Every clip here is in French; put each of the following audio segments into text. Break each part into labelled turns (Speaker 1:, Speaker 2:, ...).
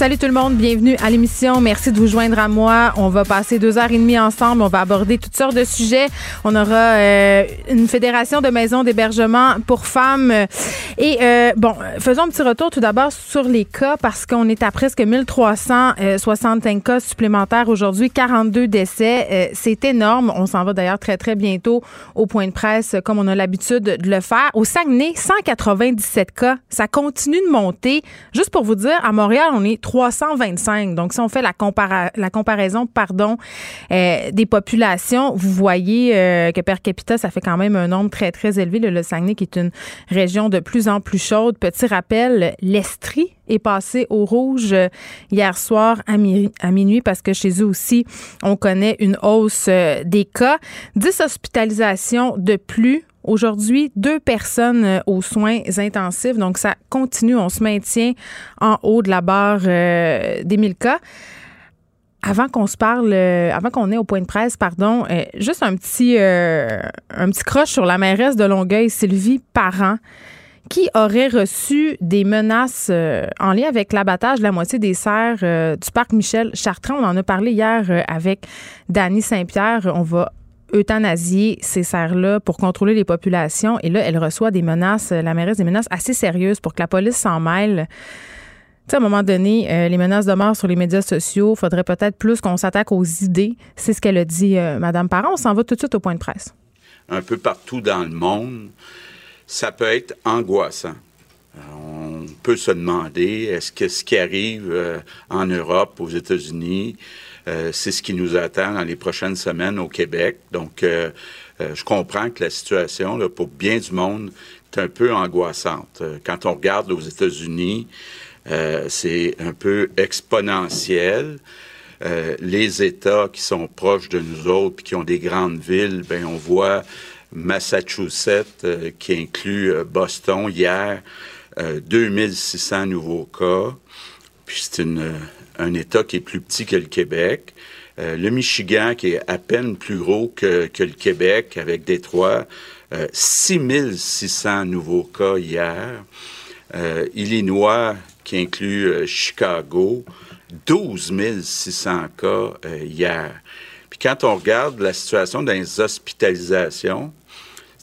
Speaker 1: Salut tout le monde, bienvenue à l'émission. Merci de vous joindre à moi. On va passer deux heures et demie ensemble. On va aborder toutes sortes de sujets. On aura euh, une fédération de maisons d'hébergement pour femmes. Et euh, bon, faisons un petit retour tout d'abord sur les cas parce qu'on est à presque 1365 cas supplémentaires aujourd'hui, 42 décès. Euh, c'est énorme. On s'en va d'ailleurs très très bientôt au point de presse comme on a l'habitude de le faire. Au Saguenay, 197 cas. Ça continue de monter. Juste pour vous dire, à Montréal, on est 325. Donc, si on fait la, comparaison pardon, euh, des populations, vous voyez euh, que per capita, ça fait quand même un nombre très, très élevé. Le, Saguenay, qui est une région de plus en plus chaude. Petit rappel, l'Estrie est passé au rouge euh, hier soir à, à, minuit parce que chez eux aussi, on connaît une hausse des cas. 10 hospitalisations de plus Aujourd'hui, deux personnes euh, aux soins intensifs. Donc, ça continue. On se maintient en haut de la barre euh, des 1000 cas. Avant qu'on se parle, euh, avant qu'on ait au point de presse, pardon, juste un petit, un petit croche sur la mairesse de Longueuil, Sylvie Parent, qui aurait reçu des menaces en lien avec l'abattage de la moitié des serres du parc Michel Chartrand. On en a parlé hier avec Dany Saint-Pierre. On va euthanasier ces serres-là pour contrôler les populations. Et là, elle reçoit des menaces, la mairesse des menaces assez sérieuses pour que la police s'en mêle. Tu sais, à un moment donné, euh, les menaces de mort sur les médias sociaux, faudrait peut-être plus qu'on s'attaque aux idées. C'est ce qu'elle a dit, euh, Madame Parent. On s'en va tout de suite au point de presse.
Speaker 2: Un peu partout dans le monde, ça peut être angoissant. On peut se demander, est-ce que ce qui arrive euh, en Europe, aux États-Unis, euh, c'est ce qui nous attend dans les prochaines semaines au Québec. Donc, euh, euh, je comprends que la situation, pour bien du monde, est un peu angoissante. Quand on regarde aux États-Unis, c'est un peu exponentiel. les États qui sont proches de nous autres puis qui ont des grandes villes, ben on voit Massachusetts qui inclut Boston hier, 2600 nouveaux cas. Puis c'est une un État qui est plus petit que le Québec. Euh, le Michigan, qui est à peine plus gros que, que le Québec, avec Détroit, euh, 6600 nouveaux cas hier. Euh, Illinois, qui inclut euh, Chicago, 12 600 cas hier. Puis quand on regarde la situation dans les hospitalisations,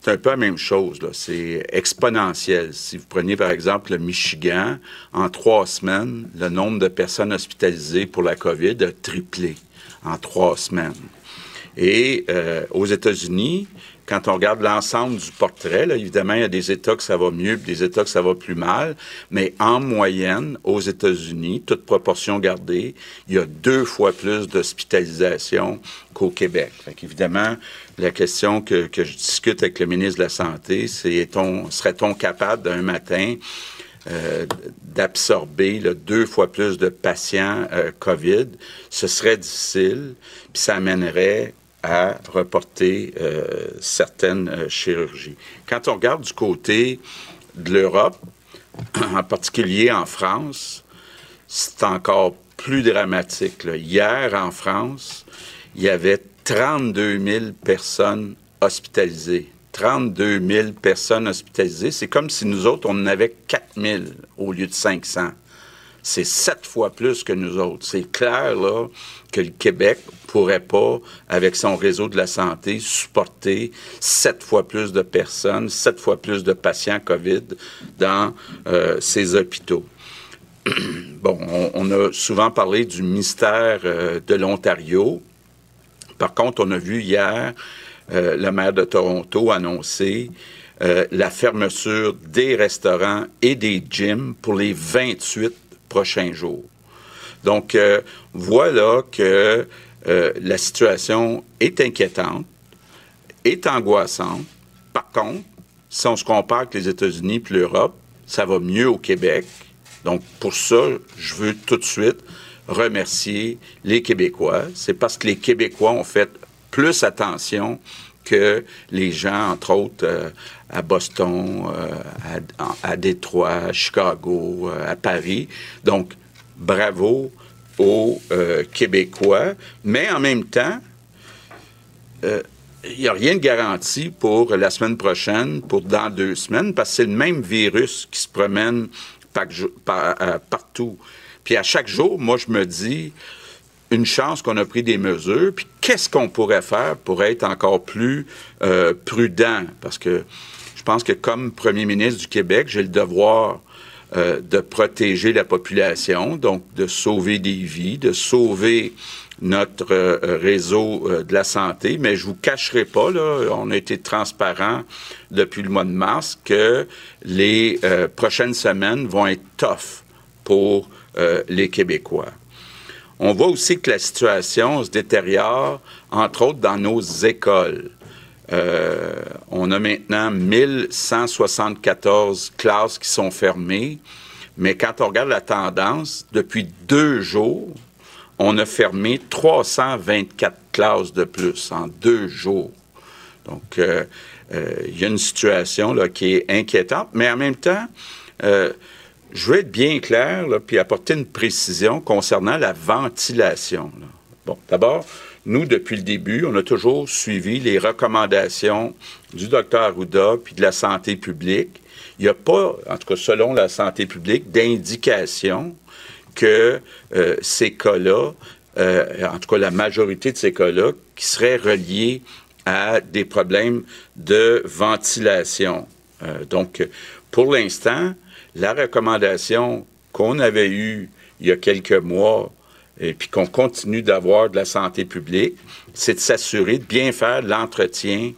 Speaker 2: c'est un peu la même chose. C'est exponentiel. Si vous preniez, par exemple, le Michigan, en trois semaines, le nombre de personnes hospitalisées pour la COVID a triplé en trois semaines. Et euh, aux États-Unis, quand on regarde l'ensemble du portrait, là, évidemment, il y a des États que ça va mieux, des États que ça va plus mal, mais en moyenne, aux États-Unis, toute proportion gardée, il y a deux fois plus d'hospitalisation qu'au Québec. Fait évidemment, la question que, que, je discute avec le ministre de la Santé, c'est serait-on capable d'un matin euh, d'absorber deux fois plus de patients euh, COVID? Ce serait difficile, puis ça amènerait à reporter euh, certaines euh, chirurgies. Quand on regarde du côté de l'Europe, en particulier en France, c'est encore plus dramatique. Hier, en France, il y avait 32 000 personnes hospitalisées. 32 000 personnes hospitalisées. C'est comme si nous autres, on en avait 4 000 au lieu de 500 c'est sept fois plus que nous autres. C'est clair, là, que le Québec pourrait pas, avec son réseau de la santé, supporter sept fois plus de personnes, sept fois plus de patients COVID dans euh, ses hôpitaux. bon, on, a souvent parlé du mystère euh, de l'Ontario. Par contre, on a vu hier euh, le maire de Toronto annoncer la fermeture des restaurants et des gyms pour les 28 prochains jours. Donc, euh, voilà que euh, la situation est inquiétante, est angoissante. Par contre, si on se compare avec les États-Unis et l'Europe, ça va mieux au Québec. Donc, pour ça, je veux tout de suite remercier les Québécois. C'est parce que les Québécois ont fait plus attention que les gens, entre autres, à Boston, à, à, Détroit, à Chicago, à Paris. Donc, bravo aux Québécois, mais en même temps, il n'y a rien de garanti pour la semaine prochaine, pour dans deux semaines, parce que c'est le même virus qui se promène euh, partout. Puis à chaque jour, moi, je me dis, une chance qu'on a pris des mesures, puis qu'est-ce qu'on pourrait faire pour être encore plus euh, prudent? Parce que je pense que comme premier ministre du Québec, j'ai le devoir euh, de protéger la population, donc de sauver des vies, de sauver notre euh, réseau de la santé, mais je vous cacherai pas, là, on a été transparent depuis le mois de mars, que les prochaines semaines vont être tough pour les Québécois. On voit aussi que la situation se détériore, entre autres dans nos écoles. on a maintenant 1174 classes qui sont fermées, mais quand on regarde la tendance, depuis deux jours, on a fermé 324 classes de plus en deux jours. Donc, euh, euh, il y a une situation là, qui est inquiétante, mais en même temps, euh, je veux être bien clair, là, puis apporter une précision concernant la ventilation. Bon, d'abord, nous, depuis le début, on a toujours suivi les recommandations du docteur Arruda puis de la santé publique. Il n'y a pas, en tout cas selon la santé publique, d'indication que euh, ces cas-là, euh, en tout cas la majorité de ces cas-là, qui seraient reliés à des problèmes de ventilation. Euh, donc, pour l'instant, la recommandation qu'on avait eue il y a quelques mois et puis qu'on continue d'avoir de la santé publique, c'est de s'assurer de bien faire l'entretien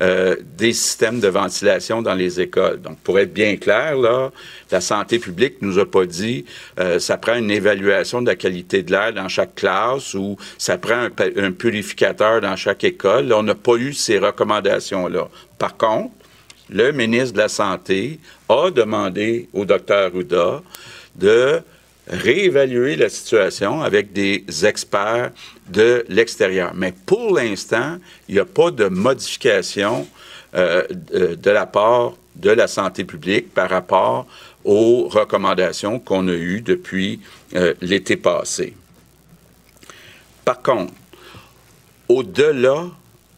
Speaker 2: euh, des systèmes de ventilation dans les écoles. Donc, pour être bien clair, là, la santé publique nous a pas dit euh, ça prend une évaluation de la qualité de l'air dans chaque classe ou ça prend un, purificateur dans chaque école. on n'a pas eu ces recommandations-là. Par contre, le ministre de la Santé a demandé au docteur Ruda de réévaluer la situation avec des experts de l'extérieur. Mais pour l'instant, il n'y a pas de modification euh, de, la part de la santé publique par rapport aux recommandations qu'on a eues depuis euh, l'été passé. Par contre, au-delà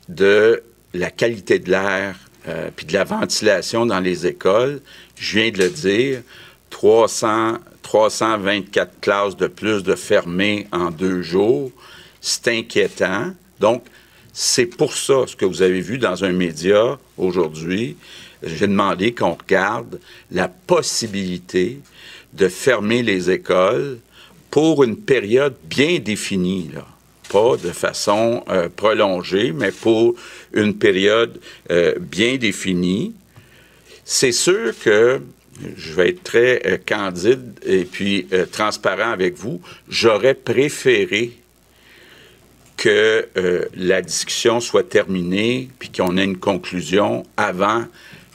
Speaker 2: de la qualité de l'air euh, puis de la ventilation dans les écoles, je viens de le dire, 300 324 classes de plus de fermées en deux jours. C'est inquiétant. Donc, c'est pour ça, ce que vous avez vu dans un média aujourd'hui, j'ai demandé qu'on regarde la possibilité de fermer les écoles pour une période bien définie, là. pas de façon euh, prolongée, mais pour une période euh, bien définie. C'est sûr que je vais être très euh, candide et puis euh, transparent avec vous. J'aurais préféré que la discussion soit terminée puis qu'on ait une conclusion avant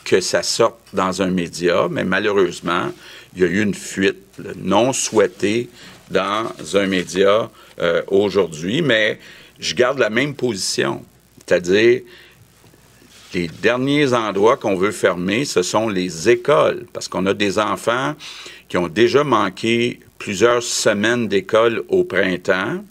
Speaker 2: que ça sorte dans un média, mais malheureusement, il y a eu une fuite non souhaitée dans un média aujourd'hui, mais je garde la même position, c'est-à-dire les derniers endroits qu'on veut fermer, ce sont les écoles, parce qu'on a des enfants qui ont déjà manqué plusieurs semaines d'école au printemps.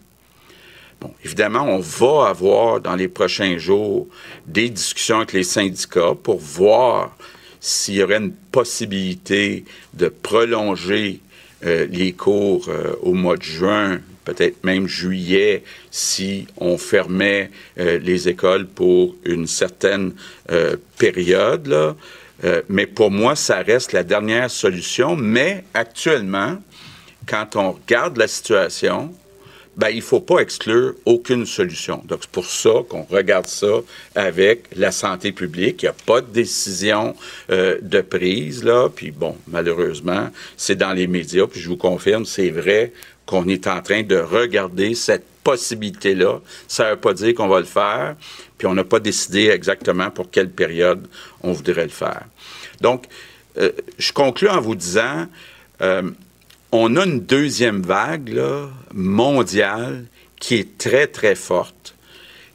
Speaker 2: Bon, évidemment, on va avoir dans les prochains jours des discussions avec les syndicats pour voir s'il y aurait une possibilité de prolonger euh, les cours euh, au mois de juin peut-être même juillet, si on fermait euh, les écoles pour une certaine euh, période. Euh, mais pour moi, ça reste la dernière solution. Mais actuellement, quand on regarde la situation, ben, il ne faut pas exclure aucune solution. Donc, c'est pour ça qu'on regarde ça avec la santé publique. Il n'y a pas de décision de prise, là. Puis, bon, malheureusement, c'est dans les médias. Puis, je vous confirme, c'est vrai qu'on est en train de regarder cette possibilité-là. Ça ne veut pas dire qu'on va le faire, puis on n'a pas décidé exactement pour quelle période on voudrait le faire. Donc, euh, je conclue en vous disant, euh, on a une deuxième vague là, mondiale qui est très, très forte.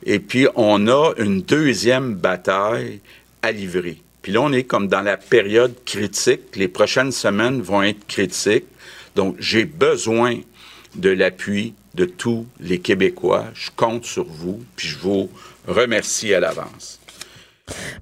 Speaker 2: Et puis, on a une deuxième bataille à livrer. Puis là, on est comme dans la période critique. Les prochaines semaines vont être critiques. Donc, j'ai besoin de l'appui de tous les Québécois. Je compte sur vous, puis je vous remercie à l'avance.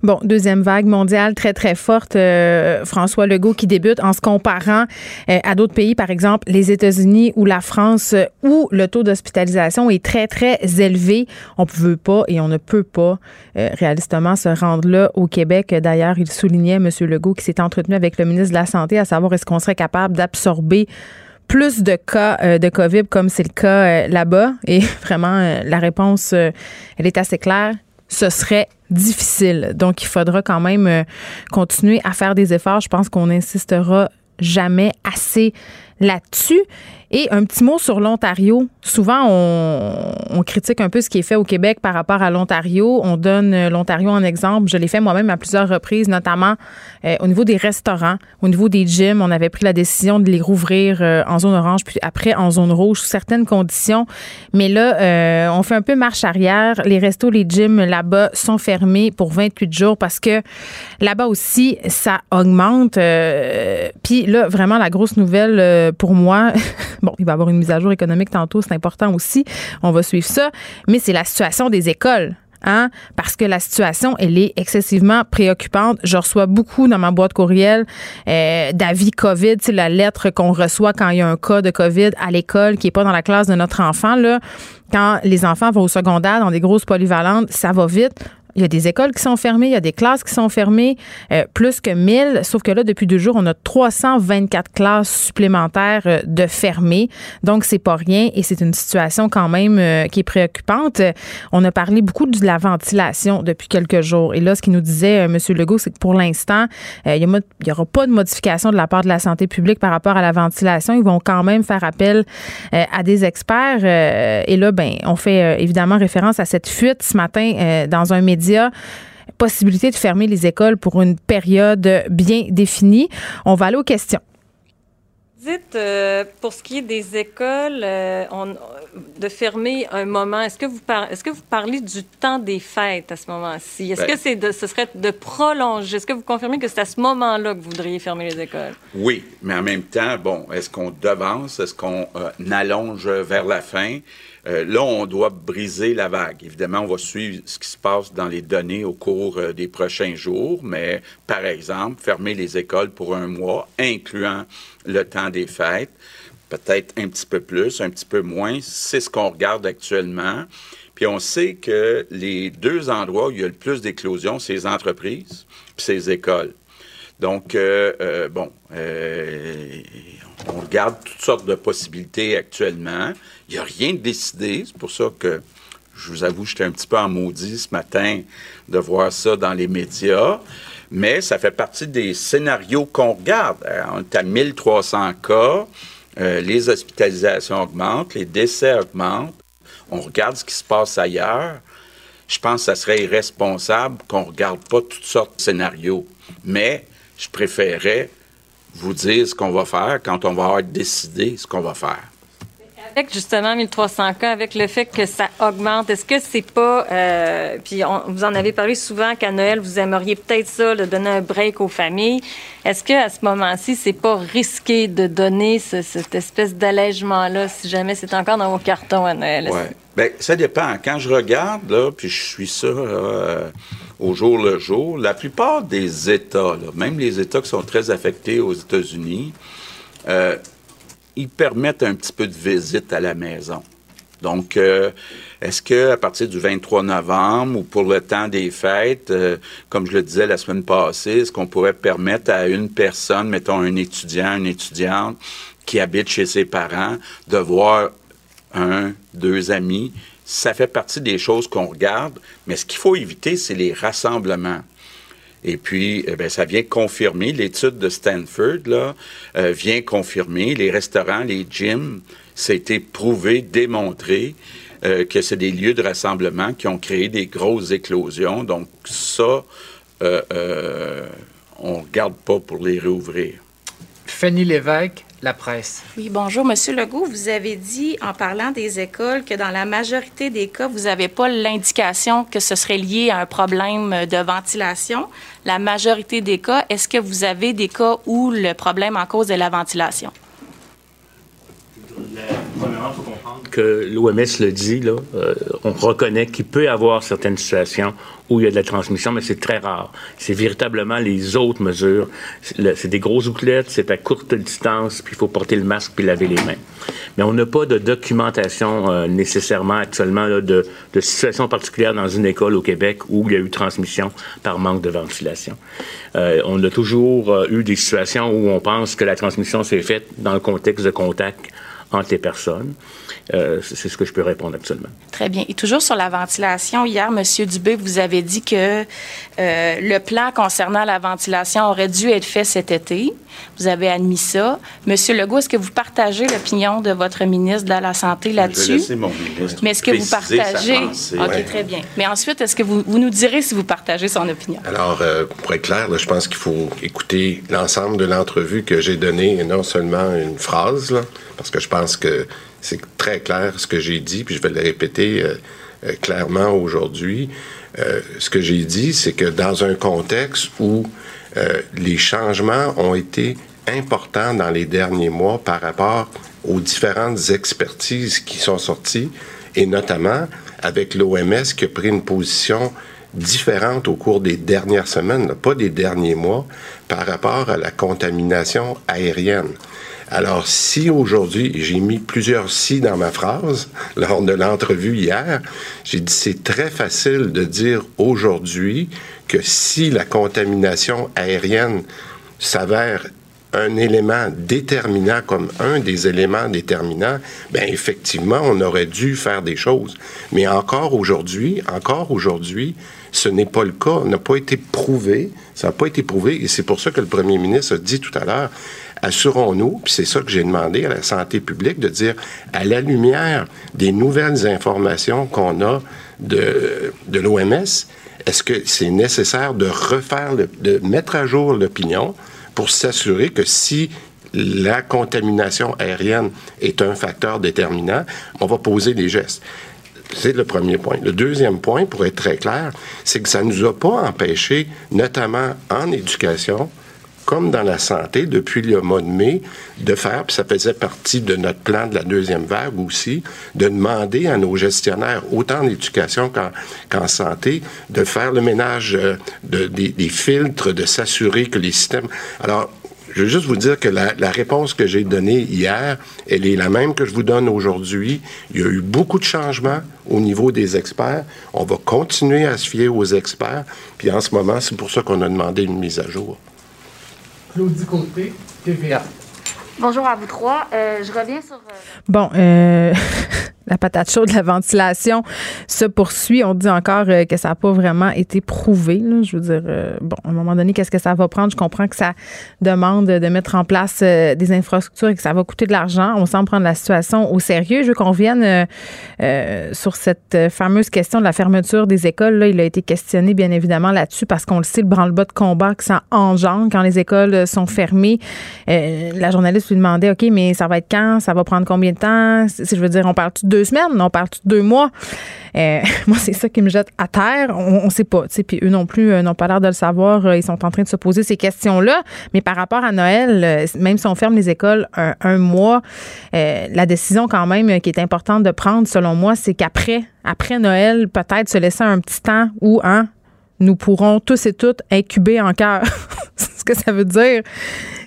Speaker 1: Bon, deuxième vague mondiale très, très forte. Euh, François Legault qui débute en se comparant euh, à d'autres pays, par exemple les États-Unis ou la France, euh, où le taux d'hospitalisation est très, très élevé. On ne veut pas et on ne peut pas réalistement se rendre là au Québec. D'ailleurs, il soulignait, M. Legault, qui s'est entretenu avec le ministre de la Santé, à savoir est-ce qu'on serait capable d'absorber plus de cas de COVID comme c'est le cas là-bas. Et vraiment, la réponse, elle est assez claire ce serait difficile. Donc, il faudra quand même euh, continuer à faire des efforts. Je pense qu'on n'insistera jamais assez là-dessus. Et un petit mot sur l'Ontario. Souvent, on, critique un peu ce qui est fait au Québec par rapport à l'Ontario. On donne euh, l'Ontario en exemple. Je l'ai fait moi-même à plusieurs reprises, notamment euh, au niveau des restaurants, au niveau des gyms. On avait pris la décision de les rouvrir euh, en zone orange, puis après en zone rouge, sous certaines conditions. Mais là, on fait un peu marche arrière. Les restos, les gyms là-bas sont fermés pour 28 jours parce que là-bas aussi, ça augmente. puis là, vraiment, la grosse nouvelle pour moi, Bon, il va y avoir une mise à jour économique tantôt, c'est important aussi. On va suivre ça. Mais c'est la situation des écoles. Hein? Parce que la situation, elle est excessivement préoccupante. Je reçois beaucoup dans ma boîte courriel euh, d'avis COVID, c'est la lettre qu'on reçoit quand il y a un cas de COVID à l'école qui est pas dans la classe de notre enfant. Là. Quand les enfants vont au secondaire dans des grosses polyvalentes, ça va vite. Il y a des écoles qui sont fermées, il y a des classes qui sont fermées, euh, plus que 1000. Sauf que là, depuis deux jours, on a 324 classes supplémentaires euh, de fermées. Donc, c'est pas rien et c'est une situation quand même euh, qui est préoccupante. On a parlé beaucoup de la ventilation depuis quelques jours. Et là, ce qu'il nous disait M. Legault, c'est que pour l'instant, il n'y aura pas de modification de la part de la santé publique par rapport à la ventilation. Ils vont quand même faire appel à des experts. et là, ben, on fait évidemment référence à cette fuite ce matin dans un média possibilité de fermer les écoles pour une période bien définie. On va aller aux questions.
Speaker 3: Dites, euh, pour ce qui est des écoles, euh, de fermer un moment, est-ce que, vous est-ce que vous parlez du temps des fêtes à ce moment-ci? Est-ce ben que c'est de, ce serait de prolonger? Est-ce que vous confirmez que c'est à ce moment-là que vous voudriez fermer les écoles?
Speaker 2: Oui, mais en même temps, bon, est-ce qu'on devance? Est-ce qu'on euh, allonge vers la fin? Euh, là, on doit briser la vague. Évidemment, on va suivre ce qui se passe dans les données au cours euh, des prochains jours, mais par exemple, fermer les écoles pour un mois, incluant le temps des fêtes, peut-être un petit peu plus, un petit peu moins, c'est ce qu'on regarde actuellement. Puis on sait que les deux endroits où il y a le plus d'éclosions, c'est les entreprises puis c'est les écoles. Donc, euh, bon, on regarde toutes sortes de possibilités actuellement. Il n'y a rien de décidé. C'est pour ça que je vous avoue, j'étais un petit peu en maudit ce matin de voir ça dans les médias. Mais ça fait partie des scénarios qu'on regarde. Euh, on est à 1300 cas. Euh, les hospitalisations augmentent, les décès augmentent. On regarde ce qui se passe ailleurs. Je pense que ça serait irresponsable qu'on ne regarde pas toutes sortes de scénarios. Mais je préférerais vous dire ce qu'on va faire quand on va avoir décidé ce qu'on va faire.
Speaker 3: Avec justement 1300 cas, avec le fait que ça augmente, est-ce que c'est pas. Euh, puis vous en avez parlé souvent qu'à Noël, vous aimeriez peut-être ça, de donner un break aux familles. Est-ce qu'à ce, moment-ci, c'est pas risqué de donner cette espèce d'allègement-là si jamais c'est encore dans vos cartons à Noël?
Speaker 2: Oui. Bien, ça dépend. Quand je regarde, là, puis je suis ça. Euh, au jour le jour. La plupart des États, même les États qui sont très affectés aux États-Unis, euh, ils permettent un petit peu de visite à la maison. Donc, euh, est-ce que à partir du 23 novembre ou pour le temps des fêtes, euh, comme je le disais la semaine passée, est-ce qu'on pourrait permettre à une personne, mettons un étudiant, une étudiante qui habite chez ses parents, de voir un, deux amis ça fait partie des choses qu'on regarde, mais ce qu'il faut éviter, c'est les rassemblements. Et puis, eh ça vient confirmer, l'étude de Stanford là, euh, vient confirmer, les restaurants, les gyms, été prouvé, démontré euh, que c'est des lieux de rassemblement qui ont créé des grosses éclosions. Donc ça, euh, on ne regarde pas pour les réouvrir.
Speaker 4: Fanny Lévesque,
Speaker 5: Oui, bonjour, Monsieur Legault. Vous avez dit, en parlant des écoles, que dans la majorité des cas, vous n'avez pas l'indication que ce serait lié à un problème de ventilation. La majorité des cas, est-ce que vous avez des cas où le problème en cause est la ventilation?
Speaker 6: Que l'OMS le dit, là, euh, on reconnaît qu'il peut y avoir certaines situations où il y a de la transmission, mais c'est très rare. C'est véritablement les autres mesures. C'est des grosses ouclettes, c'est à courte distance, puis il faut porter le masque puis laver les mains. Mais on n'a pas de documentation euh, nécessairement actuellement de, de situation particulière dans une école au Québec où il y a eu transmission par manque de ventilation. Euh, on a toujours eu des situations où on pense que la transmission s'est faite dans le contexte de contact entre les personnes. Euh, c'est ce que je peux répondre actuellement.
Speaker 5: Très bien. Et toujours sur la ventilation, hier, M. Dubé, vous avez dit que euh, le plan concernant la ventilation aurait dû être fait cet été. Vous avez admis ça. Monsieur Legault, est-ce que vous partagez l'opinion de votre ministre de la Santé là-dessus?
Speaker 2: mon ministre
Speaker 5: Mais est-ce que vous partagez... OK, très bien. Mais ensuite, est-ce que vous, vous, nous direz si vous partagez son opinion?
Speaker 7: Alors, euh, pour être clair, là, je pense qu'il faut écouter l'ensemble de l'entrevue que j'ai donnée et non seulement une phrase, là, parce que je pense que c'est très clair ce que j'ai dit, puis je vais le répéter euh, euh, clairement aujourd'hui. Euh, ce que j'ai dit, c'est que dans un contexte où les changements ont été importants dans les derniers mois par rapport aux différentes expertises qui sont sorties, et notamment avec l'OMS qui a pris une position différente au cours des dernières semaines, pas des derniers mois, par rapport à la contamination aérienne. Alors, si aujourd'hui, j'ai mis plusieurs si dans ma phrase lors de l'entrevue hier, j'ai dit c'est très facile de dire aujourd'hui que si la contamination aérienne s'avère un élément déterminant comme un des éléments déterminants, ben effectivement, on aurait dû faire des choses. Mais encore aujourd'hui, encore aujourd'hui, ce n'est pas le cas, n'a pas été prouvé, ça n'a pas été prouvé, et c'est pour ça que le premier ministre a dit tout à l'heure, assurons-nous, puis c'est ça que j'ai demandé à la santé publique, de dire, à la lumière des nouvelles informations qu'on a de, l'OMS, est-ce que c'est nécessaire de refaire, de mettre à jour l'opinion pour s'assurer que si la contamination aérienne est un facteur déterminant, on va poser les gestes? C'est le premier point. Le deuxième point, pour être très clair, c'est que ça ne nous a pas empêché, notamment en éducation, comme dans la santé, depuis le mois de mai, de faire, puis ça faisait partie de notre plan de la deuxième vague aussi, de demander à nos gestionnaires, autant en éducation qu'en santé, de faire le ménage euh, de, des, filtres, de s'assurer que les systèmes... Alors, je veux juste vous dire que la, la réponse que j'ai donnée hier, elle est la même que je vous donne aujourd'hui. Il y a eu beaucoup de changements au niveau des experts. On va continuer à se fier aux experts. Puis en ce moment, c'est pour ça qu'on a demandé une mise à jour.
Speaker 4: Claudie Côté, TVA.
Speaker 8: Bonjour à vous trois. Euh, je reviens sur. Euh,
Speaker 1: bon, euh, la patate chaude, la ventilation se poursuit. On dit encore euh, que ça n'a pas vraiment été prouvé. Je veux dire, euh, bon, à un moment donné, qu'est-ce que ça va prendre? Je comprends que ça demande de mettre en place euh, des infrastructures et que ça va coûter de l'argent. On semble prendre la situation au sérieux. Je veux qu'on revienne sur cette fameuse question de la fermeture des écoles. Il a été questionné, bien évidemment, là-dessus parce qu'on le sait, le branle-bas de combat que ça engendre quand les écoles sont fermées. la journaliste lui demandait, OK, mais ça va être quand? Ça va prendre combien de temps? Je veux dire, on parle de deux semaines, on parle de deux mois? Euh, moi, c'est ça qui me jette à terre. On ne sait pas. Puis eux non plus euh, n'ont pas l'air de le savoir. Euh, ils sont en train de se poser ces questions-là. Mais par rapport à Noël, même si on ferme les écoles un, mois, la décision quand même qui est importante de prendre, selon moi, c'est qu'après après Noël, peut-être se laisser un petit temps où, hein, nous pourrons tous et toutes incuber en cœur. ce que ça veut dire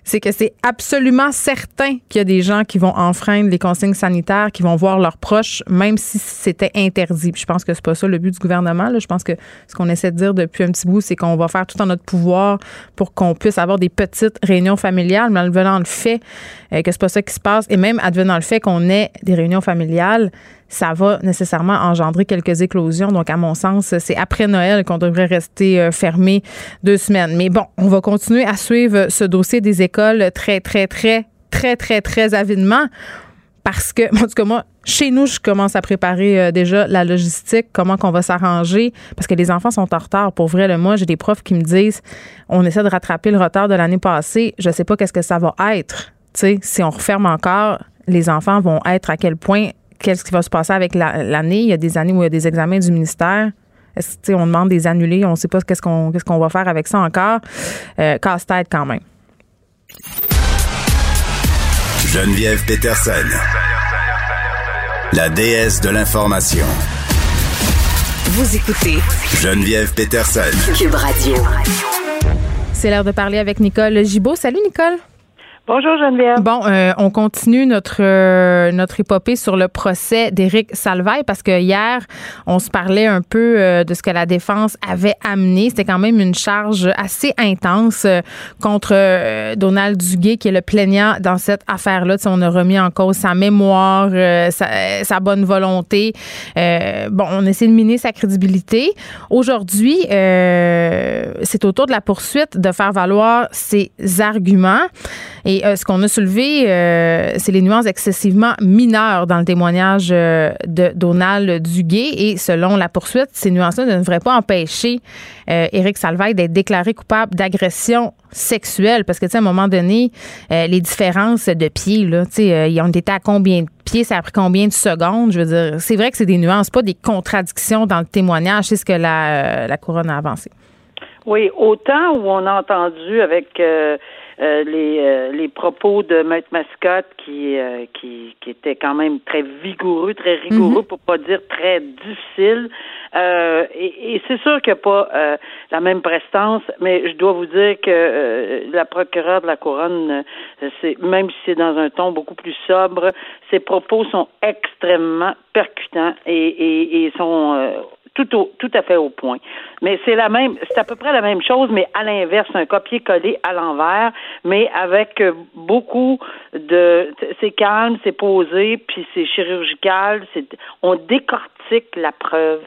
Speaker 1: c'est que c'est absolument certain qu'il y a des gens qui vont enfreindre les consignes sanitaires, qui vont voir leurs proches, même si c'était interdit. je pense que c'est pas ça le but du gouvernement. Je pense que ce qu'on essaie de dire depuis un petit bout, c'est qu'on va faire tout en notre pouvoir pour qu'on puisse avoir des petites réunions familiales, mais advenant le fait euh, que c'est pas ça qui se passe, et même advenant le fait qu'on ait des réunions familiales, ça va nécessairement engendrer quelques éclosions. Donc, à mon sens, c'est après Noël qu'on devrait rester euh, fermé deux semaines. Mais bon, on va continuer à suivre ce dossier des écoles très, très, très, très, très, très avidement. Parce que, en tout cas, moi, chez nous, je commence à préparer euh, déjà la logistique, comment qu'on va s'arranger, parce que les enfants sont en retard. Pour vrai, le moi, j'ai des profs qui me disent, on essaie de rattraper le retard de l'année passée. Je sais pas qu'est-ce que ça va être si on referme encore, les enfants vont être à quel point, qu'est-ce qui va se passer avec l'année? il y a des années où il y a des examens du ministère. On demande des annulés, on ne sait pas qu'est-ce qu'on, qu'est-ce qu'on va faire avec ça encore. Euh, casse-tête quand même.
Speaker 9: Geneviève Peterson, la déesse de l'information. Vous écoutez Geneviève Peterson, Cube Radio.
Speaker 1: C'est l'heure de parler avec Nicole Gibault. Salut Nicole.
Speaker 10: Bonjour Geneviève.
Speaker 1: Bon, euh, on continue notre euh, notre épopée sur le procès d'Éric Salvaille parce que hier, on se parlait un peu euh, de ce que la défense avait amené. C'était quand même une charge assez intense contre Donald Duguay, qui est le plaignant dans cette affaire-là. on a remis en cause sa mémoire, sa, sa, bonne volonté. bon, on essaie de miner sa crédibilité. Aujourd'hui, c'est au tour de la poursuite de faire valoir ses arguments. Et euh, ce qu'on a soulevé, euh, c'est les nuances excessivement mineures dans le témoignage euh, de Donald Duguay. Et selon la poursuite, ces nuances-là ne devraient pas empêcher Éric Salvaille d'être déclaré coupable d'agression sexuelle. Parce que, tu sais, à un moment donné, les différences de pieds, là, tu sais, ils ont été à combien de pieds, ça a pris combien de secondes? Je veux dire, c'est vrai que c'est des nuances, pas des contradictions dans le témoignage. C'est ce que la, la couronne a avancé.
Speaker 10: Oui, autant où on a entendu avec euh, les, euh, les propos de Maître Mascotte qui, euh, qui, qui étaient quand même très vigoureux, très rigoureux, mhm. pour pas dire très difficiles. et, et c'est sûr qu'il n'y a pas la même prestance, mais je dois vous dire que la procureure de la couronne, c'est même si c'est dans un ton beaucoup plus sobre, ses propos sont extrêmement percutants et, et, et sont tout, tout à fait au point. Mais c'est la même, c'est à peu près la même chose, mais à l'inverse, un copier-coller à l'envers, mais avec beaucoup de, c'est calme, c'est posé, puis c'est chirurgical, c'est, on décortique la preuve.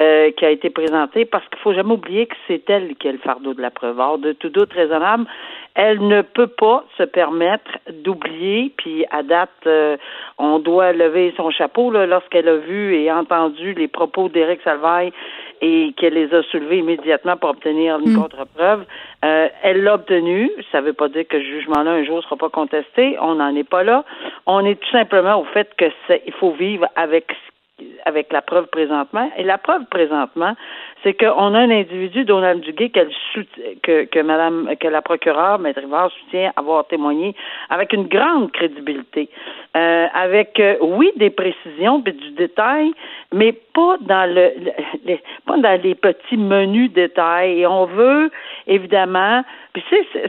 Speaker 10: Euh, qui a été présentée parce qu'il faut jamais oublier que c'est elle qui a le fardeau de la preuve. Or, de tout doute raisonnable, elle ne peut pas se permettre d'oublier, puis à date, euh, on doit lever son chapeau lorsqu'elle a vu et entendu les propos d'Éric Salvaille et qu'elle les a soulevés immédiatement pour obtenir une mm. contre-preuve. Euh, elle l'a obtenu. Ça ne veut pas dire que ce jugement-là un jour ne sera pas contesté. On n'en est pas là. On est tout simplement au fait que il faut vivre avec avec la preuve présentement. Et la preuve présentement, c'est qu'on a un individu, Donald Duguay, que, que Madame, que la procureure, Maître Rivard, soutient avoir témoigné avec une grande crédibilité, euh, avec euh, oui des précisions, mais du détail, mais pas dans le, les, pas dans les petits menus détails. Et on veut évidemment, puis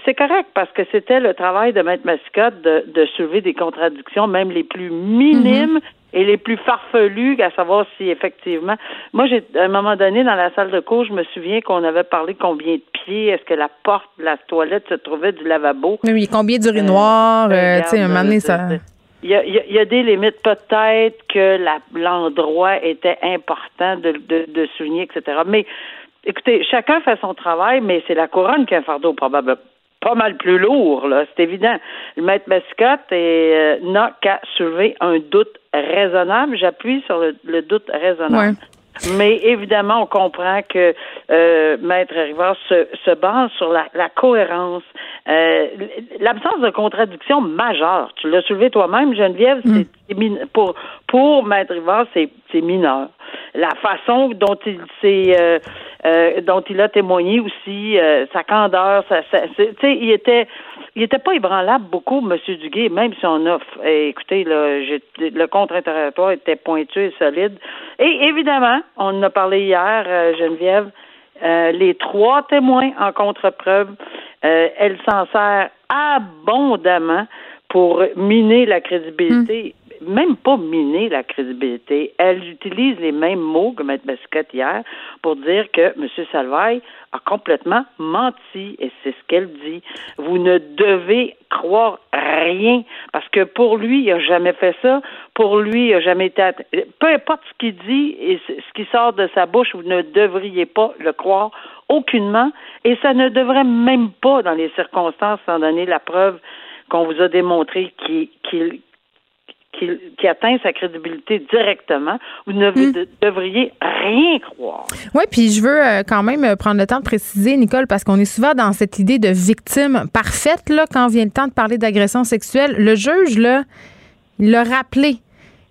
Speaker 10: c'est correct parce que c'était le travail de Maître Mascotte de, de soulever des contradictions, même les plus minimes. Mm-hmm et les plus farfelus, à savoir si effectivement. Moi, j'ai à un moment donné dans la salle de cours, je me souviens qu'on avait parlé combien de pieds, est-ce que la porte de la toilette se trouvait du lavabo?
Speaker 1: Oui, combien d'urinoir, euh, euh, tu sais, un moment donné, ça.
Speaker 10: Il y, a, il y, a, des limites. Peut-être que l'endroit était important de, de, de souligner, etc. Mais écoutez, chacun fait son travail, mais c'est la couronne qui a un fardeau probablement pas mal plus lourd, là, c'est évident. Le maître Mascotte euh, n'a qu'à soulever un doute raisonnable. J'appuie sur le, doute raisonnable. Mais évidemment, on comprend que euh, Maître Rivard se, se, base sur la, la cohérence, euh, l'absence de contradiction majeure. Tu l'as soulevé toi-même, Geneviève. Mm. C'est pour pour Maître Rivard, c'est mineur. La façon dont il s'est euh, euh, dont il a témoigné aussi, euh, sa candeur, sa, sais, il était, il était pas ébranlable beaucoup, Monsieur Duguay, même si on a, eh, écoutez, là, le contre-interrogatoire était pointu et solide. Et évidemment, on en a parlé hier, euh, Geneviève, les trois témoins en contre-preuve, elle s'en sert abondamment pour miner la crédibilité même pas miner la crédibilité. Elle utilise les mêmes mots que Mme Mascotte hier pour dire que M. Salvaille a complètement menti et c'est ce qu'elle dit. Vous ne devez croire rien parce que pour lui, il n'a jamais fait ça. Pour lui, il n'a jamais été. Peu importe ce qu'il dit et ce qui sort de sa bouche, vous ne devriez pas le croire aucunement et ça ne devrait même pas, dans les circonstances, sans donner la preuve qu'on vous a démontré qu'il qui, atteint sa crédibilité directement, vous ne hmm. devriez rien croire.
Speaker 1: Oui, puis je veux euh, quand même prendre le temps de préciser, Nicole, parce qu'on est souvent dans cette idée de victime parfaite, là, quand vient le temps de parler d'agression sexuelle. Le juge, là, il l'a rappelé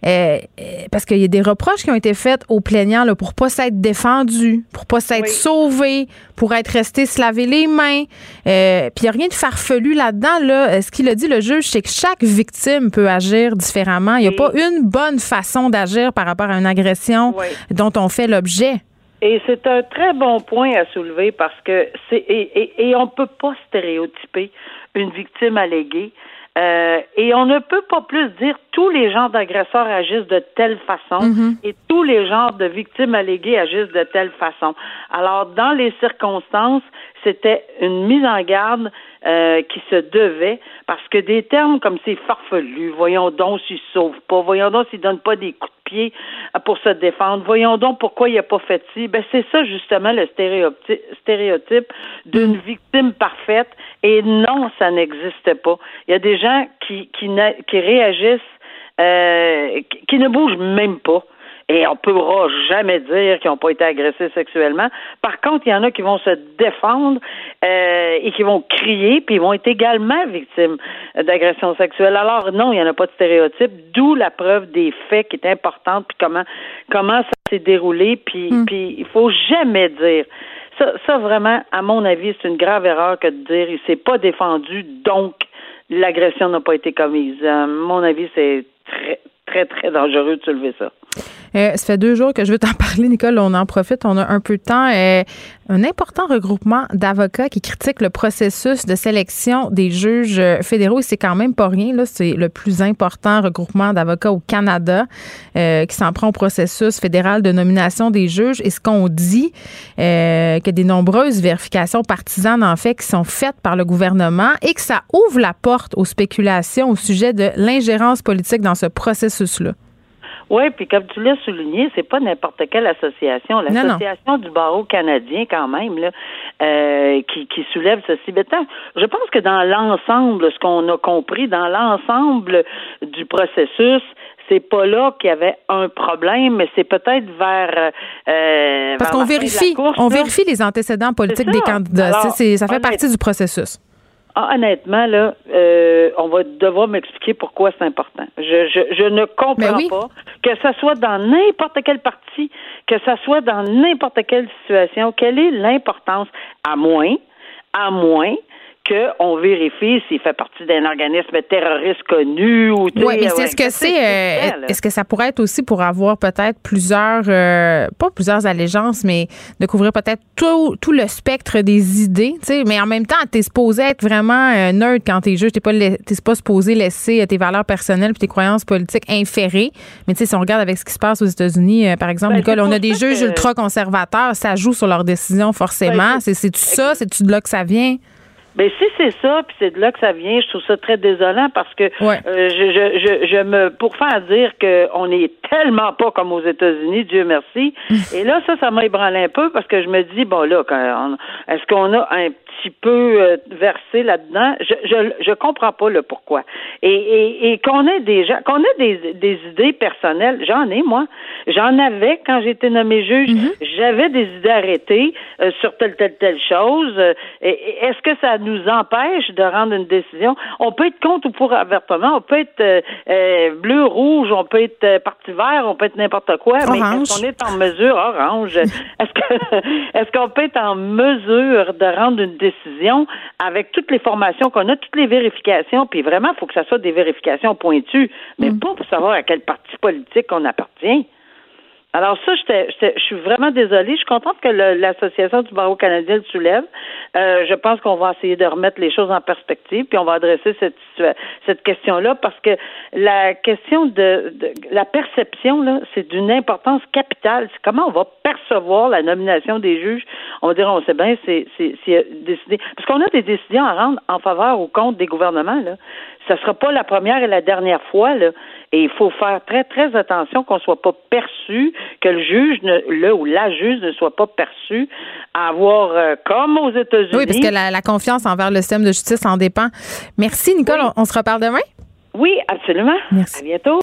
Speaker 1: euh, euh, parce qu'il y a des reproches qui ont été faits aux plaignants là, pour pas s'être défendu, pour pas s'être sauvé, pour être resté se laver les mains. Euh, Puis il n'y a rien de farfelu là-dedans. Là. Ce qu'il a dit, le juge, c'est que chaque victime peut agir différemment. Il n'y a pas une bonne façon d'agir par rapport à une agression dont on fait l'objet.
Speaker 10: Et c'est un très bon point à soulever parce que c'est et, et, et on peut pas stéréotyper une victime alléguée. Euh, et on ne peut pas plus dire tous les genres d'agresseurs agissent de telle façon mhm. et tous les genres de victimes alléguées agissent de telle façon. Alors, dans les circonstances, c'était une mise en garde euh, qui se devait, parce que des termes comme c'est farfelu, voyons donc s'il ne sauve pas, voyons donc s'il donne pas des coups de pied pour se défendre, voyons donc pourquoi il n'a pas fait ci, ben c'est ça justement le stéréotype d'une mm. victime parfaite, et non, ça n'existe pas. Il y a des gens qui, qui, qui réagissent, euh, qui ne bougent même pas et on ne pourra jamais dire qu'ils n'ont pas été agressés sexuellement. Par contre, il y en a qui vont se défendre euh, et qui vont crier, puis ils vont être également victimes d'agressions sexuelles. Alors non, il n'y en a pas de stéréotype, d'où la preuve des faits qui est importante, puis comment comment ça s'est déroulé, puis mm. puis il faut jamais dire ça, ça vraiment, à mon avis, c'est une grave erreur que de dire il s'est pas défendu, donc l'agression n'a pas été commise. À mon avis, c'est très très très dangereux de soulever ça.
Speaker 1: Euh, ça fait deux jours que je veux t'en parler, Nicole. On en profite, on a un peu de temps. Euh, un important regroupement d'avocats qui critiquent le processus de sélection des juges fédéraux. C'est quand même pas rien. Là, c'est le plus important regroupement d'avocats au Canada euh, qui s'en prend au processus fédéral de nomination des juges. Et ce qu'on dit, euh, que des nombreuses vérifications partisanes en fait qui sont faites par le gouvernement et que ça ouvre la porte aux spéculations au sujet de l'ingérence politique dans ce processus-là.
Speaker 10: Oui, puis comme tu l'as souligné, c'est pas n'importe quelle association. L'association du barreau canadien, quand même, là, euh, qui, qui soulève ceci. Mais je pense que dans l'ensemble, ce qu'on a compris, dans l'ensemble du processus, c'est pas là qu'il y avait un problème, mais c'est peut-être vers. Euh,
Speaker 1: Parce qu'on vérifie, on vérifie les antécédents politiques des candidats. ça fait partie du processus.
Speaker 10: Ah, honnêtement, là, euh, on va devoir m'expliquer pourquoi c'est important. Je, je, je, ne comprends ben pas que ça soit dans n'importe quel parti, que ça soit dans n'importe quelle situation. Quelle est l'importance, à moins, à moins qu'on vérifie s'il fait partie d'un organisme terroriste connu ou
Speaker 1: Oui, mais c'est ce que c'est. Euh, est-ce que ça pourrait être aussi pour avoir peut-être plusieurs, euh, pas plusieurs allégeances, mais de couvrir peut-être tout, tout, le spectre des idées, tu sais, mais en même temps, tu es supposé être vraiment euh, neutre quand tu es juge, tu pas, pas supposé laisser tes valeurs personnelles et tes croyances politiques inférées. Mais tu sais, si on regarde avec ce qui se passe aux États-Unis, par exemple, ben, Nicole, on a des juges ultra-conservateurs, ça joue sur leurs décisions forcément. Ben, c'est-tu ça? C'est-tu de là que ça vient?
Speaker 10: Mais si c'est ça, puis c'est de là que ça vient, je trouve ça très désolant parce que euh, je, je, je, me pour faire dire qu'on est tellement pas comme aux États-Unis, Dieu merci. Et là, ça, ça m'a ébranlé un peu parce que je me dis bon là, est-ce qu'on a un petit peu euh, versé là-dedans. Je, je, je comprends pas le pourquoi. Et, et, et qu'on ait des gens, qu'on ait des, des idées personnelles, j'en ai moi. J'en avais quand j'étais nommé juge. Mhm. J'avais des idées arrêtées euh, sur telle telle telle chose. Euh, est-ce que ça nous empêche de rendre une décision? On peut être contre ou pour avertement. On peut être bleu, rouge. On peut être parti vert. On peut être n'importe quoi. Mais est-ce qu'on est en mesure orange? Est-ce que est-ce qu'on peut être en mesure de rendre une décision décision avec toutes les formations qu'on a, toutes les vérifications, puis vraiment, il faut que ça soit des vérifications pointues, mais mm. pas pour savoir à quel parti politique on appartient. Alors ça, je suis vraiment désolée. Je suis contente que l'Association du barreau canadien le soulève. Euh, je pense qu'on va essayer de remettre les choses en perspective, puis on va adresser cette, cette question-là, parce que la question de, la perception, là, c'est d'une importance capitale. C'est comment on va percevoir la nomination des juges. On dire, on sait bien, c'est décidé. Parce qu'on a des décisions à rendre en faveur ou contre des gouvernements. Là ça sera pas la première et la dernière fois. Là. Et il faut faire très, très attention qu'on ne soit pas perçu, que le juge, ne, le ou la juge ne soit pas perçu à avoir, euh, comme aux États-Unis.
Speaker 1: Oui, parce que la, confiance envers le système de justice en dépend. Merci, Nicole. On, se reparle demain?
Speaker 10: Oui, absolument. Merci. À bientôt.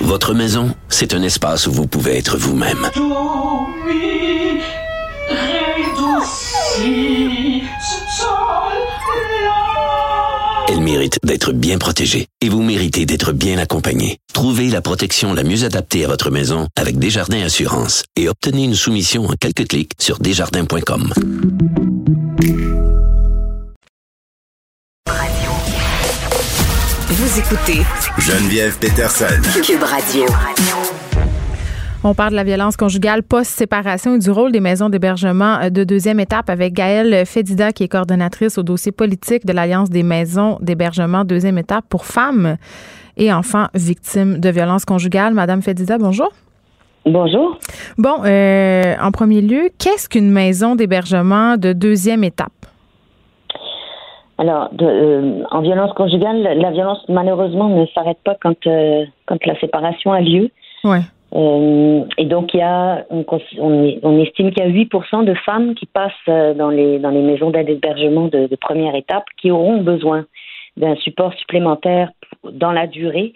Speaker 9: Votre maison, c'est un espace où vous pouvez être vous-même. Elle mérite d'être bien protégée et vous méritez d'être bien accompagnée. Trouvez la protection la mieux adaptée à votre maison avec Desjardins Assurance et obtenez une soumission en quelques clics sur desjardins.com.
Speaker 11: Vous écoutez Geneviève Peterson. Cube Radio.
Speaker 1: On parle de la violence conjugale post-séparation et du rôle des maisons d'hébergement euh, de deuxième étape avec Gaëlle Fédida, qui est coordonnatrice au dossier politique de l'Alliance des maisons d'hébergement deuxième étape pour femmes et enfants victimes de violences conjugales. Madame Fédida, bonjour.
Speaker 12: Bonjour.
Speaker 1: Bon, euh, en premier lieu, qu'est-ce qu'une maison d'hébergement de deuxième étape?
Speaker 12: Alors, euh, en violence conjugale, la violence malheureusement ne s'arrête pas quand quand la séparation a lieu.
Speaker 1: Ouais.
Speaker 12: Euh, et donc, il y a, on, on, estime qu'il y a 8% de femmes qui passent euh, dans les, dans les maisons d'aide hébergement de, de, première étape qui auront besoin d'un support supplémentaire dans la durée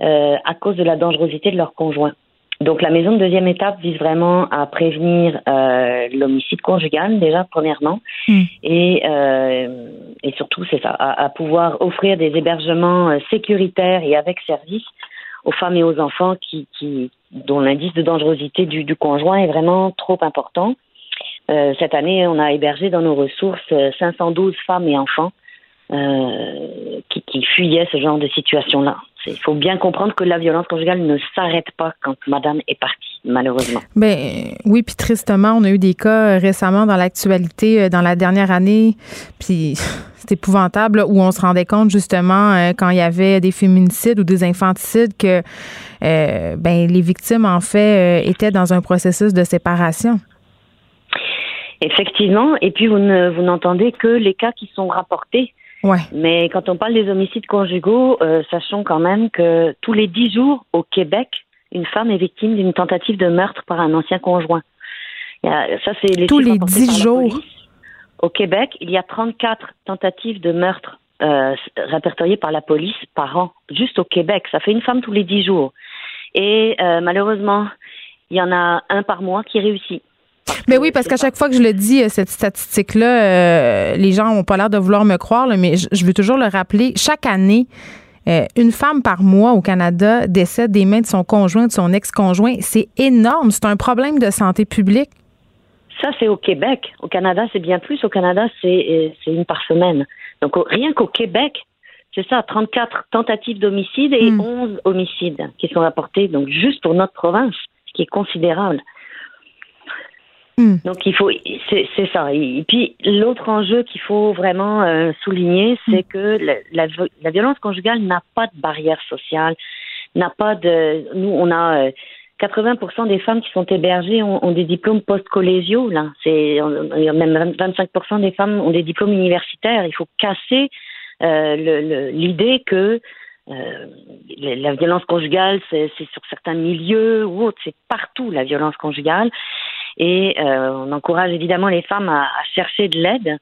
Speaker 12: euh, à cause de la dangerosité de leur conjoint. Donc, la maison de deuxième étape vise vraiment à prévenir euh, l'homicide conjugal, déjà, premièrement, hmm. et, et surtout, c'est ça, à, à, pouvoir offrir des hébergements sécuritaires et avec service aux femmes et aux enfants qui, dont l'indice de dangerosité du, du, conjoint est vraiment trop important. Euh, cette année, on a hébergé dans nos ressources 512 euh, femmes et enfants euh, qui, qui, fuyaient ce genre de situation-là. Il faut bien comprendre que la violence conjugale ne s'arrête pas quand madame est partie, malheureusement.
Speaker 1: Ben oui, puis tristement, on a eu des cas récemment dans l'actualité, euh, dans la dernière année, puis c'est épouvantable, où on se rendait compte justement euh, quand il y avait des féminicides ou des infanticides que euh, ben, les victimes, en fait, étaient dans un processus de séparation.
Speaker 12: Effectivement, et puis vous ne vous n'entendez que les cas qui sont rapportés mais quand on parle des homicides conjugaux, euh, sachons quand même que tous les dix jours au Québec, une femme est victime d'une tentative de meurtre par un ancien conjoint. Ça, c'est les
Speaker 1: tous les dix jours.
Speaker 12: Au Québec, il y a 34 tentatives de meurtre euh, répertoriées par la police par an, juste au Québec. Ça fait une femme tous les dix jours. Et euh, malheureusement, il y en a un par mois qui réussit.
Speaker 1: Mais oui, parce qu'à chaque fois que je le dis, euh, cette statistique-là, euh, les gens n'ont pas l'air de vouloir me croire, mais je, veux toujours le rappeler. Chaque année, euh, une femme par mois au Canada décède des mains de son conjoint, de son ex-conjoint. C'est énorme. C'est un problème de santé publique.
Speaker 12: Ça, c'est au Québec. Au Canada, c'est bien plus. Au Canada, c'est une par semaine. Donc, rien qu'au Québec, c'est ça, 34 tentatives d'homicide et 11 hmm. homicides qui sont rapportés, donc juste pour notre province, ce qui est considérable. Hmm. Donc il faut, c'est ça. Et puis l'autre enjeu qu'il faut vraiment euh, souligner, c'est hmm. que la, la, violence conjugale n'a pas de barrière sociale, n'a pas de. Nous, on a 80% euh, des femmes qui sont hébergées ont, des diplômes post-collégiaux. Là, c'est même 25% des femmes ont des diplômes universitaires. Il faut casser euh, l'idée que euh, la violence conjugale, c'est sur certains milieux ou autres, c'est partout la violence conjugale. Et euh, on encourage évidemment les femmes à, chercher de l'aide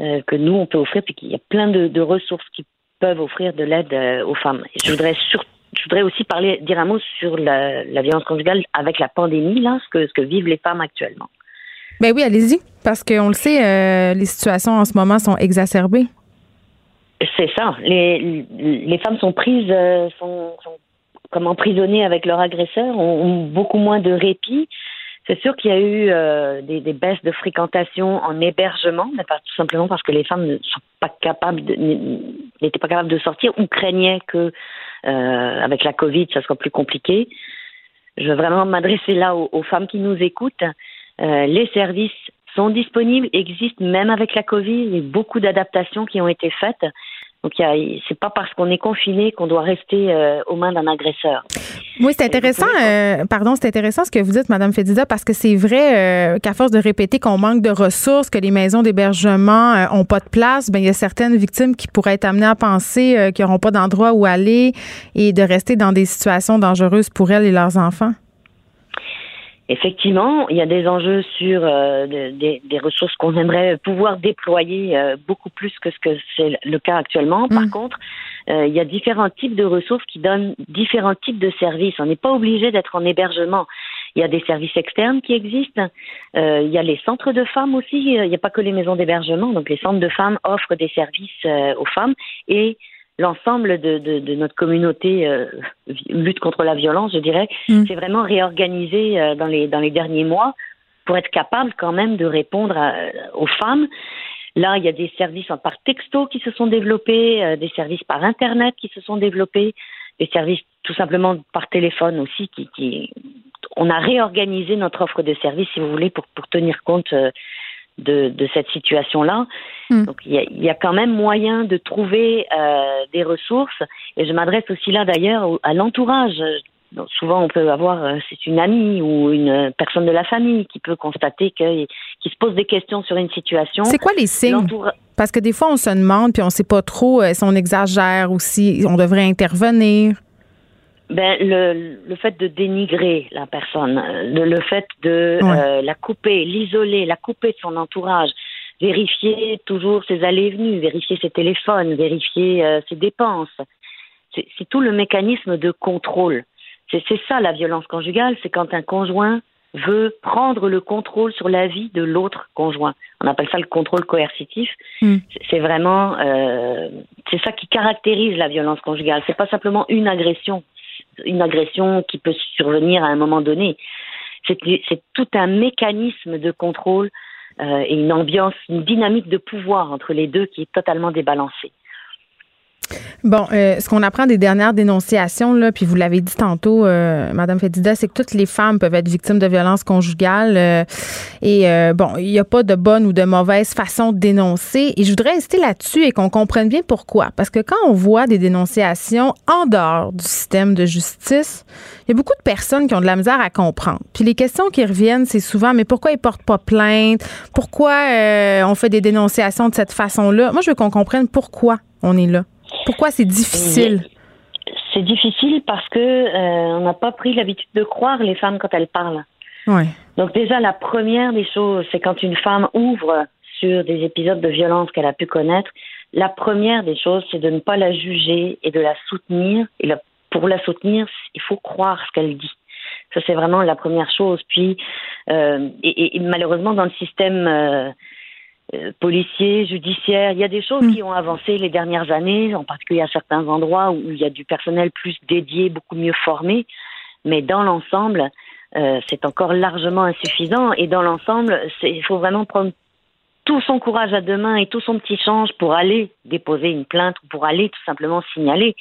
Speaker 12: euh, que nous, on peut offrir, puis qu'il y a plein de, ressources qui peuvent offrir de l'aide euh, aux femmes. Et je voudrais je voudrais aussi parler, dire un mot sur la, violence conjugale avec la pandémie, là, ce que, ce que vivent les femmes actuellement.
Speaker 1: Ben oui, allez-y, parce qu'on le sait, les situations en ce moment sont exacerbées.
Speaker 12: C'est ça. Les, les femmes sont prises, sont, comme emprisonnées avec leur agresseur, ont beaucoup moins de répit. C'est sûr qu'il y a eu euh, des, baisses de fréquentation en hébergement, mais pas tout simplement parce que les femmes ne sont pas capables, n'étaient pas capables de sortir ou craignaient que euh, avec la Covid, ça soit plus compliqué. Je veux vraiment m'adresser là aux, aux, femmes qui nous écoutent. Euh, les services sont disponibles, existent même avec la Covid. Il y a beaucoup d'adaptations qui ont été faites. Donc, c'est pas parce qu'on est confiné qu'on doit rester euh, aux mains d'un agresseur.
Speaker 1: Oui, c'est intéressant. Euh, pardon, c'est intéressant ce que vous dites, Madame Fedida, parce que c'est vrai euh, qu'à force de répéter qu'on manque de ressources, que les maisons d'hébergement euh, ont pas de place, ben il y a certaines victimes qui pourraient être amenées à penser qu'ils n'auront pas d'endroit où aller et de rester dans des situations dangereuses pour elles et leurs enfants.
Speaker 12: Effectivement, il y a des enjeux sur euh, des, des, ressources qu'on aimerait pouvoir déployer euh, beaucoup plus que ce que c'est le cas actuellement. Par mm. contre, euh, il y a différents types de ressources qui donnent différents types de services. On n'est pas obligé d'être en hébergement. Il y a des services externes qui existent. il y a les centres de femmes aussi. Il n'y a pas que les maisons d'hébergement. Donc les centres de femmes offrent des services aux femmes et l'ensemble de, de, notre communauté euh, lutte contre la violence, je dirais, mm. c'est vraiment réorganisé euh, dans, les, dans les derniers mois pour être capable quand même de répondre aux femmes. Là, il y a des services par texto qui se sont développés, euh, des services par Internet qui se sont développés, des services tout simplement par téléphone aussi. Qui, qui... On a réorganisé notre offre de services, si vous voulez, pour, pour tenir compte de, cette situation-là. Hmm. Donc il y, a, quand même moyen de trouver euh, des ressources. Et je m'adresse aussi là d'ailleurs à l'entourage. souvent on peut avoir, euh, c'est une amie ou une personne de la famille qui peut constater que, qui se pose des questions sur une situation.
Speaker 1: C'est quoi les signes? Parce que des fois on se demande puis on ne sait pas trop euh, si on exagère ou si on devrait intervenir.
Speaker 12: Ben, le, le fait de dénigrer la personne, le, le fait de euh, la couper, l'isoler, la couper de son entourage, vérifier toujours ses allées et venues, vérifier ses téléphones, vérifier euh, ses dépenses. C'est tout le mécanisme de contrôle. C'est ça la violence conjugale, c'est quand un conjoint veut prendre le contrôle sur la vie de l'autre conjoint. On appelle ça le contrôle coercitif. Hmm. C'est vraiment, euh, c'est ça qui caractérise la violence conjugale. C'est pas simplement une agression, une agression qui peut survenir à un moment donné. C'est tout un mécanisme de contrôle euh, et une ambiance, une dynamique de pouvoir entre les deux qui est totalement débalancée.
Speaker 1: Bon, euh, ce qu'on apprend des dernières dénonciations, puis vous l'avez dit tantôt, euh, Madame Fedida, c'est que toutes les femmes peuvent être victimes de violences conjugales. Euh, et euh, bon, il n'y a pas de bonne ou de mauvaise façon de dénoncer. Et je voudrais insister là-dessus et qu'on comprenne bien pourquoi. Parce que quand on voit des dénonciations en dehors du système de justice, il y a beaucoup de personnes qui ont de la misère à comprendre. Puis les questions qui reviennent, c'est souvent, mais pourquoi ils portent pas plainte? Pourquoi on fait des dénonciations de cette façon-là? Moi, je veux qu'on comprenne pourquoi on est là. Pourquoi c'est difficile?
Speaker 12: C'est difficile parce que euh, on n'a pas pris l'habitude de croire les femmes quand elles parlent. Donc déjà la première des choses, c'est quand une femme ouvre sur des épisodes de violence qu'elle a pu connaître, la première des choses, c'est de ne pas la juger et de la soutenir. Et pour la soutenir, il faut croire ce qu'elle dit. Ça, c'est vraiment la première chose. Puis, euh, et, malheureusement, dans le système euh, euh, policiers, judiciaires. Il y a des choses mm. qui ont avancé les dernières années, en particulier à certains endroits où il y a du personnel plus dédié, beaucoup mieux formé. Mais dans l'ensemble, euh, c'est encore largement insuffisant. Et dans l'ensemble, il faut vraiment prendre tout son courage à deux mains et tout son petit change pour aller déposer une plainte ou pour aller tout simplement signaler.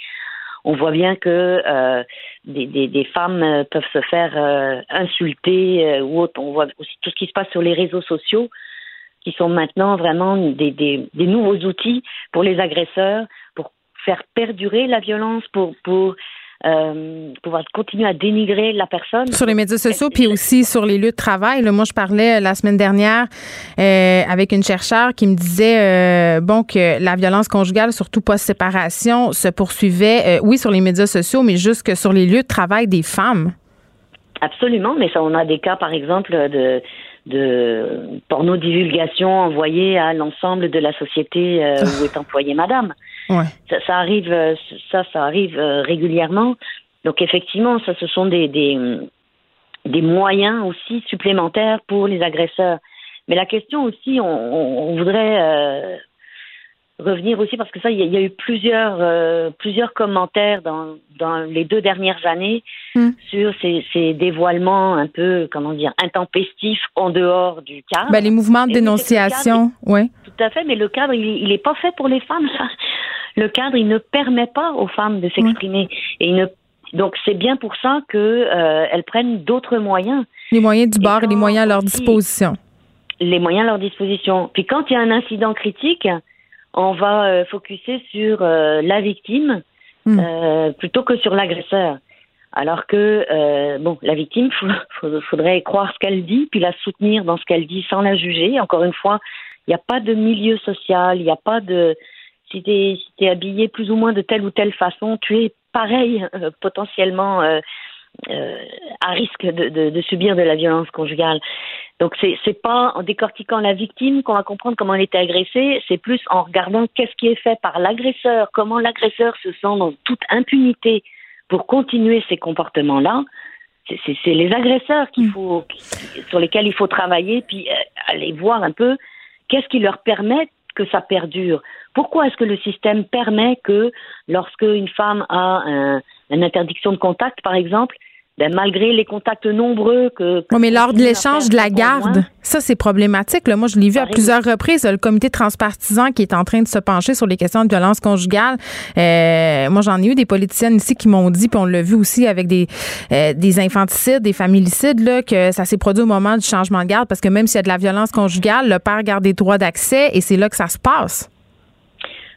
Speaker 12: On voit bien que euh, des, des, des, femmes peuvent se faire euh, insulter ou autre. On voit aussi tout ce qui se passe sur les réseaux sociaux qui sont maintenant vraiment des, des, des, nouveaux outils pour les agresseurs, pour faire perdurer la violence, pour, pour euh, pouvoir continuer à dénigrer la personne.
Speaker 1: Sur les médias sociaux, puis aussi sur les lieux de travail. moi, je parlais euh, la semaine dernière euh, avec une chercheure qui me disait euh, bon que la violence conjugale, surtout post-séparation, se poursuivait, oui, sur les médias sociaux, mais jusque sur les lieux de travail des femmes.
Speaker 12: Absolument, mais ça, on a des cas, par exemple, de de porno-divulgation envoyée à l'ensemble de la société euh, où est employée madame. Ça, arrive, euh, ça, ça arrive euh, régulièrement. Donc effectivement, ça, ce sont des, des, des, moyens aussi supplémentaires pour les agresseurs. Mais la question aussi, on, on voudrait revenir aussi parce que ça, il y, a eu plusieurs euh, plusieurs commentaires dans dans les deux dernières années hmm. sur ces, ces, dévoilements un peu comment dire intempestifs en dehors du cadre.
Speaker 1: Ben, les mouvements de dénonciation, oui.
Speaker 12: Tout à fait, mais le cadre, il, il est pas fait pour les femmes. Le cadre, il ne permet pas aux femmes de s'exprimer et il ne donc c'est bien pour ça que euh, prennent d'autres moyens.
Speaker 1: Les moyens du bar et les moyens à leur disposition.
Speaker 12: Les moyens à leur disposition. Puis quand il y a un incident critique, on va euh, focuser sur euh, la victime hmm. euh, plutôt que sur l'agresseur. Alors que, bon, la victime, il faudrait croire ce qu'elle dit, puis la soutenir dans ce qu'elle dit sans la juger. Encore une fois, il n'y a pas de milieu social, il n'y a pas de... Si tu es, si es, habillé plus ou moins de telle ou telle façon, tu es pareil potentiellement à risque de, de, subir de la violence conjugale. Donc c'est c'est pas en décortiquant la victime qu'on va comprendre comment elle était agressée, c'est plus en regardant qu'est-ce qui est fait par l'agresseur, comment l'agresseur se sent dans toute impunité pour continuer ces comportements-là. C'est les agresseurs qu'il mm. faut, sur lesquels il faut travailler, puis aller voir un peu qu'est-ce qui leur permet que ça perdure. Pourquoi est-ce que le système permet que lorsque une femme a une interdiction de contact, par exemple, ben, malgré les contacts nombreux que.
Speaker 1: mais lors de l'échange de la garde, ça c'est problématique. Moi, je l'ai vu à plusieurs reprises. Le comité transpartisan qui est en train de se pencher sur les questions de violence conjugale. Euh, moi, j'en ai eu des politiciennes ici qui m'ont dit, puis on l'a vu aussi avec des euh, des infanticides, des familicides, là, que ça s'est produit au moment du changement de garde, parce que même s'il y a de la violence conjugale, le père garde des droits d'accès et c'est là que ça se passe.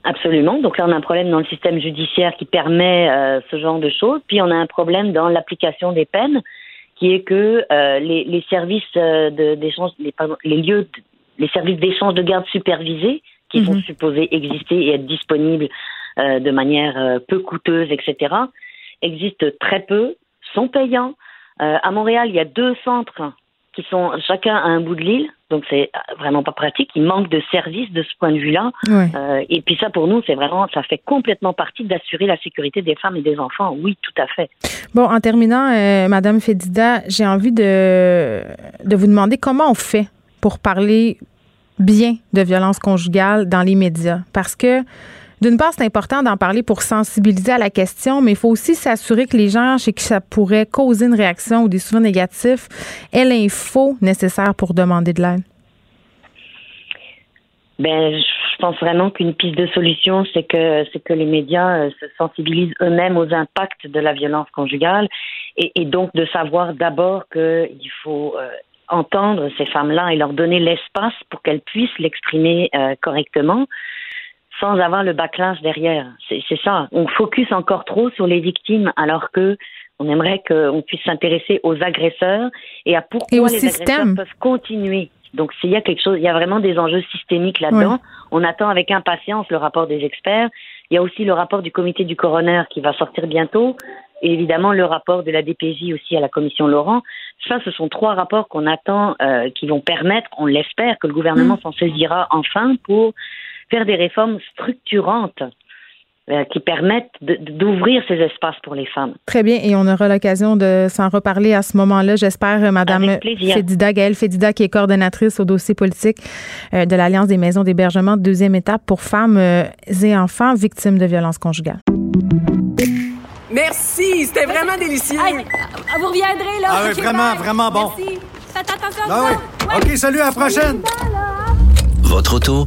Speaker 12: Absolument. Donc là, on a un problème dans le système judiciaire qui permet euh, ce genre de choses. Puis on a un problème dans l'application des peines, qui est que euh, les, les, services euh, d'échange, les, les, lieux, les services d'échange de garde supervisés, qui sont mhm. supposés exister et être disponibles de manière peu coûteuse, etc., existent très peu, sont payants. à Montréal, il y a deux centres qui sont chacun à un bout de l'île, donc c'est vraiment pas pratique. Il manque de services de ce point de vue-là. Euh, et puis ça, pour nous, c'est vraiment, ça fait complètement partie d'assurer la sécurité des femmes et des enfants. Oui, tout à fait.
Speaker 1: Bon, en terminant, euh, Madame Fedida, j'ai envie de, de vous demander comment on fait pour parler bien de violence conjugale dans les médias, parce que d'une part, c'est important d'en parler pour sensibiliser à la question, mais il faut aussi s'assurer que les gens chez qui ça pourrait causer une réaction ou des souvenirs négatifs aient l'info nécessaire pour demander de l'aide.
Speaker 12: Ben, je pense vraiment qu'une piste de solution, c'est que c'est que les médias euh, se sensibilisent eux-mêmes aux impacts de la violence conjugale et, donc de savoir d'abord qu'il faut euh, entendre ces femmes-là et leur donner l'espace pour qu'elles puissent l'exprimer euh, correctement sans avoir le backlash derrière. C'est ça. On focus encore trop sur les victimes alors que on aimerait qu'on puisse s'intéresser aux agresseurs et à pourquoi les agresseurs peuvent continuer. Donc s'il y a quelque chose, il y a vraiment des enjeux systémiques là-dedans. On attend avec impatience le rapport des experts. Il y a aussi le rapport du comité du coroner qui va sortir bientôt. Et évidemment, le rapport de la DPJ aussi à la commission Laurent. Ça, ce sont trois rapports qu'on attend, euh, qui vont permettre, on l'espère, que le gouvernement mm. s'en saisira enfin pour faire des réformes structurantes euh, qui permettent d'ouvrir ces espaces pour les femmes.
Speaker 1: Très bien, et on aura l'occasion de s'en reparler à ce moment-là, j'espère, euh, Madame Fédida, Gaëlle Fédida, qui est coordonnatrice au dossier politique euh, de l'Alliance des maisons d'hébergement, deuxième étape pour femmes et enfants victimes de violences conjugales.
Speaker 13: Merci, c'était vraiment délicieux.
Speaker 14: vous reviendrez, là.
Speaker 13: Ah vraiment, vraiment bon.
Speaker 14: Merci. Faites attention
Speaker 13: ah OK, salut, à la prochaine.
Speaker 9: Votre auto,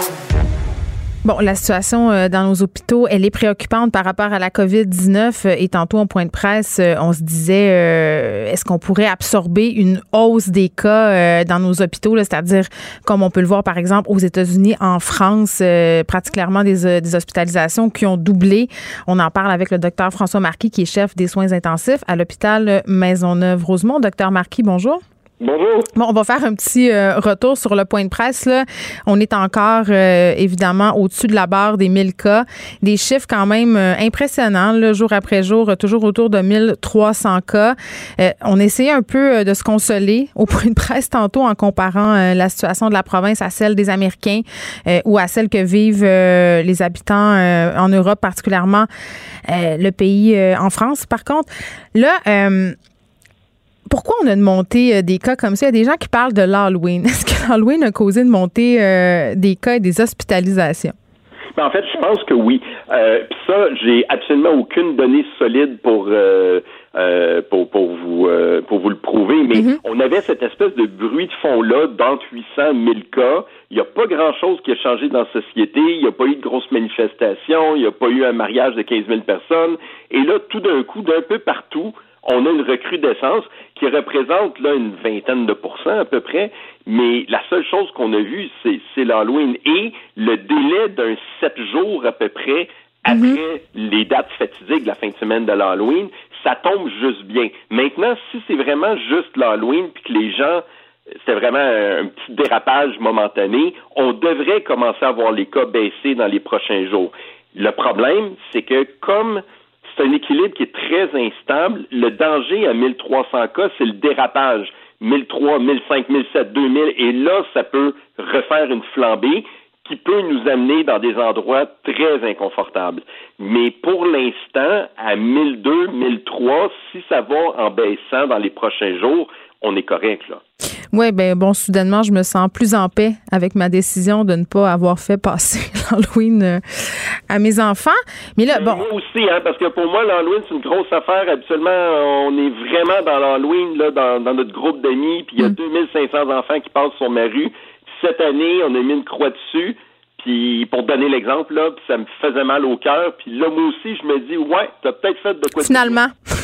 Speaker 1: Bon, la situation euh, dans nos hôpitaux, elle est préoccupante par rapport à la COVID-19. Et tantôt, en point de presse, euh, on se disait, euh, est-ce qu'on pourrait absorber une hausse des cas dans nos hôpitaux, c'est-à-dire, comme on peut le voir, par exemple, aux États-Unis, en France, pratiquement des, des, hospitalisations qui ont doublé. On en parle avec le docteur François Marquis, qui est chef des soins intensifs à l'hôpital Maisonneuve-Rosemont. Docteur Marquis, bonjour. Bon, on va faire un petit euh, retour sur le point de presse. Là. On est encore euh, évidemment au-dessus de la barre des 1000 cas. Des chiffres quand même euh, impressionnants, le jour après jour, toujours autour de 1300 cas. on essayait un peu de se consoler au point de presse tantôt en comparant la situation de la province à celle des Américains ou à celle que vivent les habitants en Europe, particulièrement le pays en France. Par contre, là, pourquoi on a une montée euh, des cas comme ça? Il y a des gens qui parlent de l'Halloween. Est-ce que l'Halloween a causé une montée euh, des cas et des hospitalisations?
Speaker 15: Ben, en fait, je pense que oui. Euh, Puis ça, j'ai absolument aucune donnée solide pour euh, euh, pour, pour vous pour vous le prouver, mais on avait cette espèce de bruit de fond là d'entre 800 1000 cas. Il n'y a pas grand chose qui a changé dans la société. Il n'y a pas eu de grosses manifestations. Il n'y a pas eu un mariage de 15 000 personnes. Et là, tout d'un coup, d'un peu partout, on a une recrudescence qui représente là une vingtaine de pourcents à peu près, mais la seule chose qu'on a vue, c'est, c'est l'Halloween et le délai d'un sept jours à peu près après les dates fatidiques de la fin de semaine de l'Halloween, ça tombe juste bien. Maintenant, si c'est vraiment juste l'Halloween puis que les gens c'était vraiment un petit dérapage momentané. On devrait commencer à voir les cas baisser dans les prochains jours. Le problème, c'est que comme c'est un équilibre qui est très instable, le danger à 1300 cas, c'est le dérapage. 1003, 1005, 1007, 2000, et là, ça peut refaire une flambée qui peut nous amener dans des endroits très inconfortables. Mais pour l'instant, à 1002, 1003, si ça va en baissant dans les prochains jours, on est correct, là.
Speaker 1: Oui, ben bon, soudainement, je me sens plus en paix avec ma décision de ne pas avoir fait passer l'Halloween euh, à mes enfants. Mais là, bon.
Speaker 15: Moi aussi, hein, parce que pour moi, l'Halloween, c'est une grosse affaire. Habituellement, on est vraiment dans l'Halloween, là, dans, dans notre groupe d'amis, puis il y a 2500 enfants qui passent sur ma rue. Cette année, on a mis une croix dessus. Puis pour donner l'exemple, là, puis ça me faisait mal au cœur. Puis là, moi aussi, je me dis, ouais, t'as peut-être fait de quoi.
Speaker 1: Finalement.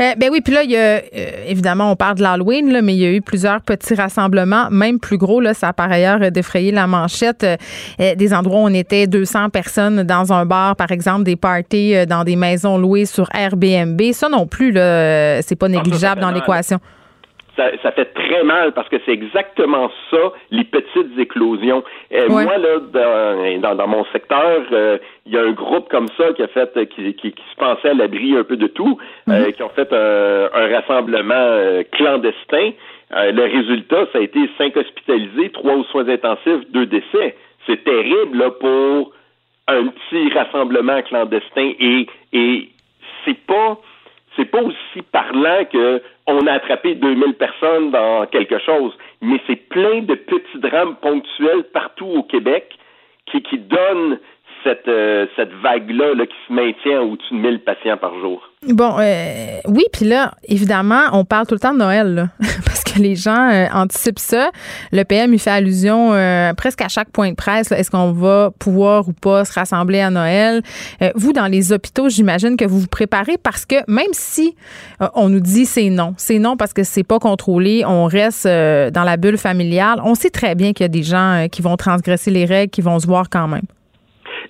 Speaker 1: Euh, ben oui, puis là, il y a, euh, évidemment, on parle de l'Halloween, là, mais il y a eu plusieurs petits rassemblements, même plus gros. Là, ça a par ailleurs euh, défrayé la manchette. Euh, des endroits où on était 200 personnes dans un bar, par exemple, des parties dans des maisons louées sur Airbnb. Ça non plus, là, c'est pas négligeable dans l'équation.
Speaker 15: Ça, ça fait très mal parce que c'est exactement ça, les petites éclosions.
Speaker 1: Ouais.
Speaker 15: Moi, là, dans, dans, dans mon secteur, euh, il y a un groupe comme ça qui a fait, euh, qui, qui, qui se pensait à l'abri un peu de tout, euh, qui ont fait un, un rassemblement clandestin. Le résultat, ça a été cinq hospitalisés, trois aux soins intensifs, deux décès. C'est terrible là, pour un petit rassemblement clandestin et, et c'est pas c'est pas aussi parlant que on a attrapé 2000 personnes dans quelque chose, mais c'est plein de petits drames ponctuels partout au Québec qui, donnent cette, euh, cette vague-là là, qui se maintient au-dessus de 1000 patients par jour.
Speaker 1: Bon, euh, oui, puis là, évidemment, on parle tout le temps de Noël, là, les gens euh, anticipent ça. Le PM, il fait allusion euh, presque à chaque point de presse. Est-ce qu'on va pouvoir ou pas se rassembler à Noël? Euh, vous, dans les hôpitaux, j'imagine que vous vous préparez parce que même si on nous dit c'est non, c'est non parce que c'est pas contrôlé, on reste dans la bulle familiale, on sait très bien qu'il y a des gens qui vont transgresser les règles, qui vont se voir quand même.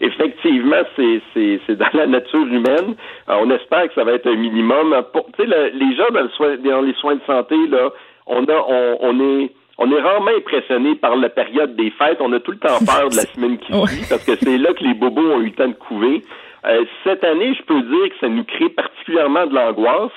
Speaker 15: Effectivement, c'est, dans la nature humaine. On espère que ça va être un minimum. Pour, les gens dans, dans les soins de santé, là, on a, on, on est, on est rarement impressionné par la période des fêtes. On a tout le temps peur de la semaine qui suit parce que c'est là que les bobos ont eu le temps de couver. Euh, cette année, je peux dire que ça nous crée particulièrement de l'angoisse.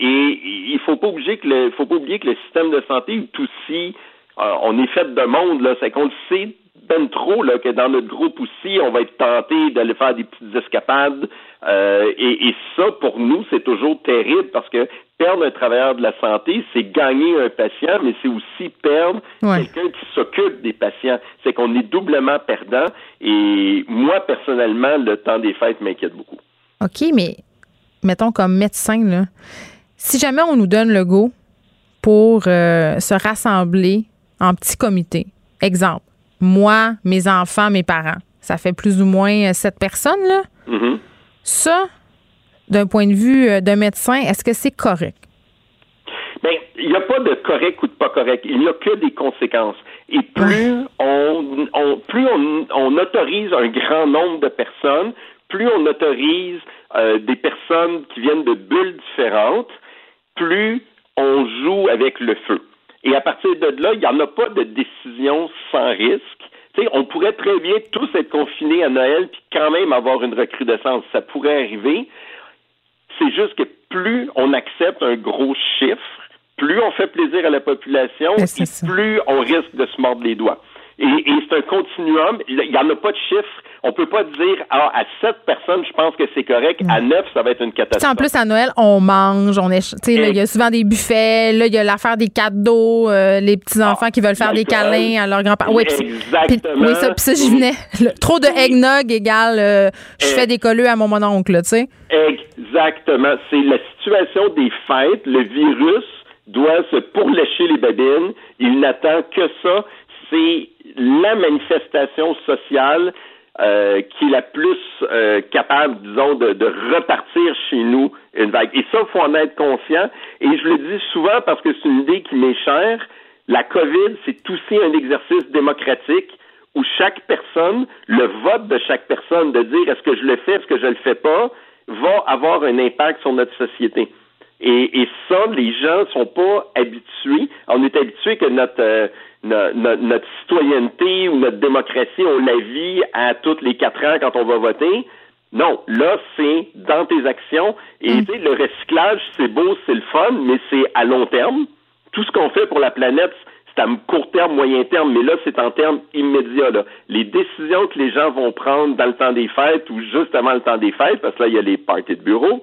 Speaker 15: Et il faut pas oublier que le, faut pas oublier que le système de santé est aussi, euh, on est fait de monde là, c'est qu'on le sait ben trop là que dans notre groupe aussi, on va être tenté d'aller faire des petites escapades. Euh, et, et ça, pour nous, c'est toujours terrible parce que perdre un travailleur de la santé, c'est gagner un patient, mais c'est aussi perdre
Speaker 1: Ouais.
Speaker 15: quelqu'un qui s'occupe des patients. C'est qu'on est doublement perdant. Et moi, personnellement, le temps des fêtes m'inquiète beaucoup.
Speaker 1: OK, mais mettons comme médecin, là, si jamais on nous donne le go pour euh, se rassembler en petit comité, exemple, moi, mes enfants, mes parents, ça fait plus ou moins euh, sept personnes, là.
Speaker 15: Mhm.
Speaker 1: Ça, d'un point de vue euh, d'un médecin, est-ce que c'est correct?
Speaker 15: Ben, il n'y a pas de correct ou de pas correct. Il n'y a que des conséquences. Et plus on, on plus on, on autorise un grand nombre de personnes, plus on autorise euh, des personnes qui viennent de bulles différentes, plus on joue avec le feu. Et à partir de là, il n'y en a pas de décision sans risque. Tu sais, on pourrait très bien tous être confinés à Noël puis quand même avoir une recrudescence. Ça pourrait arriver. C'est juste que plus on accepte un gros chiffre, plus on fait plaisir à la population,
Speaker 1: Ben,
Speaker 15: et plus on risque de se mordre les doigts. Et, et c'est un continuum. Il n'y en a pas de chiffre. On peut pas dire, ah, à sept personnes, je pense que c'est correct. À neuf, ça va être une catastrophe.
Speaker 1: en plus, à Noël, on mange, on est, tu sais, là, il y a souvent des buffets, là, il y a l'affaire des cadeaux, euh, les petits-enfants qui veulent faire des câlins à leurs grands-parents. Oui,
Speaker 15: Exactement.
Speaker 1: oui, ça, puis ça, j'y venais. Le- trop de eggnog égale, euh, je fais des colleux à mon mononcle, tu sais.
Speaker 15: Exactement. C'est la situation des fêtes. Le virus doit se pourlécher les babines. Il n'attend que ça. C'est la manifestation sociale euh, qui est la plus euh, capable, disons, de, de repartir chez nous une vague. Et ça, il faut en être conscient. Et je le dis souvent parce que c'est une idée qui m'est chère. La COVID, c'est aussi un exercice démocratique où chaque personne, le vote de chaque personne, de dire est-ce que je le fais, est-ce que je le fais pas, va avoir un impact sur notre société. Et, et ça, les gens sont pas habitués. On est habitué que notre, euh, no- no- notre citoyenneté ou notre démocratie, on la vit à toutes les quatre ans quand on va voter. Non, là, c'est dans tes actions. Et tu sais, le recyclage, c'est beau, c'est le fun, mais c'est à long terme. Tout ce qu'on fait pour la planète, c'est à court terme, moyen terme, mais là, c'est en termes immédiats. Là. Les décisions que les gens vont prendre dans le temps des fêtes ou juste avant le temps des fêtes, parce que là, il y a les parties de bureau.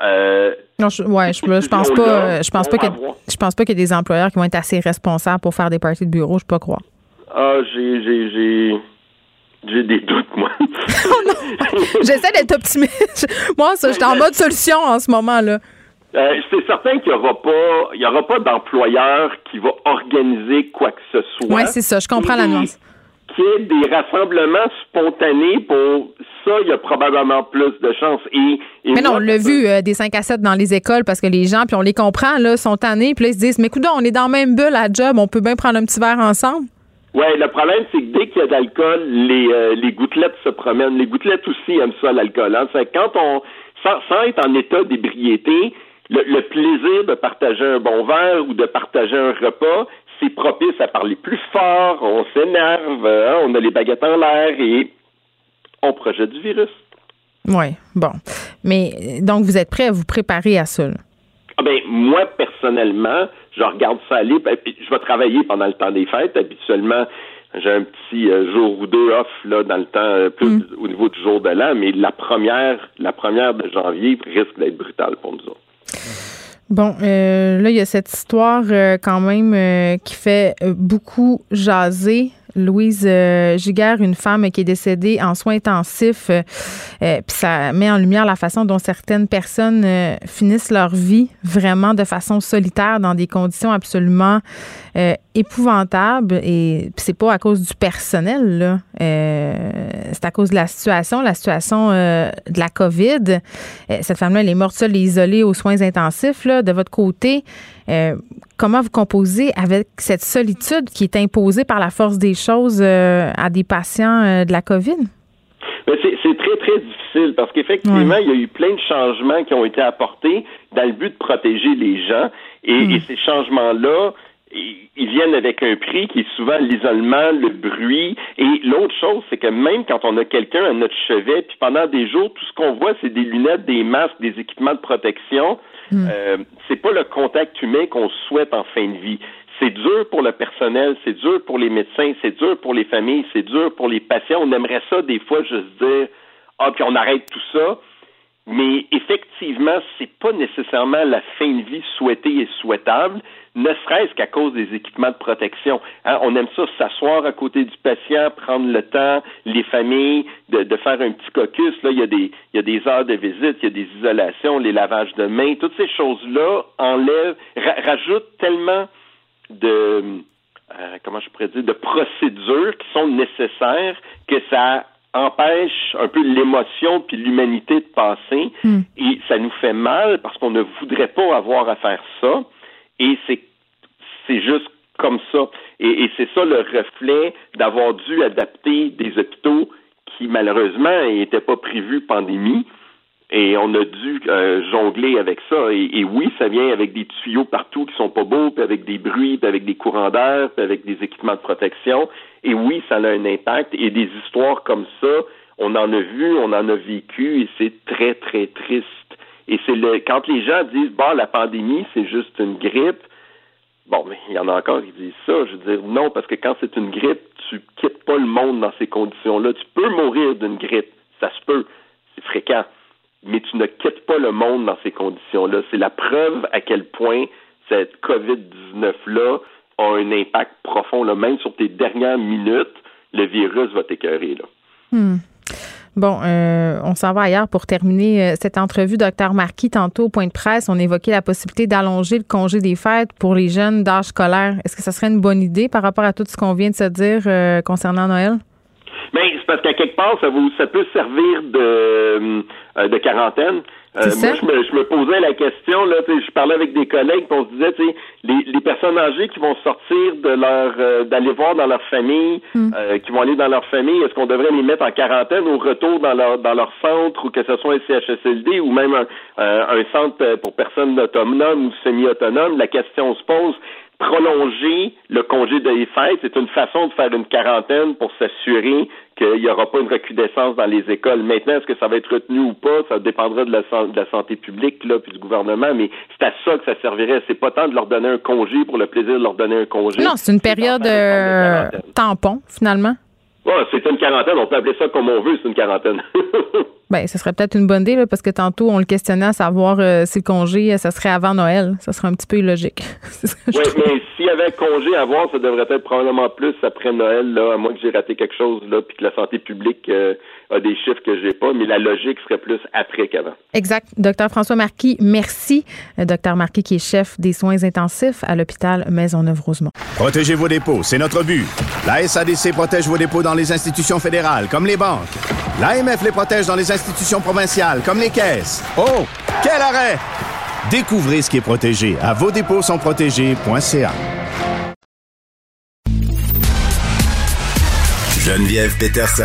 Speaker 15: Euh,
Speaker 1: Non, je, ouais, je, je pense pas, je pense pas que,
Speaker 15: avoir-
Speaker 1: je pense pas qu'il y ait des employeurs qui vont être assez responsables pour faire des parties de bureau, je peux pas croire.
Speaker 15: Ah, j'ai, j'ai, j'ai, j'ai des doutes, moi.
Speaker 1: J'essaie d'être optimiste. Moi, ça, je suis en mode solution en ce moment, là.
Speaker 15: Euh, c'est certain qu'il n'y aura pas, il y aura pas d'employeur qui va organiser quoi que ce soit.
Speaker 1: Oui, c'est ça, je comprends la nuance.
Speaker 15: Des rassemblements spontanés pour ça, il y a probablement plus de chances. Et, et
Speaker 1: Mais non, on l'a vu euh, des 5 à 7 dans les écoles parce que les gens, puis on les comprend, là, sont tannés, puis là, ils se disent, mais écoute, on est dans la même bulle à job, on peut bien prendre un petit verre ensemble.
Speaker 15: Ouais, le problème, c'est que dès qu'il y a d'alcool, les, euh, les gouttelettes se promènent. Les gouttelettes aussi aiment ça, l'alcool. Hein. C'est quand on, sans, sans être en état d'ébriété, le, le plaisir de partager un bon verre ou de partager un repas, c'est propice à parler plus fort, on s'énerve, hein, on a les baguettes en l'air et on projette du virus.
Speaker 1: Oui, bon. Mais donc, vous êtes prêts à vous préparer à ça, là?
Speaker 15: Ah ben, moi, personnellement, je regarde ça aller. ben, puis je vais travailler pendant le temps des fêtes. Habituellement, j'ai un petit euh, jour ou deux off là, dans le temps, euh, plus au niveau du jour de l'an, mais la première, la première de janvier risque d'être brutale pour nous autres.
Speaker 1: Bon, euh, là, il y a cette histoire euh, quand même euh, qui fait euh, beaucoup jaser. Louise euh, Giguère, une femme qui est décédée en soins intensifs, euh, euh, puis ça met en lumière la façon dont certaines personnes finissent leur vie vraiment de façon solitaire dans des conditions absolument épouvantables. Et c'est pas à cause du personnel, là. C'est à cause de la situation, la situation de la COVID. Cette femme-là, elle est morte seule et isolée aux soins intensifs. Là, de votre côté, euh, comment vous composez avec cette solitude qui est imposée par la force des choses euh, à des patients euh, de la COVID?
Speaker 15: Mais c'est très, très difficile parce qu'effectivement, il y a eu plein de changements qui ont été apportés dans le but de protéger les gens. Et, et ces changements-là, ils ils viennent avec un prix qui est souvent l'isolement, le bruit. Et l'autre chose, c'est que même quand on a quelqu'un à notre chevet, puis pendant des jours, tout ce qu'on voit, c'est des lunettes, des masques, des équipements de protection. Euh, c'est pas le contact humain qu'on souhaite en fin de vie. C'est dur pour le personnel, c'est dur pour les médecins, c'est dur pour les familles, c'est dur pour les patients. On aimerait ça des fois juste dire ah puis on arrête tout ça. Mais effectivement, c'est pas nécessairement la fin de vie souhaitée et souhaitable, ne serait-ce qu'à cause des équipements de protection. Hein, on aime ça s'asseoir à côté du patient, prendre le temps, les familles, de, de faire un petit caucus. Là, il y a des, il y a des heures de visite, il y a des isolations, les lavages de mains, toutes ces choses-là enlèvent, ra- rajoutent tellement de euh, comment je pourrais dire de procédures qui sont nécessaires que ça empêche un peu l'émotion puis l'humanité de passer. Et ça nous fait mal parce qu'on ne voudrait pas avoir à faire ça. Et c'est c'est juste comme ça. Et, et c'est ça le reflet d'avoir dû adapter des hôpitaux qui malheureusement n'étaient pas prévus pandémie et on a dû euh, jongler avec ça. Et, et oui, ça vient avec des tuyaux partout qui sont pas beaux, puis avec des bruits, puis avec des courants d'air, puis avec des équipements de protection. Et oui, ça a un impact. Et des histoires comme ça, on en a vu, on en a vécu, et c'est très, très triste. Et c'est le quand les gens disent bon, la pandémie, c'est juste une grippe. Bon, mais il y en a encore qui disent ça. Je veux dire, non, parce que quand c'est une grippe, tu quittes pas le monde dans ces conditions-là. Tu peux mourir d'une grippe, ça se peut, c'est fréquent, mais tu ne quittes pas le monde dans ces conditions-là. C'est la preuve à quel point cette COVID-19-là a un impact profond, même sur tes dernières minutes, le virus va t'écœurer. Là.
Speaker 1: Hmm. Bon, euh, on s'en va ailleurs pour terminer euh, cette entrevue. Docteur Marquis, tantôt au point de presse, on évoquait la possibilité d'allonger le congé des fêtes pour les jeunes d'âge scolaire. Est-ce que ça serait une bonne idée par rapport à tout ce qu'on vient de se dire euh, concernant Noël?
Speaker 15: Mais c'est parce qu'à quelque part, ça, vous, ça peut servir de, de quarantaine. moi, je me, je me, posais la question, là, je parlais avec des collègues, on se disait, les, les personnes âgées qui vont sortir de leur, d'aller voir dans leur famille,
Speaker 1: Hmm.
Speaker 15: euh, qui vont aller dans leur famille, est-ce qu'on devrait les mettre en quarantaine au retour dans leur, dans leur centre, ou que ce soit un CHSLD ou même un, un centre pour personnes autonomes ou semi-autonomes? La question se pose, prolonger le congé de fêtes, c'est une façon de faire une quarantaine pour s'assurer qu'il n'y aura pas une recrudescence dans les écoles. Maintenant, est-ce que ça va être retenu ou pas? Ça dépendra de la, de la santé publique là, puis du gouvernement, mais c'est à ça que ça servirait. C'est pas tant de leur donner un congé pour le plaisir de leur donner un congé.
Speaker 1: Non, c'est une période euh, tampon, finalement.
Speaker 15: Ouais, c'est une quarantaine. On peut appeler ça comme on veut, c'est une quarantaine.
Speaker 1: ben, ce serait peut-être une bonne idée, là, parce que tantôt, on le questionnait à savoir euh, si le congé, ça serait avant Noël. Ça serait un petit peu illogique.
Speaker 15: oui, mais s'il y avait congé à voir, ça devrait être probablement plus après Noël, là, à moins que j'ai raté quelque chose, là, puis que la santé publique euh, a des chiffres que j'ai pas, mais la logique serait plus après qu'avant.
Speaker 1: Exact. Docteur François Marquis, merci. Euh, Docteur Marquis, qui est chef des soins intensifs à l'hôpital Maisonneuve-Rosemont.
Speaker 11: Protégez vos dépôts, c'est notre but. La SADC protège vos dépôts dans les institutions fédérales, comme les banques. L'AMF les protège dans les institutions provinciales, comme les caisses. Oh, quel arrêt! Découvrez ce qui est protégé à vos dépôts sont protégés.ca.
Speaker 16: Geneviève Peterson,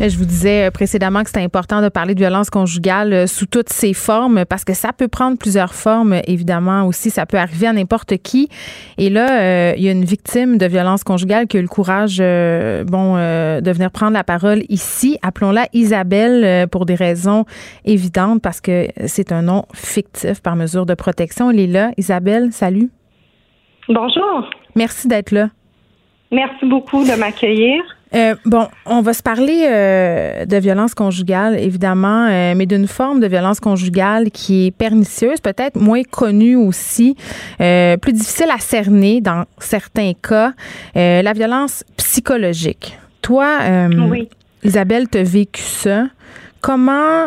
Speaker 1: Je vous disais précédemment que c'était important de parler de violence conjugale sous toutes ses formes parce que ça peut prendre plusieurs formes. Évidemment aussi, ça peut arriver à n'importe qui. Et là, euh, il y a une victime de violence conjugale qui a eu le courage, euh, bon, euh, de venir prendre la parole ici. Appelons-la Isabelle pour des raisons évidentes parce que c'est un nom fictif par mesure de protection. Elle est là. Isabelle, salut.
Speaker 17: Bonjour.
Speaker 1: Merci d'être là.
Speaker 17: Merci beaucoup de m'accueillir.
Speaker 1: Euh, bon, on va se parler euh, de violence conjugale, évidemment, euh, mais d'une forme de violence conjugale qui est pernicieuse, peut-être moins connue aussi, plus difficile à cerner dans certains cas, la violence psychologique. Toi,
Speaker 17: oui.
Speaker 1: Isabelle, tu as vécu ça. Comment,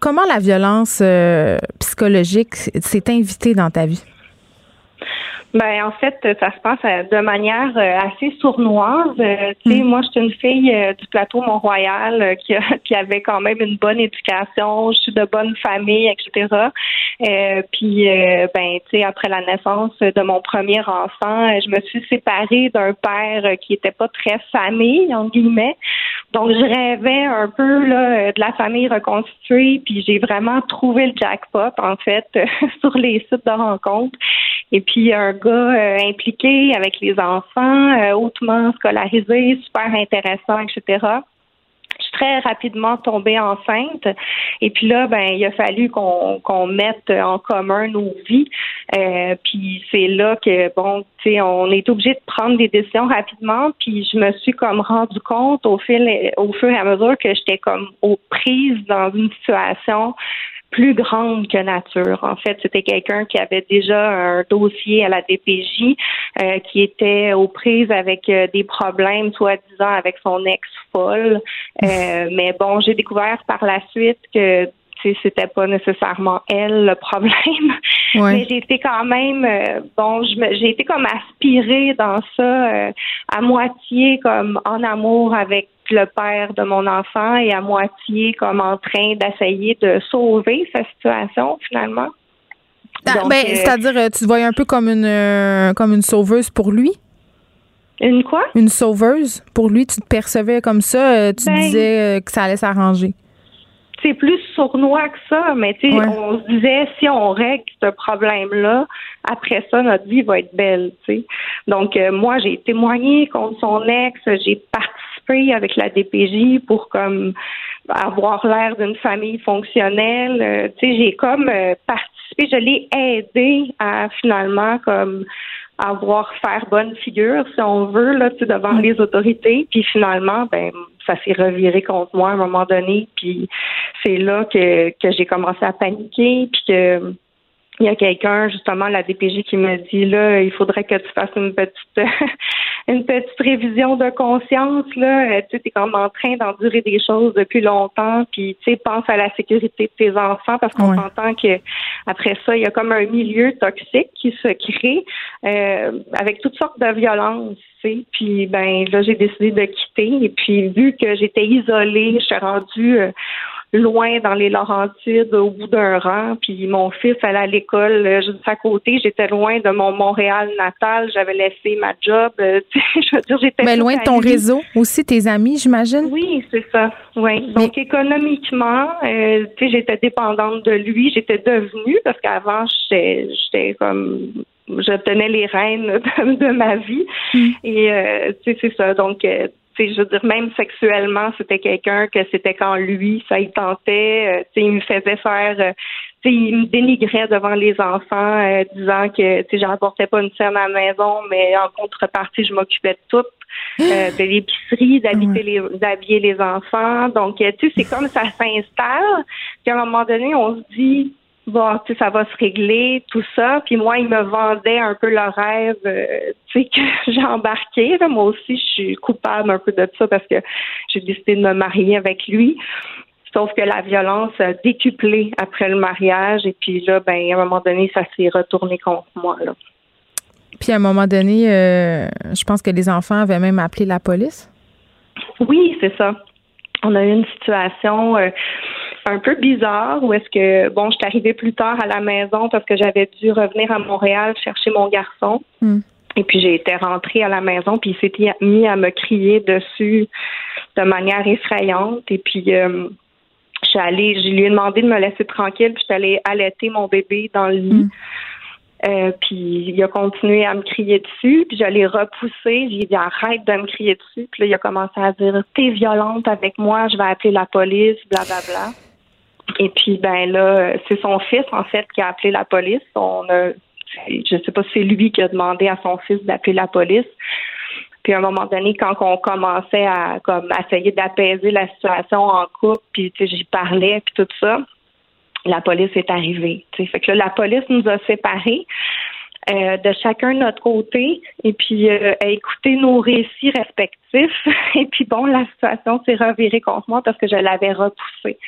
Speaker 1: comment la violence psychologique s'est invitée dans ta vie?
Speaker 17: Ben en fait, ça se passe de manière assez sournoise. Euh, tu sais, moi, je suis une fille euh, du plateau Mont-Royal euh, qui, avait quand même une bonne éducation. Je suis de bonne famille, etc. Euh, puis, ben, tu sais, après la naissance de mon premier enfant, je me suis séparée d'un père qui était pas très famille, en guillemets. Donc, je rêvais un peu là, de la famille reconstituée. Puis, j'ai vraiment trouvé le jackpot, en fait, sur les sites de rencontres. Et puis, un gars euh, impliqué avec les enfants, euh, hautement scolarisé, super intéressant, etc. Je suis très rapidement tombée enceinte. Et puis là, ben, il a fallu qu'on qu'on mette en commun nos vies. Euh, puis c'est là que, bon, tu sais, on est obligé de prendre des décisions rapidement. Puis je me suis comme rendu compte au fil, au fur et à mesure que j'étais comme aux prises dans une situation plus grande que nature. En fait, c'était quelqu'un qui avait déjà un dossier à la DPJ, euh, qui était aux prises avec euh, des problèmes, soi-disant, avec son ex-folle. Euh, mais bon, j'ai découvert par la suite que c'était pas nécessairement elle le problème.
Speaker 1: Ouais.
Speaker 17: Mais j'ai été quand même euh, bon, j'ai été comme aspirée dans ça euh, à moitié comme en amour avec le père de mon enfant et à moitié comme en train d'essayer de sauver sa situation finalement.
Speaker 1: Ah, ben, c'est-à-dire tu te voyais un peu comme une euh, comme une sauveuse pour lui?
Speaker 17: Une quoi?
Speaker 1: Une sauveuse pour lui, tu te percevais comme ça, euh, tu
Speaker 17: Ben,
Speaker 1: disais que ça allait s'arranger?
Speaker 17: c'est plus sournois que ça, mais tu sais,
Speaker 1: Ouais.
Speaker 17: on se disait si on règle ce problème-là, après ça, notre vie va être belle, tu sais. Donc, euh, moi, j'ai témoigné contre son ex, j'ai participé avec la DPJ pour comme avoir l'air d'une famille fonctionnelle. Euh, tu sais, j'ai comme euh, participé, je l'ai aidé à finalement comme avoir faire bonne figure, si on veut, là, tu sais, devant les autorités. Puis finalement, ben ça s'est reviré contre moi à un moment donné. Puis c'est là que, que j'ai commencé à paniquer, puis que il y a quelqu'un, justement, la DPJ, qui me dit là, il faudrait que tu fasses une petite une petite révision de conscience. Là, Euh, tu sais, es comme en train d'endurer des choses depuis longtemps, puis tu sais, pense à la sécurité de tes enfants, parce qu'on
Speaker 1: Ouais.
Speaker 17: s'entend que après ça, il y a comme un milieu toxique qui se crée euh, avec toutes sortes de violences. tu sais. Puis ben là, j'ai décidé de quitter. Et puis vu que j'étais isolée, je suis rendue euh, loin dans les Laurentides au bout d'un rang. Puis mon fils allait à l'école euh, juste à côté. J'étais loin de mon Montréal natal. J'avais laissé ma job. euh, je veux dire, j'étais
Speaker 1: Mais loin de ton réseau aussi, tes amis, j'imagine?
Speaker 17: Oui, c'est ça. Oui. Donc économiquement, euh, tu sais, j'étais dépendante de lui. J'étais devenue parce qu'avant, j'étais, comme, je tenais les rênes de, de ma vie. Et euh, tu sais, c'est ça. Donc euh, je veux dire, même sexuellement, c'était quelqu'un que c'était quand lui, ça y tentait. euh, tu sais, il me faisait faire. euh, tu sais, il me dénigrait devant les enfants, euh, disant que tu sais, j'apportais pas une scène à la maison, mais en contrepartie, je m'occupais de tout, euh, de l'épicerie, d'habiter les, d'habiller les enfants. Donc, tu sais, c'est comme ça s'installe. Puis à un moment donné, on se dit, bon, tu sais, ça va se régler, tout ça. Puis moi, il me vendait un peu le rêve, euh, tu sais, que j'ai embarqué. Là. Moi aussi, je suis coupable un peu de ça parce que j'ai décidé de me marier avec lui. Sauf que la violence a décuplé après le mariage. Et puis là, ben, à un moment donné, ça s'est retourné contre moi. Là.
Speaker 1: Puis à un moment donné, euh, je pense que les enfants avaient même appelé la police?
Speaker 17: Oui, c'est ça. On a eu une situation euh, un peu bizarre où est-ce que, bon, je suis arrivée plus tard à la maison parce que j'avais dû revenir à Montréal chercher mon garçon.
Speaker 1: Hmm.
Speaker 17: Et puis j'ai été rentrée à la maison, puis il s'était mis à me crier dessus de manière effrayante. Et puis euh, je suis allée, je lui ai demandé de me laisser tranquille, puis je suis allée allaiter mon bébé dans le lit. Euh, puis il a continué à me crier dessus, puis je l'ai repoussé. J'ai dit arrête de me crier dessus. Puis là, il a commencé à dire t'es violente avec moi, je vais appeler la police, blablabla. Et puis ben là, c'est son fils en fait qui a appelé la police. On a, je sais pas si c'est lui qui a demandé à son fils d'appeler la police. Puis à un moment donné, quand on commençait à comme essayer d'apaiser la situation en couple, puis j'y parlais puis tout ça, la police est arrivée. tu sais. Fait que là, la police nous a séparés. Euh, de chacun de notre côté. Et puis euh, a écouté nos récits respectifs. Et puis bon la situation s'est revirée contre moi parce que je l'avais repoussé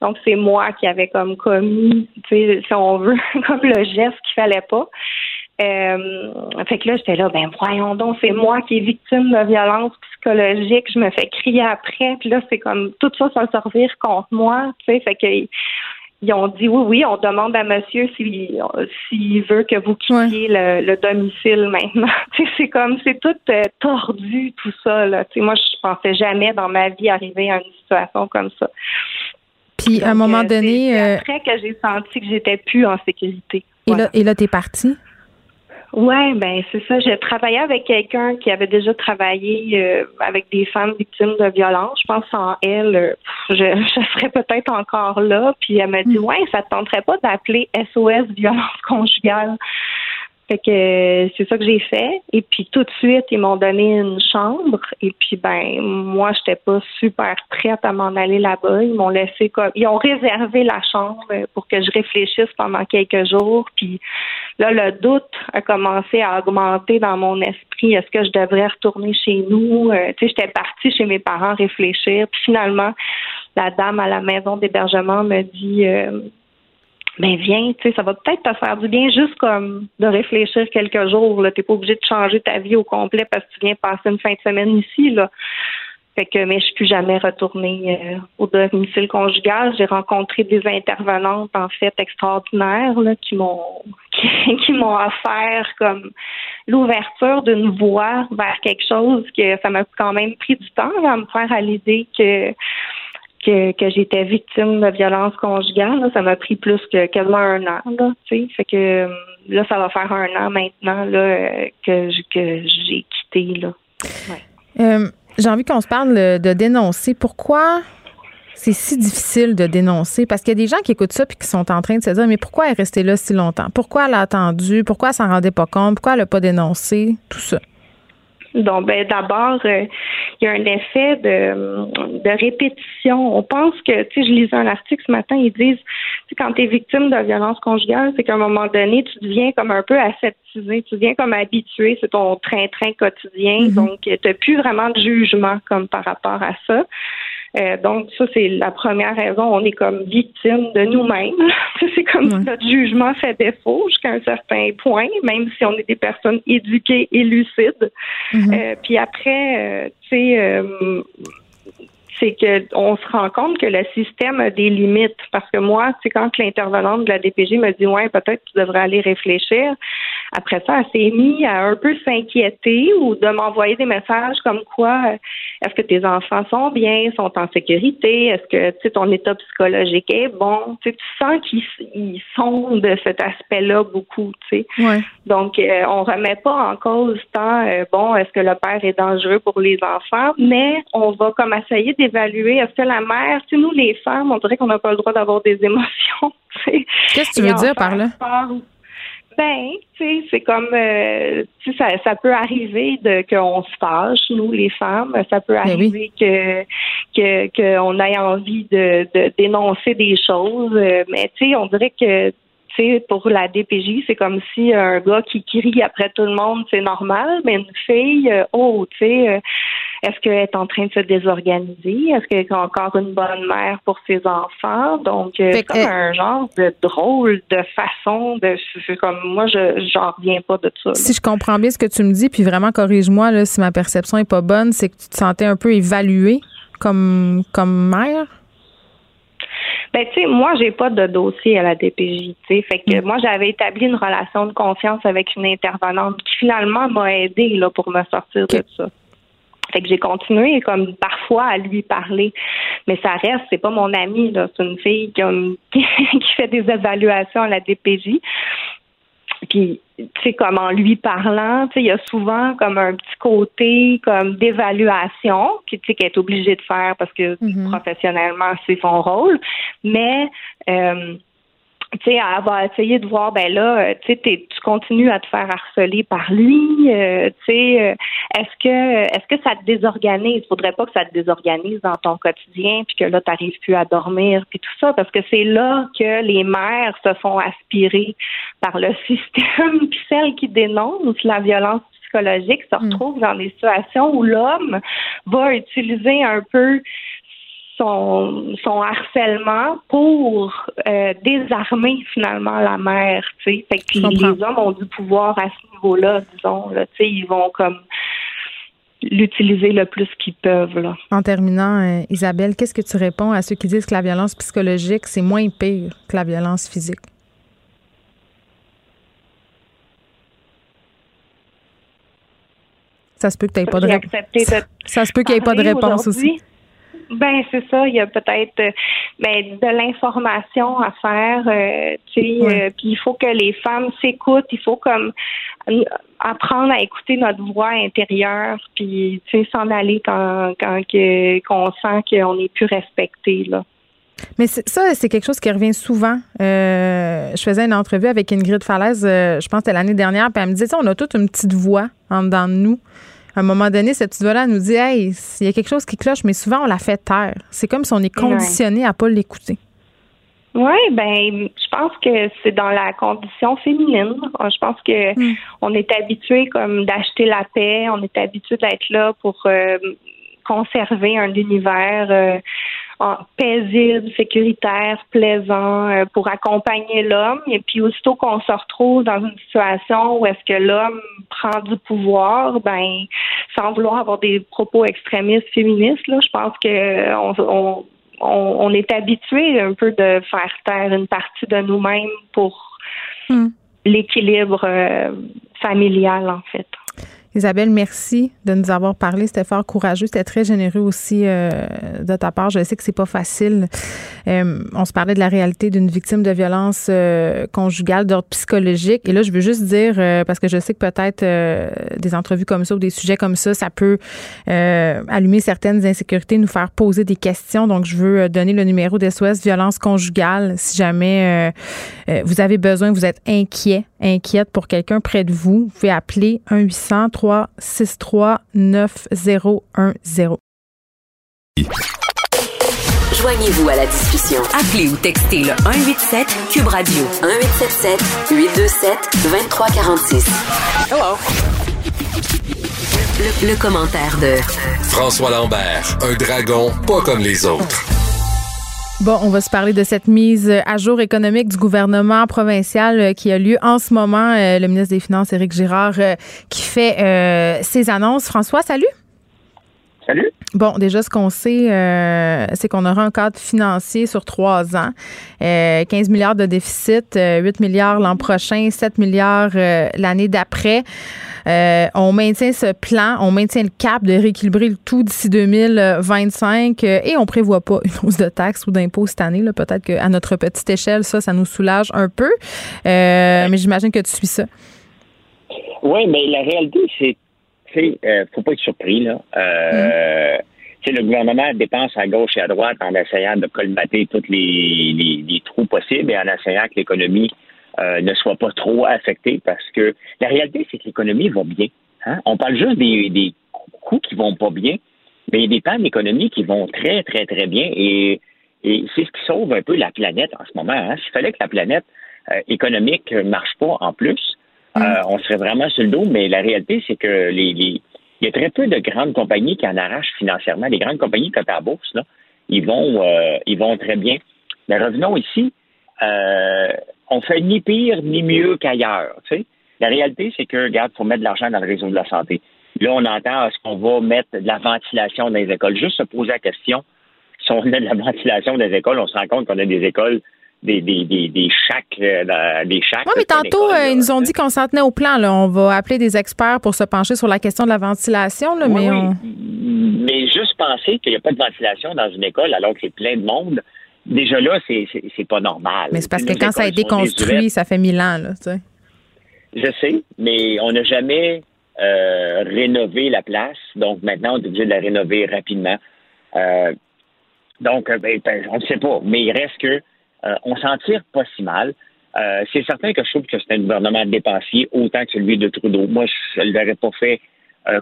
Speaker 17: donc c'est moi qui avais comme commis si on veut comme le geste qu'il fallait pas. Euh, fait que là j'étais là ben voyons donc c'est moi qui est victime de violence psychologique. Je me fais crier après. Puis là c'est comme tout ça ça se revire contre moi tu sais. Fait que ils ont dit oui, oui, on demande à monsieur s'il s'il veut que vous quittiez le, le domicile maintenant. C'est comme c'est tout euh, tordu tout ça. Là. Moi, je pensais jamais dans ma vie arriver à une situation comme ça.
Speaker 1: Puis à un moment
Speaker 17: euh,
Speaker 1: donné,
Speaker 17: c'est
Speaker 1: euh,
Speaker 17: après que j'ai senti que j'étais plus en sécurité.
Speaker 1: et là, et là, t'es parti.
Speaker 17: Ouais, ben c'est ça. J'ai travaillé avec quelqu'un qui avait déjà travaillé euh, avec des femmes victimes de violence. Je pense en elle, euh, je, je serais peut-être encore là. Puis elle m'a dit, ouais, ça te tenterait pas d'appeler SOS violence conjugale? Fait que c'est ça que j'ai fait. Et puis tout de suite, ils m'ont donné une chambre. Et puis ben moi, j'étais pas super prête à m'en aller là-bas. Ils m'ont laissé comme ils ont réservé la chambre pour que je réfléchisse pendant quelques jours. Puis là, le doute a commencé à augmenter dans mon esprit. Est-ce que je devrais retourner chez nous? Euh, tu sais, j'étais partie chez mes parents réfléchir. Puis finalement, la dame à la maison d'hébergement me dit euh, ben viens, tu sais, ça va peut-être te faire du bien juste comme de réfléchir quelques jours. Tu n'es pas obligé de changer ta vie au complet parce que tu viens passer une fin de semaine ici. Là. Fait que, mais je suis plus jamais retournée euh, au domicile conjugal. J'ai rencontré des intervenantes, en fait, extraordinaires, là, qui m'ont qui, qui m'ont offert comme l'ouverture d'une voie vers quelque chose que ça m'a quand même pris du temps à me faire à l'idée que que, j'étais victime de violence conjugale. Ça m'a pris plus que quasiment un an. Là, fait que euh, là, ça va faire un an maintenant là, euh, que, que j'ai quitté. Là.
Speaker 1: Euh, J'ai envie qu'on se parle de dénoncer. Pourquoi c'est si difficile de dénoncer? Parce qu'il y a des gens qui écoutent ça puis qui sont en train de se dire mais pourquoi elle est restée là si longtemps? Pourquoi elle a attendu? Pourquoi elle s'en rendait pas compte? Pourquoi elle a pas dénoncé Tout ça?
Speaker 17: Donc, ben, d'abord, euh, il y a un effet de, de répétition. On pense que, tu sais, je lisais un article ce matin, ils disent, tu sais, quand tu es victime de violence conjugale, c'est qu'à un moment donné, tu deviens comme un peu aseptisé, tu deviens comme habitué, c'est ton train-train quotidien, donc tu n'as plus vraiment de jugement comme par rapport à ça. Euh, donc, ça, c'est la première raison. On est comme victime de nous-mêmes. c'est comme si notre jugement fait défaut jusqu'à un certain point, même si on est des personnes éduquées et lucides. Euh, puis après, euh, tu sais, c'est que on se rend compte que le système a des limites. Parce que moi, c'est quand l'intervenante de la DPJ me dit ouais, peut-être tu devrais aller réfléchir. Après ça, elle s'est mise à un peu s'inquiéter ou de m'envoyer des messages comme quoi est-ce que tes enfants sont bien, sont en sécurité, est-ce que tu sais, ton état psychologique est bon? Tu, sais, tu sens qu'ils sont de cet aspect-là beaucoup. Tu sais.
Speaker 1: Ouais.
Speaker 17: Donc, euh, on remet pas en cause tant euh, bon, est-ce que le père est dangereux pour les enfants, mais on va comme essayer d'évaluer est-ce que la mère, tu sais, nous les femmes, on dirait qu'on n'a pas le droit d'avoir des émotions.
Speaker 1: Qu'est-ce que tu veux dire par là?
Speaker 17: Ben, tu sais, c'est comme, euh, tu sais, ça, ça peut arriver de qu'on se fâche, nous les femmes, ça peut arriver que que qu'on ait envie de, de dénoncer des choses, euh, mais tu sais, on dirait que pour la DPJ, c'est comme si un gars qui crie après tout le monde, c'est normal, mais une fille, euh, oh, tu sais, euh, est-ce qu'elle est en train de se désorganiser? Est-ce qu'elle est encore une bonne mère pour ses enfants? Donc, euh, c'est comme un genre de drôle de façon de. C'est comme moi, je j'en reviens pas de ça.
Speaker 1: Si je comprends bien ce que tu me dis, puis vraiment corrige-moi là, si ma perception est pas bonne, c'est que tu te sentais un peu évaluée comme comme mère?
Speaker 17: Ben, tu sais, moi, j'ai pas de dossier à la DPJ, tu sais. Fait que moi, j'avais établi une relation de confiance avec une intervenante qui finalement m'a aidé là, pour me sortir de ça. Fait que j'ai continué comme parfois à lui parler. Mais ça reste, c'est pas mon amie, là. C'est une fille qui, qui fait des évaluations à la DPJ. Puis, tu sais, comme en lui parlant, tu sais, il y a souvent comme un petit côté comme d'évaluation qui, tu sais, qu'elle est obligée de faire parce que professionnellement, c'est son rôle. Mais, euh, tu sais, elle va essayer de voir, ben là, tu sais, tu continues à te faire harceler par lui, euh, tu sais, euh, est-ce que est-ce que ça te désorganise? Il faudrait pas que ça te désorganise dans ton quotidien, puis que là, tu n'arrives plus à dormir, puis tout ça, parce que c'est là que les mères se font aspirer par le système, puis celles qui dénoncent la violence psychologique se retrouvent dans des situations où l'homme va utiliser un peu son, son harcèlement pour euh, désarmer finalement la mère, tu sais. Fait que les hommes ont du pouvoir à ce niveau-là, disons, là, tu sais, ils vont comme l'utiliser le plus qu'ils peuvent. Là.
Speaker 1: En terminant, euh, Isabelle, qu'est-ce que tu réponds à ceux qui disent que la violence psychologique, c'est moins pire que la violence physique? Ça se peut que tu n'aies pas de réponse. Ça se peut qu'il n'y ait pas de réponse aussi.
Speaker 17: Ben c'est ça, il y a peut-être ben, de l'information à faire, euh, tu sais, euh, puis il faut que les femmes s'écoutent, il faut comme apprendre à écouter notre voix intérieure, puis tu sais s'en aller quand quand que, qu'on sent qu'on n'est plus respecté là.
Speaker 1: Mais ça, c'est quelque chose qui revient souvent. Euh, je faisais une entrevue avec Ingrid Falaise, je pense que c'était l'année dernière, puis elle me disait, on a toute une petite voix en dedans de nous à un moment donné, cette petite voix-là nous dit Hey, il y a quelque chose qui cloche, mais souvent on la fait taire. C'est comme si on est conditionné à pas l'écouter.
Speaker 17: Oui, ben, je pense que c'est dans la condition féminine. Je pense que
Speaker 1: Hmm.
Speaker 17: on est habitué comme d'acheter la paix, on est habitué d'être là pour euh, conserver un univers euh, paisible, sécuritaire, plaisant, euh, pour accompagner l'homme. Et puis aussitôt qu'on se retrouve dans une situation où est-ce que l'homme prend du pouvoir, ben, sans vouloir avoir des propos extrémistes féministes, là, je pense que on, on on, on est habitué un peu de faire taire une partie de nous-mêmes pour l'équilibre euh, familial, en fait.
Speaker 1: Isabelle, merci de nous avoir parlé. C'était fort courageux. C'était très généreux aussi euh, de ta part. Je sais que c'est pas facile. Euh, on se parlait de la réalité d'une victime de violence euh, conjugale d'ordre psychologique. Et là, je veux juste dire, parce que je sais que peut-être des entrevues comme ça ou des sujets comme ça, ça peut allumer certaines insécurités, nous faire poser des questions. Donc, je veux donner le numéro d'SOS violence conjugale si jamais vous avez besoin, vous êtes inquiet, inquiète pour quelqu'un près de vous. Vous pouvez appeler 1 800 363 9010.
Speaker 18: Joignez-vous à la discussion. Appelez ou textez le 187 Cube Radio 1877 827 2346. Hello. Le, le commentaire de
Speaker 19: François Lambert, un dragon pas comme les autres.
Speaker 1: Bon, on va se parler de cette mise à jour économique du gouvernement provincial euh, qui a lieu en ce moment. Euh, le ministre des Finances, Éric Girard, euh, qui fait ses annonces. François, salut.
Speaker 20: Salut.
Speaker 1: Bon, déjà, ce qu'on sait, c'est qu'on aura un cadre financier sur trois ans. 15 milliards de déficit, 8 milliards l'an prochain, 7 milliards l'année d'après. Euh, on maintient ce plan, on maintient le cap de rééquilibrer le tout d'ici 2025 euh, et on prévoit pas une hausse de taxes ou d'impôts cette année. Peut-être qu'à notre petite échelle, ça, ça nous soulage un peu. Euh, mais j'imagine que tu suis ça.
Speaker 20: Oui, mais la réalité, c'est ne faut pas être surpris. Là. Euh, Le gouvernement dépense à gauche et à droite en essayant de colmater tous les, les trous possibles et en essayant que l'économie euh, ne soit pas trop affecté parce que la réalité, c'est que l'économie va bien. Hein. On parle juste des, des coûts qui vont pas bien, mais il y a des pans d'économie qui vont très, très, très bien et, et c'est ce qui sauve un peu la planète en ce moment. Hein. S'il fallait que la planète euh, économique marche pas en plus, euh, mm. on serait vraiment sur le dos, mais la réalité, c'est que les, les, il y a très peu de grandes compagnies qui en arrachent financièrement. Les grandes compagnies cotées à bourse, là, ils vont, ils vont très bien. Mais revenons ici. Euh, on fait ni pire ni mieux qu'ailleurs. Tu sais. La réalité, c'est que, regarde, il faut mettre de l'argent dans le réseau de la santé. Là, on entend est-ce qu'on va mettre de la ventilation dans les écoles? Juste se poser la question, si on met de la ventilation dans les écoles, on se rend compte qu'on a des écoles des, des, des, des chacs, euh, des chacs.
Speaker 1: Oui, mais tantôt, euh, ils nous ont dit qu'on s'en tenait au plan. Là. On va appeler des experts pour se pencher sur la question de la ventilation. Là, mais,
Speaker 20: mais juste penser qu'il n'y a pas de ventilation dans une école alors que c'est plein de monde, déjà là, c'est pas normal.
Speaker 1: Mais c'est parce que quand ça a été construit, ça fait mille ans, là, tu sais.
Speaker 20: Je sais, mais on n'a jamais euh, rénové la place. Donc maintenant, on est obligé de la rénover rapidement. Euh, donc, euh, ben, ben, on ne sait pas, mais il reste que on s'en tire pas si mal. c'est certain que je trouve que c'est un gouvernement dépensier autant que celui de Trudeau. Moi, je ne l'aurais pas fait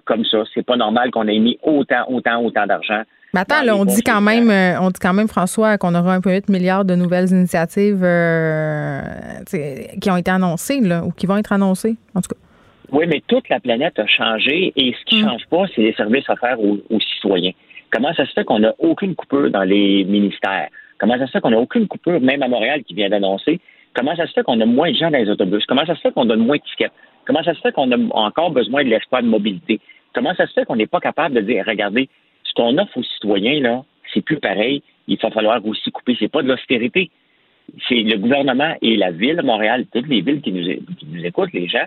Speaker 20: comme ça. C'est pas normal qu'on ait mis autant, autant, autant d'argent
Speaker 1: mais attends, on dit quand même, euh, on dit quand même, François, qu'on aura 1,8 milliard de nouvelles initiatives euh, qui ont été annoncées, là, ou qui vont être annoncées, en tout cas.
Speaker 20: Oui, mais toute la planète a changé et ce qui ne mm. change pas, c'est les services offerts aux, aux citoyens. Comment ça se fait qu'on n'a aucune coupure dans les ministères? Comment ça se fait qu'on n'a aucune coupure, même à Montréal, qui vient d'annoncer? Comment ça se fait qu'on a moins de gens dans les autobus? Comment ça se fait qu'on donne moins de tickets? Comment ça se fait qu'on a encore besoin de l'espoir de mobilité? Comment ça se fait qu'on n'est pas capable de dire, regardez, ce qu'on offre aux citoyens, là, c'est plus pareil. Il va falloir aussi couper. C'est pas de l'austérité. C'est le gouvernement et la ville de Montréal, toutes les villes qui nous, qui nous écoutent, les gens,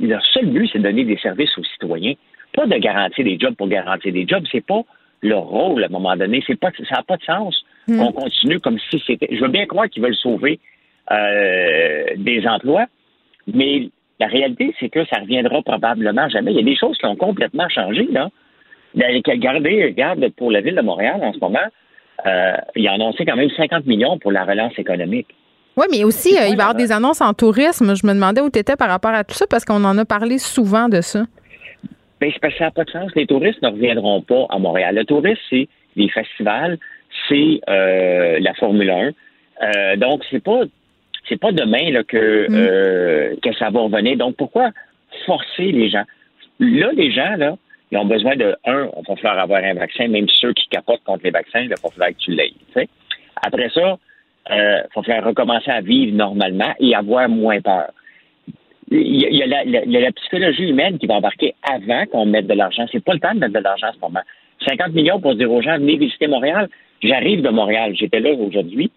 Speaker 20: leur seul but, c'est de donner des services aux citoyens. Pas de garantir des jobs pour garantir des jobs. C'est pas leur rôle à un moment donné. C'est pas, ça n'a pas de sens hmm. qu'on continue comme si c'était. Je veux bien croire qu'ils veulent sauver euh, des emplois, mais la réalité, c'est que ça reviendra probablement jamais. Il y a des choses qui ont complètement changé, là. Regardez, regarde, pour la ville de Montréal en ce moment, euh, il a annoncé quand même 50 millions pour la relance économique.
Speaker 1: Oui, mais aussi, euh, il va y avoir des annonces en tourisme. Je me demandais où tu étais par rapport à tout ça, parce qu'on en a parlé souvent de ça.
Speaker 20: Bien, parce que ça n'a pas de sens. Les touristes ne reviendront pas à Montréal. Le tourisme, c'est les festivals, c'est euh, la Formule 1. donc, c'est pas c'est pas demain là, que, mm. que ça va revenir. Donc, pourquoi forcer les gens? Là, les gens, là, ils ont besoin de, un, il va falloir avoir un vaccin, même ceux qui capotent contre les vaccins, il va falloir que tu l'aies. Après ça, il euh, va falloir recommencer à vivre normalement et avoir moins peur. Il y, a la, psychologie humaine qui va embarquer avant qu'on mette de l'argent. C'est pas le temps de mettre de l'argent en ce moment. 50 millions pour dire aux gens, venez visiter Montréal. J'arrive de Montréal. J'étais là aujourd'hui.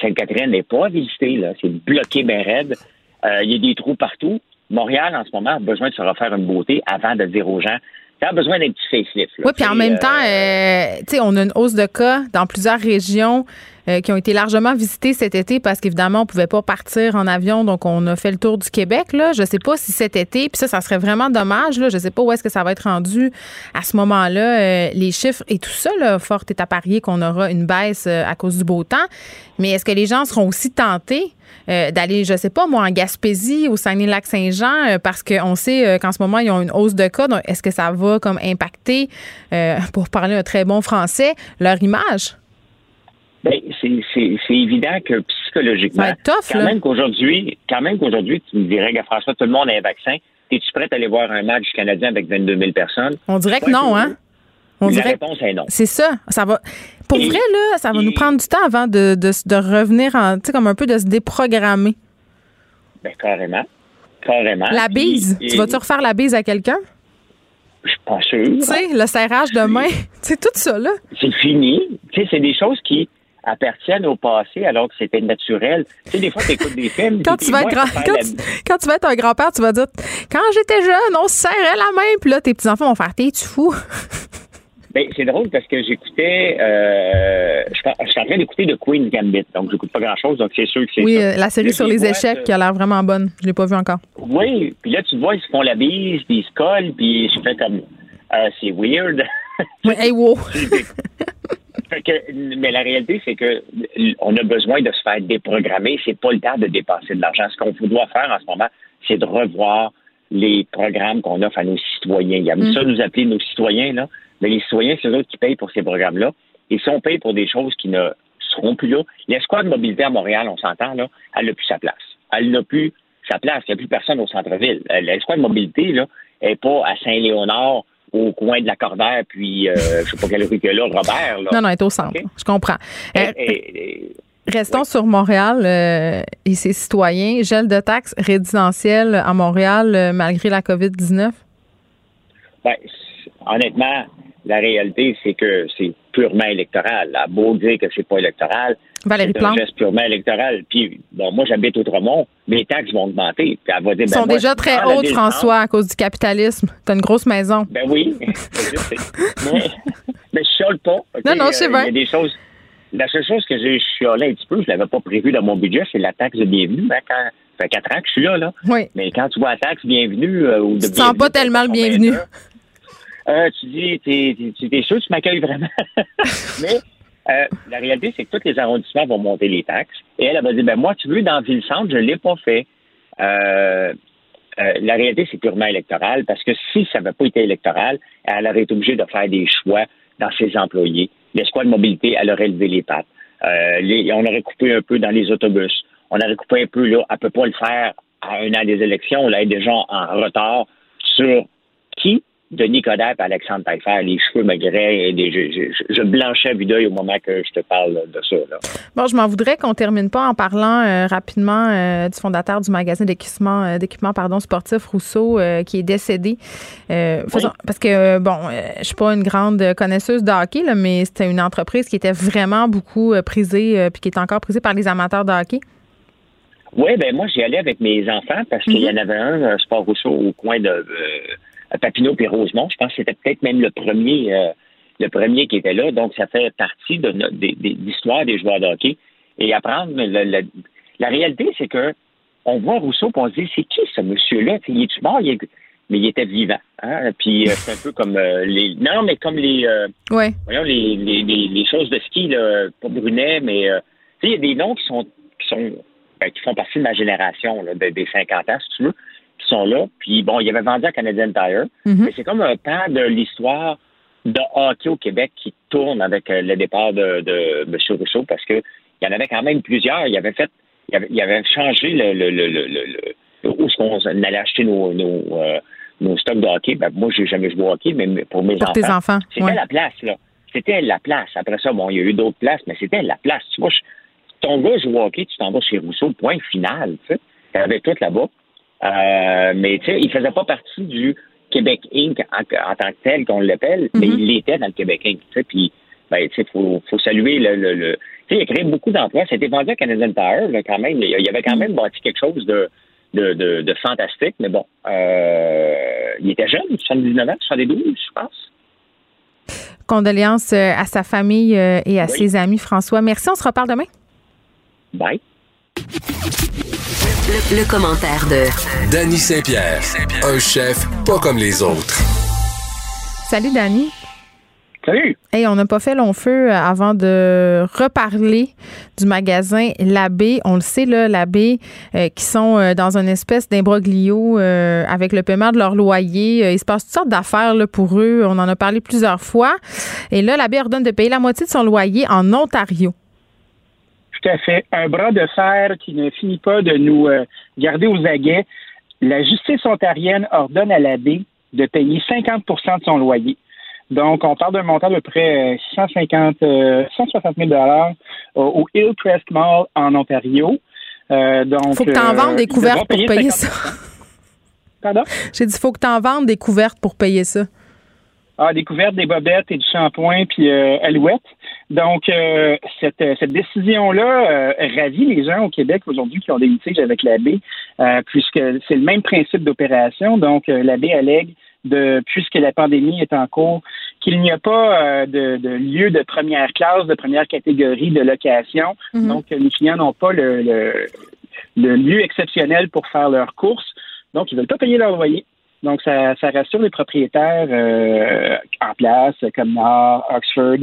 Speaker 20: Sainte-Catherine n'est pas visitée, là. C'est bloqué bien raide. Euh, il y a des trous partout. Montréal, en ce moment, a besoin de se refaire une beauté avant de dire aux gens, ça a besoin d'un petit facelift.
Speaker 1: Oui, puis en même
Speaker 20: euh,
Speaker 1: temps, euh, tu sais, on a une hausse de cas dans plusieurs régions euh, qui ont été largement visitées cet été parce qu'évidemment, on pouvait pas partir en avion, donc on a fait le tour du Québec. Là. Je sais pas si cet été, puis ça, ça serait vraiment dommage. Là. Je sais pas où est-ce que ça va être rendu à ce moment-là, euh, les chiffres et tout ça. Là, fort est à parier qu'on aura une baisse euh, à cause du beau temps. Mais est-ce que les gens seront aussi tentés euh, d'aller, je sais pas, moi, en Gaspésie, au Saguenay-Lac-Saint-Jean, euh, parce qu'on sait qu'en ce moment, ils ont une hausse de cas. Donc, est-ce que ça va comme impacter, pour parler un très bon français, leur image?
Speaker 20: Ben, c'est, évident que psychologiquement,
Speaker 1: va être tough,
Speaker 20: quand
Speaker 1: là.
Speaker 20: même qu'aujourd'hui, quand même qu'aujourd'hui, tu me dirais, François, tout le monde a un vaccin. Es-tu prête à aller voir un match canadien avec 22 000 personnes?
Speaker 1: On dirait que
Speaker 20: Ouais,
Speaker 1: non, hein? On
Speaker 20: La
Speaker 1: dirait
Speaker 20: réponse est non.
Speaker 1: C'est ça. Ça va. Pour
Speaker 20: Et-
Speaker 1: vrai, là, ça va nous prendre du temps avant de, de, de revenir en, tu sais, comme un peu de se déprogrammer.
Speaker 20: Ben, carrément. Carrément.
Speaker 1: La bise.
Speaker 20: et-
Speaker 1: Tu vas-tu refaire la bise à quelqu'un?
Speaker 20: Je suis pas sûr.
Speaker 1: Tu sais, le serrage de main. C'est tout ça, là.
Speaker 20: C'est fini. Tu sais, c'est des choses qui appartiennent au passé alors que c'était naturel. Tu sais, des fois, tu écoutes des films.
Speaker 1: Quand tu vas être grand, quand, tu,
Speaker 20: la-
Speaker 1: quand tu vas être un grand-père, tu vas dire quand j'étais jeune, on se serrait la main, puis là tes petits enfants vont faire t'es tu fou?
Speaker 20: Ben, c'est drôle parce que j'écoutais, euh, je suis en- train d'écouter The Queen's Gambit, donc j'écoute pas grand chose, donc c'est sûr que c'est
Speaker 1: Oui,
Speaker 20: ça.
Speaker 1: euh, la série
Speaker 20: Là,
Speaker 1: sur les
Speaker 20: vois,
Speaker 1: échecs
Speaker 20: ça.
Speaker 1: qui a l'air vraiment bonne. Je l'ai pas vue encore.
Speaker 20: Oui, puis là, tu vois, ils se font la bise, puis ils se collent, puis je fais comme, euh, c'est weird.
Speaker 1: Oui, hey, wow.
Speaker 20: Que, mais la réalité, c'est que on a besoin de se faire déprogrammer. C'est pas le temps de dépenser de l'argent. Ce qu'on doit faire en ce moment, c'est de revoir les programmes qu'on offre à nos citoyens. Il y a
Speaker 21: Mm.
Speaker 20: ça nous appeler nos citoyens, là. Mais les citoyens, c'est eux qui payent pour ces programmes-là. Et si on paye pour des choses qui ne seront plus là, l'escouade de mobilité à Montréal, on s'entend, là, elle n'a plus sa place. Elle n'a plus sa place. Il n'y a plus personne au centre-ville. Euh, L'escouade de mobilité, là, est pas à Saint-Léonard, au coin de la Cordaire, puis, euh, je sais pas quelle rue que là, Robert, là.
Speaker 1: Non, non, elle est au centre. Je comprends. Euh,
Speaker 20: Et- et- et-
Speaker 1: Restons sur Montréal euh, et ses citoyens. Gel de taxes résidentielles à Montréal euh, malgré la COVID-19.
Speaker 20: Ben, honnêtement, la réalité, c'est que c'est purement électoral. À beau dire que c'est pas électoral,
Speaker 1: Valérie
Speaker 20: c'est un
Speaker 1: Plante.
Speaker 20: geste purement électoral. Puis, bon, moi, j'habite Outremont, mes taxes vont augmenter. Puis elle va dire,
Speaker 1: Ils
Speaker 20: ben,
Speaker 1: sont
Speaker 20: moi,
Speaker 1: déjà très hautes, François, à cause du capitalisme. T'as une grosse maison.
Speaker 20: Ben oui, je sais. Mais, mais je chiale pas.
Speaker 1: Non, non,
Speaker 20: Euh. Il y a des choses. La seule chose que j'ai chialé un petit peu, je l'avais pas prévu dans mon budget, c'est la taxe de bienvenue. hein, quand, ça fait quatre ans que je suis là, là.
Speaker 1: Oui.
Speaker 20: Mais quand tu vois la taxe bienvenue euh, ou de
Speaker 1: Tu te sens pas tellement le
Speaker 20: ben,
Speaker 1: bienvenu.
Speaker 20: euh, tu dis, t'es, t'es, t'es- t'es sûr que tu m'accueilles vraiment? Mais euh, la réalité, c'est que tous les arrondissements vont monter les taxes. Et elle, elle va dire, ben moi, tu veux, dans Ville-Centre, je l'ai pas fait. Euh, euh, la réalité, c'est purement électoral parce que si ça n'avait pas été électoral, elle aurait été obligée de faire des choix dans ses employés. L'escouade de mobilité, elle aurait levé les pattes. Les- on aurait coupé un peu dans les autobus. On aurait coupé un peu là. Elle peut pas le faire à un an des élections. Là, elle est déjà en retard sur qui? Denis Coderre et Alexandre Taillefer. Les cheveux me graient. et des- Je, je- je blanchais à vue d'œil au moment que je te parle de ça. Là.
Speaker 1: Bon, je m'en voudrais qu'on termine pas en parlant euh, rapidement euh, du fondateur du magasin d'équipement, euh, d'équipement pardon, sportif Rousseau qui est décédé. Parce que, bon, je suis pas une grande connaisseuse de hockey, là, mais c'était une entreprise qui était vraiment beaucoup prisée, puis qui est encore prisée par les amateurs de hockey.
Speaker 20: Oui, ben moi, j'y allais avec mes enfants parce qu'il y en avait un, un Sport Rousseau, au coin de Papineau puis Rosemont. Je pense que c'était peut-être même le premier euh, le premier qui était là. Donc, ça fait partie de, des- des- de l'histoire des joueurs de hockey. Et apprendre, le- le- la réalité, c'est que on voit Rousseau et on se dit, c'est qui ce monsieur-là? Il est mort? Il est- Mais il était vivant. Hein? Puis euh, c'est un peu comme euh, les... Non, mais comme les... euh,
Speaker 1: Ouais.
Speaker 20: voyons, les, les, les, les choses de ski, là, pas Brunet, mais euh, tu sais, il y a des noms qui sont qui sont ben, qui font partie de ma génération, là, de- des 50 ans, si tu veux, qui sont là. Puis bon, il avait vendu à Canadian Tire.
Speaker 1: Mhm.
Speaker 20: Mais c'est comme un pan de l'histoire de hockey au Québec qui tourne avec euh, le départ de, de M. Rousseau parce que il y en avait quand même plusieurs. Il avait fait il avait, il avait changé le, le, le, le, le- le- où est-ce qu'on allait acheter nos, nos, euh, nos stocks de hockey. Ben, moi, j'ai jamais joué au hockey, mais pour mes
Speaker 1: Pour
Speaker 20: enfants.
Speaker 1: tes enfants,
Speaker 20: C'était
Speaker 1: ouais.
Speaker 20: la place, là. C'était la place. Après ça, bon, il y a eu d'autres places, mais c'était la place. Tu vois, je- ton gars joue au hockey, tu t'en vas chez Rousseau, point final, tu sais. T'avais tout là-bas. Euh, mais, tu sais, il faisait pas partie du Québec Inc. en, en tant que tel, qu'on l'appelle, mais il l'était dans le Québec Inc., tu sais. Puis, ben, tu sais, faut, faut saluer le... le, le- tu sais, il a créé beaucoup d'emplois. C'était vendu à Canadian Tire, là, quand même. Il, avait quand même bâti quelque chose de de, de, de fantastique. Mais bon, euh, il était jeune, 79 ans, 72, je pense.
Speaker 1: Condoléances euh, à sa famille et à ses amis, François. Merci, on se reparle demain.
Speaker 20: Bye.
Speaker 18: Le, le commentaire de
Speaker 19: Danny Saint-Pierre, un chef pas comme les autres.
Speaker 1: Salut, Dani.
Speaker 20: Salut.
Speaker 1: Hey, on n'a pas fait long feu avant de reparler du magasin L'Abbé. On le sait, là, l'Abbé, euh, qui sont euh, dans une espèce d'imbroglio euh, avec le paiement de leur loyer. Euh, il se passe toutes sortes d'affaires là, pour eux. On en a parlé plusieurs fois. Et là, l'Abbé ordonne de payer la moitié de son loyer en Ontario.
Speaker 21: Tout à fait. Un bras de fer qui ne finit pas de nous euh, garder aux aguets. La justice ontarienne ordonne à l'abbé de payer 50% de son loyer. Donc, on parle d'un montant de près euh, 150, euh, 160 000 dollars au au Hillcrest Mall en Ontario. Euh, donc,
Speaker 1: Faut que tu en
Speaker 21: euh,
Speaker 1: vendes des couvertes pour payer
Speaker 21: 50%.
Speaker 1: ça.
Speaker 21: Pardon?
Speaker 1: J'ai dit, faut que tu en vendes des couvertes pour payer ça.
Speaker 21: Ah, des couvertes, des bobettes et du shampoing, puis euh, alouette. Donc, euh, cette, euh, cette décision-là euh, ravit les gens au Québec aujourd'hui qui ont des litiges avec l'abbé, euh, puisque c'est le même principe d'opération. Donc, euh, l'abbé allègue, de, puisque la pandémie est en cours, qu'il n'y a pas euh, de, de lieu de première classe, de première catégorie de location.
Speaker 22: Mhm.
Speaker 21: Donc, les clients n'ont pas le, le, le lieu exceptionnel pour faire leurs courses. Donc, ils ne veulent pas payer leur loyer. Donc, ça, ça rassure les propriétaires euh, en place, comme Nord, Oxford,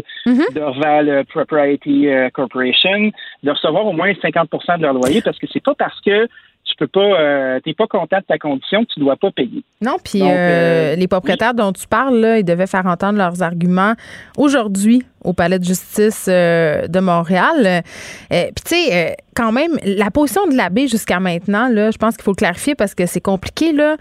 Speaker 21: Dorval euh, Propriety euh, Corporation, de recevoir au moins 50% de leur loyer parce que c'est pas parce que tu peux pas, euh, t'es pas content de ta condition que tu dois pas payer.
Speaker 1: Non, puis euh,
Speaker 21: euh,
Speaker 1: les propriétaires dont tu parles, là, ils devaient faire entendre leurs arguments aujourd'hui au Palais de justice euh, de Montréal. Euh, puis tu sais, euh, quand même, la position de l'abbé jusqu'à maintenant, là, je pense qu'il faut le clarifier parce que c'est compliqué. Là.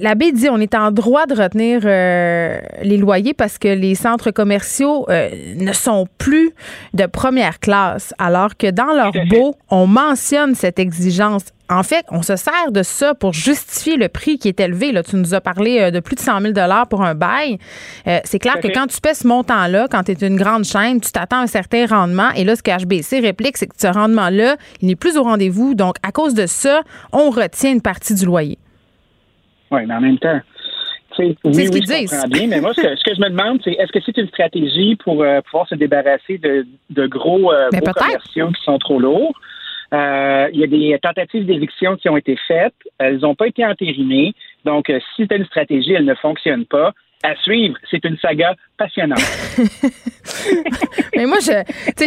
Speaker 1: L'abbé dit on est en droit de retenir les loyers parce que les centres commerciaux ne sont plus de première classe, alors que dans leur beau, on mentionne cette exigence. En fait, on se sert de ça pour justifier le prix qui est élevé. Là, tu nous as parlé de plus de 100 000 pour un bail. C'est clair que quand tu paies ce montant-là, quand tu es une grande chaîne, tu t'attends à un certain rendement. Et là, ce que HBC réplique, c'est que ce rendement-là, il n'est plus au rendez-vous. Donc, à cause de ça, on retient une partie du loyer.
Speaker 21: Oui, mais en même temps,
Speaker 1: C'est
Speaker 21: oui,
Speaker 1: ce
Speaker 21: oui,
Speaker 1: qu'ils
Speaker 21: je
Speaker 1: disent.
Speaker 21: comprends bien, mais moi, ce que, ce que je me demande, c'est est-ce que c'est une stratégie pour euh, pouvoir se débarrasser de, de gros, euh, gros commerciaux qui sont trop lourds? Euh, il y a des tentatives d'éviction qui ont été faites. Elles n'ont pas été entérinées. Donc, euh, si c'est une stratégie, elle ne fonctionne pas. À suivre, c'est une saga passionnante.
Speaker 1: Mais moi, je,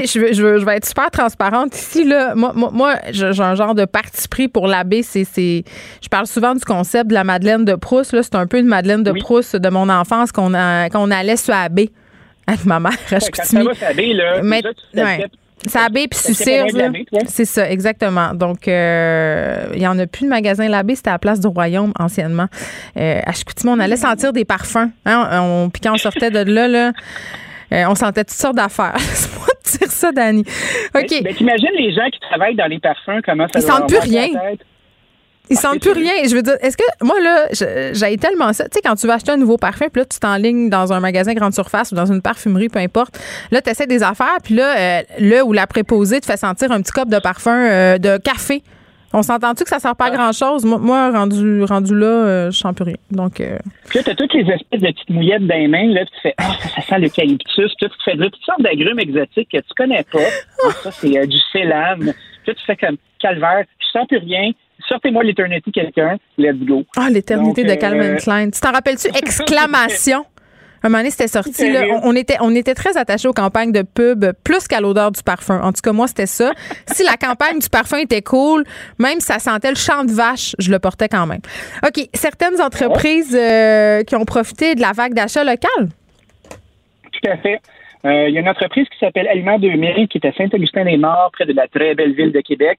Speaker 1: je, veux, je, veux- je vais être super transparente ici. Là. Moi, moi, moi, j'ai un genre de parti pris pour l'abbé. C'est, je parle souvent du concept de la Madeleine de Proust. Là. C'est un peu une Madeleine de Proust de mon enfance qu'on, a, qu'on allait sur abbé avec ma mère à
Speaker 21: Quand ça
Speaker 1: Chicoutimi.
Speaker 21: va là,
Speaker 1: Mais-
Speaker 21: déjà, tu
Speaker 1: abbé puis Sucire? C'est ça, exactement. Donc, euh, il y en a plus de magasin L'abbé, c'était à la place du Royaume anciennement. Euh, à Chicoutimi, on allait sentir des parfums. Hein, on, puis quand on sortait de là, là euh, on sentait toutes sortes d'affaires. Laisse-moi dire ça, Dani. OK.
Speaker 21: Ben, t'imagines les gens qui travaillent dans les parfums, comment ça
Speaker 1: Ils sentent plus rien. Ils sentent plus rien. Je veux dire, est-ce que moi là, j'ai tellement ça. Tu sais, quand tu vas acheter un nouveau parfum, puis là, tu t'enlignes dans un magasin grande surface ou dans une parfumerie, peu importe. Là, tu essaies des affaires, puis là, euh, le ou la préposée te fait sentir un petit cop de parfum euh, de café. On s'entend-tu que ça sert pas à grand chose? Moi, moi, rendu, rendu là, euh, je sens plus rien. Donc, euh,
Speaker 21: Puis là, t'as toutes les espèces de petites mouillettes dans les mains, là, tu fais Ah, ça, ça sent l'eucalyptus. Puis là, tu fais dire toutes sortes d'agrumes exotiques que tu connais pas. Ah, ça, c'est euh, du célame. Puis là, tu fais comme calvaire, je sens plus rien. Sortez-moi l'éternité, quelqu'un. Let's go.
Speaker 1: ah, l'éternité de Calvin
Speaker 21: euh,
Speaker 1: Klein. Tu t'en rappelles-tu? Exclamation. Un moment donné, c'était sorti. Là, on, était, on était très attachés aux campagnes de pub, plus qu'à l'odeur du parfum. En tout cas, moi, c'était ça. Si la campagne du parfum était cool, même si ça sentait le champ de vache, je le portais quand même. OK. Certaines entreprises euh, qui ont profité de la vague d'achat local.
Speaker 21: Tout à fait. Euh, Il y a une entreprise qui s'appelle Aliment 2000 qui est à Saint-Augustin-des-Morts, près de la très belle ville de Québec,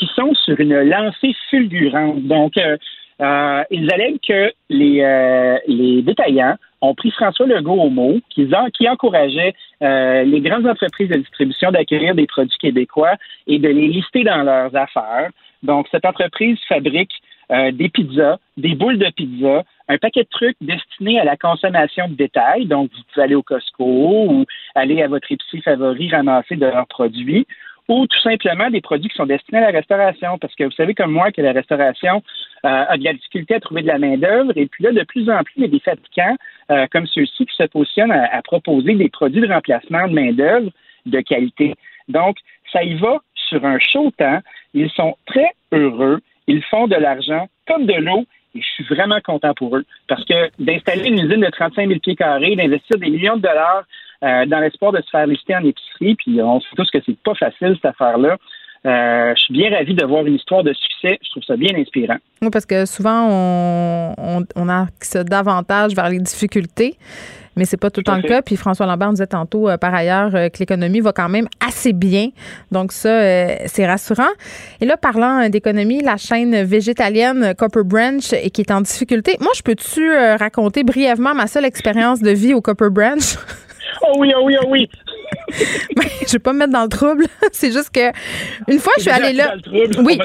Speaker 21: qui sont sur une lancée fulgurante. Donc, euh, euh, ils allèguent que les, euh, les détaillants ont pris François Legault au mot, qui, en- qui encourageait les grandes entreprises de distribution d'acquérir des produits québécois et de les lister dans leurs affaires. Donc, cette entreprise fabrique des pizzas, des boules de pizza, un paquet de trucs destinés à la consommation de détail. Donc, vous aller au Costco ou aller à votre épicerie favori ramasser de leurs produits. Ou tout simplement des produits qui sont destinés à la restauration. Parce que vous savez comme moi que la restauration euh, a de la difficulté à trouver de la main-d'œuvre. Et puis là, de plus en plus, il y a des fabricants euh, comme ceux-ci qui se positionnent à, à proposer des produits de remplacement de main-d'œuvre de qualité. Donc, ça y va sur un chaud temps. Ils sont très heureux. Ils font de l'argent comme de l'eau. Et je suis vraiment content pour eux. Parce que d'installer une usine de 35 000 pieds carrés, d'investir des millions de dollars euh, dans l'espoir de se faire lister en épicerie, puis on sait tous que c'est pas facile, cette affaire-là. Euh, je suis bien ravi de voir une histoire de succès. Je trouve ça bien inspirant.
Speaker 1: Oui, parce que souvent, on, on, on axe davantage vers les difficultés, mais c'est pas tout le temps le cas. Puis François Lambert nous disait tantôt, euh, par ailleurs, euh, que l'économie va quand même assez bien. Donc ça, euh, c'est rassurant. Et là, parlant d'économie, la chaîne végétalienne Copper Branch et qui est en difficulté. Moi, je peux-tu raconter brièvement ma seule expérience de vie au Copper Branch?
Speaker 21: Oh oui, oh oui, oh oui.
Speaker 1: Ben, je vais pas me mettre dans le trouble. C'est juste que une fois, je suis allée là. Oui.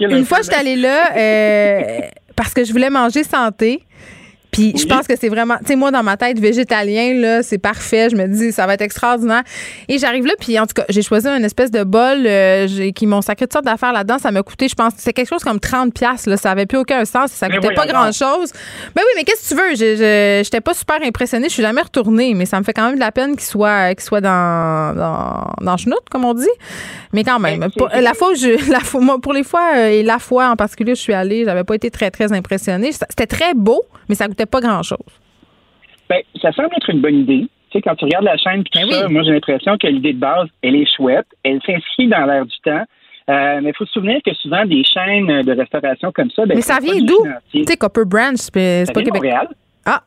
Speaker 1: Une fois, je suis allée là euh, parce que je voulais manger santé. Puis je pense que c'est vraiment, tu sais, moi, dans ma tête, végétalien, là, c'est parfait. Je me dis, ça va être extraordinaire. Et j'arrive là, puis en tout cas, j'ai choisi une espèce de bol euh, qui m'ont sacré toutes sortes d'affaires là-dedans. Ça m'a coûté, je pense, c'est quelque chose comme 30$. piastres, Là. Ça avait plus aucun sens. Ça coûtait pas grand-chose. Ben oui, mais qu'est-ce que tu veux? Je j'étais pas super impressionnée. Je suis jamais retournée, mais ça me fait quand même de la peine qu'il soit, qu'il soit dans, dans, dans chenoute, comme on dit. Mais quand même, pour- la fois où je, la fois, moi, pour les fois euh, et la fois en particulier je suis allée, j'avais pas été très, très impressionnée. C'était très beau, mais ça coûtait pas grand-chose.
Speaker 21: Ben, ça semble être une bonne idée. Tu sais, quand tu regardes la chaîne puis tout ça, moi j'ai l'impression que l'idée de base, elle est chouette, elle s'inscrit dans l'air du temps. Euh, mais il faut se souvenir que souvent des chaînes de restauration comme ça, ben,
Speaker 1: mais ça vient d'où? Tu sais, Copper Branch, c'est pas Québec.
Speaker 21: Montréal.
Speaker 1: Ah!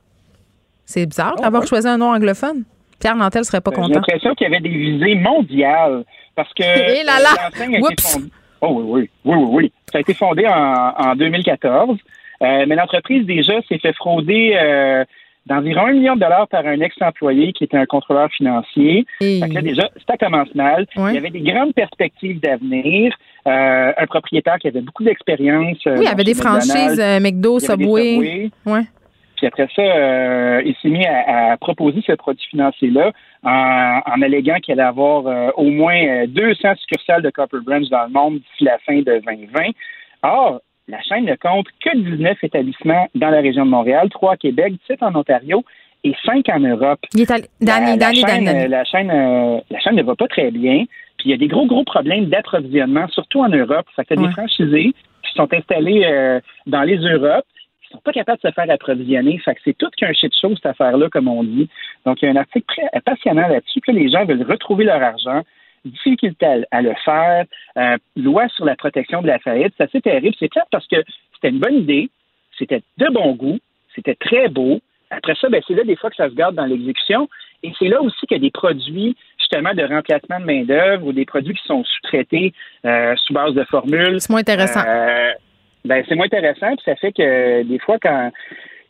Speaker 1: C'est bizarre
Speaker 21: Oh,
Speaker 1: d'avoir
Speaker 21: ouais.
Speaker 1: choisi un nom anglophone. Pierre Nantel serait pas
Speaker 21: Ben, J'ai
Speaker 1: content.
Speaker 21: l'impression qu'il y avait des visées mondiales. Parce que
Speaker 1: Eh là là!
Speaker 21: euh, l'enseigne a été
Speaker 1: Oups!
Speaker 21: fondée. Oh oui, oui, oui, oui, oui. Ça a été fondé en, en 2014. Euh, mais l'entreprise, déjà, s'est fait frauder euh, d'environ un million de dollars par un ex-employé qui était un contrôleur financier. Là, déjà, ça commence mal.
Speaker 1: Ouais.
Speaker 21: Il y avait des grandes perspectives d'avenir. Euh, un propriétaire qui avait beaucoup d'expérience.
Speaker 1: Oui, il y avait des franchises McDo, Subway.
Speaker 21: Subway.
Speaker 1: Ouais.
Speaker 21: Puis après ça, euh, il s'est mis à, à proposer ce produit financier-là en, en alléguant qu'il allait avoir euh, au moins euh, 200 succursales de Copper Branch dans le monde d'ici la fin de 2020. Or, la chaîne ne compte que 19 établissements dans la région de Montréal, 3 à Québec, 7 en Ontario et 5 en Europe.
Speaker 1: Il est allé.
Speaker 21: La-
Speaker 1: Danny,
Speaker 21: la,
Speaker 1: Danny,
Speaker 21: chaîne,
Speaker 1: Danny.
Speaker 21: la, chaîne, euh, la chaîne ne va pas très bien. Puis il y a des gros, gros problèmes d'approvisionnement, surtout en Europe. Fait que t'as
Speaker 1: Ouais.
Speaker 21: des franchisés qui sont installés euh, dans les Europes, qui sont pas capables de se faire approvisionner. Fait que c'est tout qu'un shit show, cette affaire-là, comme on dit. Donc, il y a un article très passionnant là-dessus, que les gens veulent retrouver leur argent. Difficulté à, à le faire. Euh, loi sur la protection de la faillite. C'est assez terrible. C'est clair parce que c'était une bonne idée. C'était de bon goût. C'était très beau. Après ça, ben, c'est là des fois que ça se garde dans l'exécution. Et c'est là aussi qu'il y a des produits justement de remplacement de main-d'œuvre ou des produits qui sont sous-traités euh, sous base de formules.
Speaker 1: C'est moins intéressant.
Speaker 21: Euh, ben, c'est moins intéressant, puis ça fait que des fois, quand,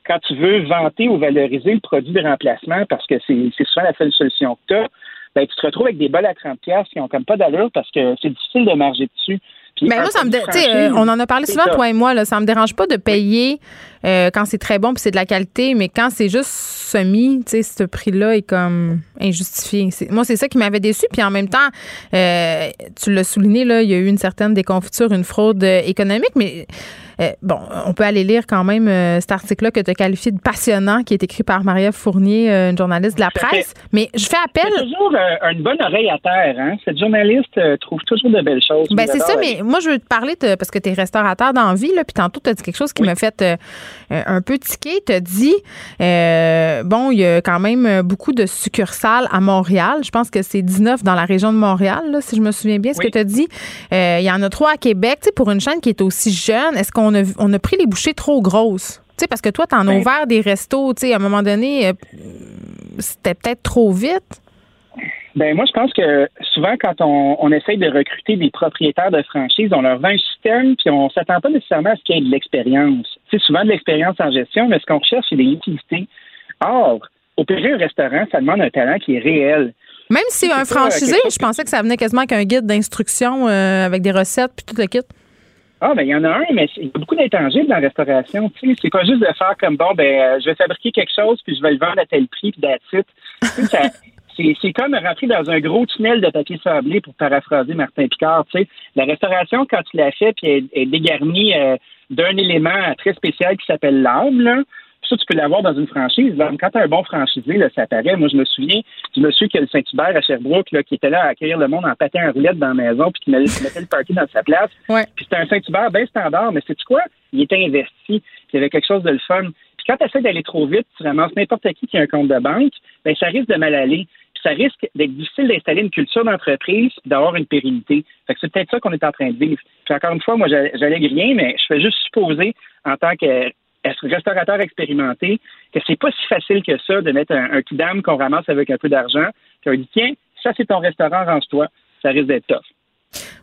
Speaker 21: quand tu veux vanter ou valoriser le produit de remplacement, parce que c'est c'est souvent la seule solution que tu as, ben, tu te retrouves avec des bols à 30$ piastres qui ont comme pas d'allure parce que c'est difficile de marger dessus. Puis
Speaker 1: Mais
Speaker 21: un
Speaker 1: moi, ça me dé- euh, on en a parlé souvent,
Speaker 21: ça.
Speaker 1: toi et moi. Là, ça me dérange pas de payer euh, quand c'est très bon puis c'est de la qualité, mais quand c'est juste semi, tu sais, ce prix-là est comme injustifié. Moi, c'est ça qui m'avait déçu. Puis en même temps, euh, tu l'as souligné, là, il y a eu une certaine déconfiture, une fraude euh, économique, mais euh, bon, on peut aller lire quand même euh, cet article-là que tu as qualifié de passionnant, qui est écrit par Maria Fournier, euh, une journaliste de la presse. Mais je fais appel.
Speaker 21: C'est toujours une bonne oreille à terre. Hein? Cette journaliste trouve toujours de belles choses.
Speaker 1: Ben c'est ça, mais moi je veux te parler de, parce que tu es restaurateur dans la vie, là, puis tantôt tu as dit quelque chose qui m'a fait un peu tiquer. Tu as dit, bon, il y a quand même beaucoup de succursales à Montréal. Je pense que c'est 19 dans la région de Montréal, là, si je me souviens bien ce que tu as dit. Il y en a trois à Québec. Tu sais, pour une chaîne qui est aussi jeune, est-ce qu'on a, on a pris les bouchées trop grosses? Tu sais, parce que toi, tu en as ouvert des restos, tu sais, à un moment donné, euh, c'était peut-être trop vite.
Speaker 21: Ben moi, je pense que souvent, quand on, on essaye de recruter des propriétaires de franchise, on leur vend un système, puis on s'attend pas nécessairement à ce qu'il y ait de l'expérience. C'est souvent de l'expérience en gestion, mais ce qu'on recherche, c'est des utilités. Or, opérer un restaurant, ça demande un talent qui est réel.
Speaker 1: Même si un
Speaker 21: pas
Speaker 1: franchisé, je pensais que ça venait quasiment avec un guide d'instruction euh, avec des recettes puis tout le kit.
Speaker 21: Ah, ben il y en a un, mais il y a beaucoup d'intangibles dans la restauration. Tu sais, c'est pas juste de faire comme bon, ben euh, je vais fabriquer quelque chose puis je vais le vendre à tel prix puis ça- c'est comme rentrer dans un gros tunnel de papier sablé, pour paraphraser Martin Picard. Tu sais, la restauration, quand tu l'as fait, puis elle est dégarnie euh, d'un élément très spécial qui s'appelle l'âme, Ça, tu peux l'avoir dans une franchise. Quand tu as un bon franchisé, là, ça paraît. Moi, je me souviens du monsieur qui a le Saint-Hubert à Sherbrooke, là, qui était là à accueillir le monde en patin en roulette dans la maison, puis qui mettait le party dans sa place. Puis c'était un Saint-Hubert bien standard, mais c'est quoi? Il était investi, puis il y avait quelque chose de le fun. Puis quand tu essaies d'aller trop vite, tu ramasses n'importe qui qui a un compte de banque, ben ça risque de mal aller. Puis ça risque d'être difficile d'installer une culture d'entreprise puis d'avoir une pérennité. Fait que c'est peut-être ça qu'on est en train de vivre. Puis encore une fois, moi, j'all- j'allègue rien, mais je fais juste supposer, en tant que être restaurateur expérimenté, que c'est pas si facile que ça de mettre un, un coup d'âme qu'on ramasse avec un peu d'argent, qu'on dit tiens, ça c'est ton restaurant, range-toi. Ça risque d'être tough.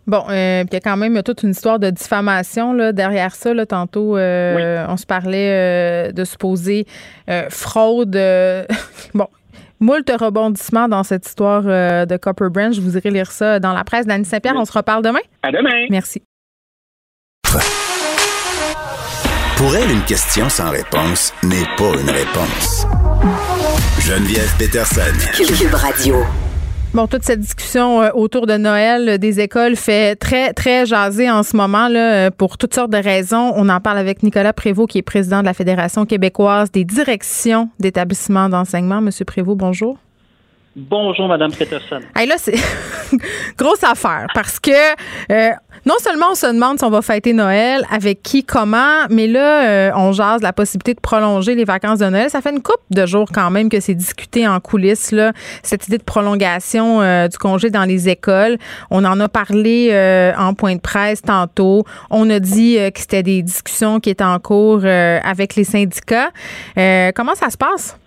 Speaker 1: Bon, euh, puis il y a quand même toute une histoire de diffamation là, derrière ça. Là, tantôt, euh, on se parlait euh, de supposer fraude. bon. Moult rebondissements dans cette histoire de Copper Branch. Vous irez lire ça dans la presse. Dany Saint-Pierre, on se reparle demain?
Speaker 21: À demain.
Speaker 1: Merci.
Speaker 16: Pour elle, une question sans réponse n'est pas une réponse. Geneviève Peterson.
Speaker 18: Cube Radio.
Speaker 1: Bon, toute cette discussion euh, autour de Noël euh, des écoles fait très, très jaser en ce moment là, euh, pour toutes sortes de raisons. On en parle avec Nicolas Prévost, qui est président de la Fédération québécoise des directions d'établissements d'enseignement. Monsieur Prévost, bonjour.
Speaker 23: Bonjour, Madame Peterson.
Speaker 1: Hey, là, c'est grosse affaire parce que euh, non seulement on se demande si on va fêter Noël, avec qui, comment, mais là, euh, on jase la possibilité de prolonger les vacances de Noël. Ça fait une couple de jours quand même que c'est discuté en coulisses, cette idée de prolongation euh, du congé dans les écoles. On en a parlé en point de presse tantôt. On a dit que c'était des discussions qui étaient en cours avec les syndicats. Comment ça se passe?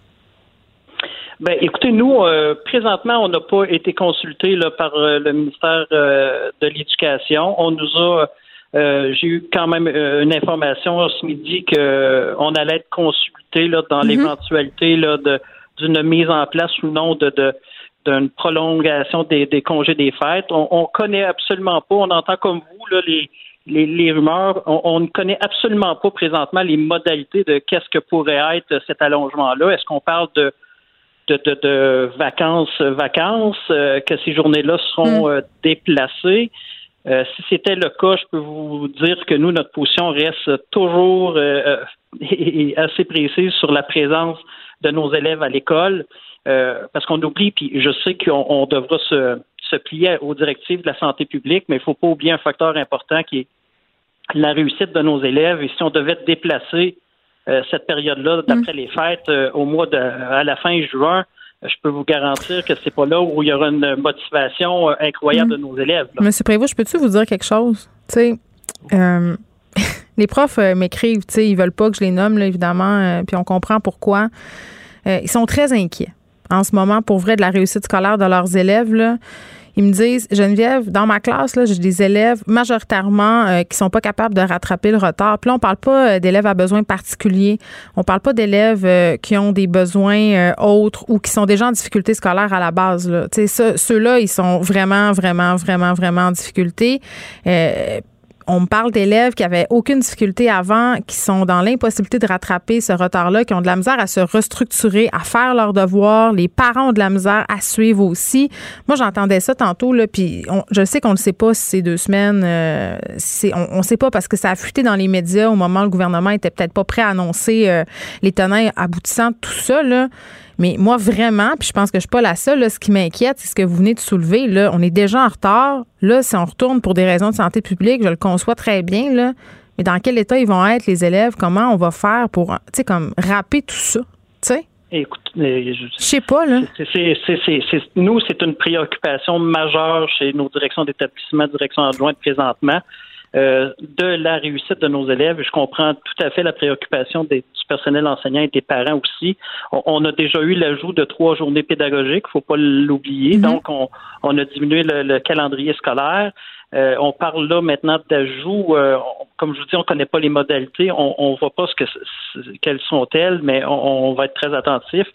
Speaker 23: Ben, écoutez, nous, euh, présentement, on n'a pas été consultés là, par euh, le ministère euh, de l'Éducation. On nous a, euh, j'ai eu quand même euh, une information ce midi qu'on allait être consulté là, dans
Speaker 22: Mhm.
Speaker 23: l'éventualité là, de, d'une mise en place ou non de, de d'une prolongation des, des congés des fêtes. On, on connaît absolument pas. On entend comme vous là, les, les, les rumeurs. On, on ne connaît absolument pas présentement les modalités de qu'est-ce que pourrait être cet allongement-là. Est-ce qu'on parle de de, de, de vacances, vacances, euh, que ces journées-là seront euh, déplacées. Euh, si c'était le cas, je peux vous dire que nous, notre position reste toujours euh, et- et assez précise sur la présence de nos élèves à l'école, euh, parce qu'on oublie, puis je sais qu'on on devra se, se plier aux directives de la santé publique, mais il ne faut pas oublier un facteur important qui est la réussite de nos élèves. Et si on devait déplacer euh, cette période-là d'après les fêtes euh, au mois de à la fin juin, euh, je peux vous garantir que c'est pas là où il y aura une motivation euh, incroyable de nos élèves. là.
Speaker 1: Monsieur Prévost, je peux-tu vous dire quelque chose? Tu sais, euh, les profs euh, m'écrivent, tu sais, ils veulent pas que je les nomme, là, évidemment, euh, puis on comprend pourquoi. Euh, ils sont très inquiets en ce moment, pour vrai, de la réussite scolaire de leurs élèves, là. Ils me disent, Geneviève, dans ma classe, là, j'ai des élèves majoritairement euh, qui sont pas capables de rattraper le retard. Puis là, on parle pas euh, d'élèves à besoins particuliers. On parle pas d'élèves euh, qui ont des besoins autres ou qui sont déjà en difficulté scolaire à la base. Là. Ceux-là, ils sont vraiment, vraiment, vraiment, vraiment en difficulté. On me parle d'élèves qui avaient aucune difficulté avant, qui sont dans l'impossibilité de rattraper ce retard-là, qui ont de la misère à se restructurer, à faire leurs devoirs. Les parents ont de la misère à suivre aussi. Moi, j'entendais ça tantôt, là, puis je sais qu'on ne sait pas si ces deux semaines, euh, on ne sait pas parce que ça a fuité dans les médias au moment où le gouvernement était peut-être pas prêt à annoncer euh, les tenants aboutissants de tout ça, là. Mais moi, vraiment, puis je pense que je suis pas la seule, là, ce qui m'inquiète, c'est ce que vous venez de soulever. Là. On est déjà en retard. Là, si on retourne pour des raisons de santé publique, je le conçois très bien, là. Mais dans quel état ils vont être, les élèves? Comment on va faire pour, tu sais, comme, rapper tout ça? Tu sais?
Speaker 23: Écoute, je
Speaker 1: sais pas, là.
Speaker 23: C'est- c'est- c'est- c'est- c'est- nous, c'est une préoccupation majeure chez nos directions d'établissement, directions adjointes présentement, euh, de la réussite de nos élèves. Je comprends tout à fait la préoccupation des, du personnel enseignant et des parents aussi. On, on a déjà eu l'ajout de trois journées pédagogiques, faut pas l'oublier. Donc, on, on a diminué le, le calendrier scolaire. Euh, on parle là maintenant d'ajout. euh, comme je vous dis, on connaît pas les modalités. On ne voit pas ce que quelles sont-elles, mais on, on va être très attentif.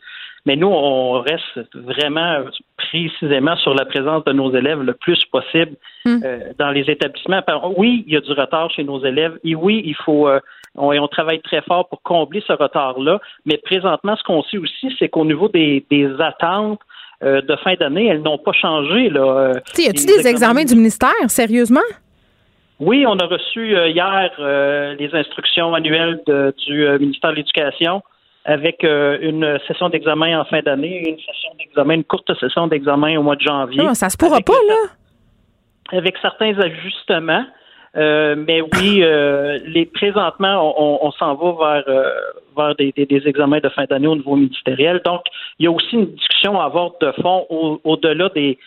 Speaker 23: Mais nous, on reste vraiment précisément sur la présence de nos élèves le plus possible euh, dans les établissements. Oui, il y a du retard chez nos élèves. Et oui, il faut. euh, on, et on travaille très fort pour combler ce retard-là. Mais présentement, ce qu'on sait aussi, c'est qu'au niveau des, des attentes, euh, de fin d'année, elles n'ont pas changé. Là. Euh,
Speaker 1: y a-tu
Speaker 23: les
Speaker 1: des examens du ministère, sérieusement?
Speaker 23: Oui, on a reçu hier les instructions annuelles de- du ministère de l'Éducation avec euh, une session d'examen en fin d'année, une session d'examen, une courte session d'examen au mois de janvier.
Speaker 1: Non, ça se pourra pas, là?
Speaker 23: avec certains ajustements. Euh, mais oui, euh, les présentement, on, on s'en va vers, euh, vers des, des- des examens de fin d'année au niveau ministériel. Donc, il y a aussi une discussion à avoir de fond au- au-delà des,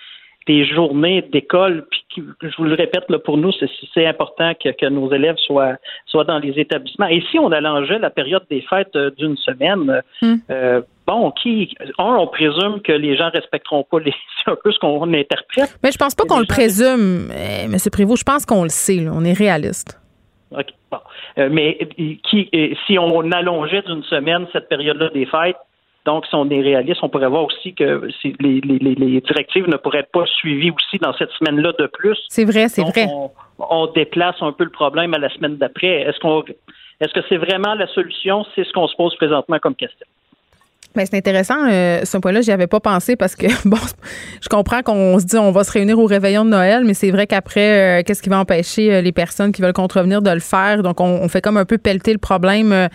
Speaker 23: des journées d'école. Puis, qui- je vous le répète, là, pour nous, c'est, important que, que nos élèves soient, soient dans les établissements. Et si on allongeait la période des fêtes euh, d'une semaine,
Speaker 1: Hmm.
Speaker 23: euh, bon, qui, un, on présume que les gens respecteront pas les, c'est un peu ce qu'on interprète.
Speaker 1: Mais je pense pas qu'on le présume, euh, M. Prévost. Je pense qu'on le sait, là. On est réaliste.
Speaker 23: OK, bon. Euh, mais euh, qui, euh, si on allongeait d'une semaine cette période-là des fêtes, donc si on est réaliste, on pourrait voir aussi que les, les- les- les directives ne pourraient pas être suivies aussi dans cette semaine-là de plus.
Speaker 1: C'est vrai, c'est vrai.
Speaker 23: On, on déplace un peu le problème à la semaine d'après. Est-ce qu'on est-ce que c'est vraiment la solution? C'est ce qu'on se pose présentement comme question.
Speaker 1: Ben, c'est intéressant, euh, ce point-là, j'y avais pas pensé parce que, bon, je comprends qu'on se dit on va se réunir au réveillon de Noël, mais c'est vrai qu'après, euh, qu'est-ce qui va empêcher euh, les personnes qui veulent contrevenir de le faire? Donc, on, on fait comme un peu pelleter le problème euh,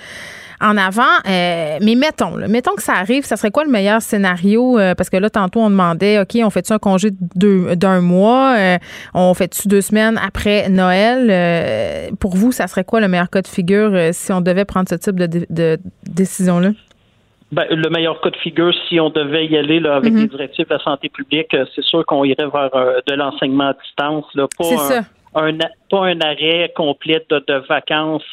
Speaker 1: en avant. Euh, mais mettons, là, mettons que ça arrive, ça serait quoi le meilleur scénario? Euh, parce que là, tantôt, on demandait, OK, on fait-tu un congé d'un mois? Euh, on fait-tu deux semaines après Noël? Pour vous, ça serait quoi le meilleur cas de figure si on devait prendre ce type de, dé- de décision-là?
Speaker 23: Ben, le meilleur cas de figure, si on devait y aller là, avec
Speaker 1: Mhm.
Speaker 23: les directives de la santé publique, c'est sûr qu'on irait vers de l'enseignement à distance, là, pas, un, un a- pas un arrêt complet de, de vacances,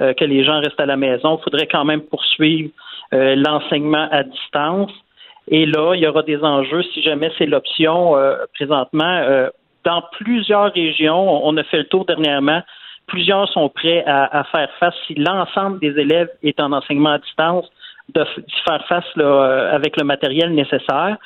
Speaker 23: euh, que les gens restent à la maison. Il faudrait quand même poursuivre euh, l'enseignement à distance. Et là, il y aura des enjeux si jamais c'est l'option euh, présentement. dans plusieurs régions, on a fait le tour dernièrement, plusieurs sont prêts à, à faire face si l'ensemble des élèves est en enseignement à distance de faire face là, avec le matériel nécessaire.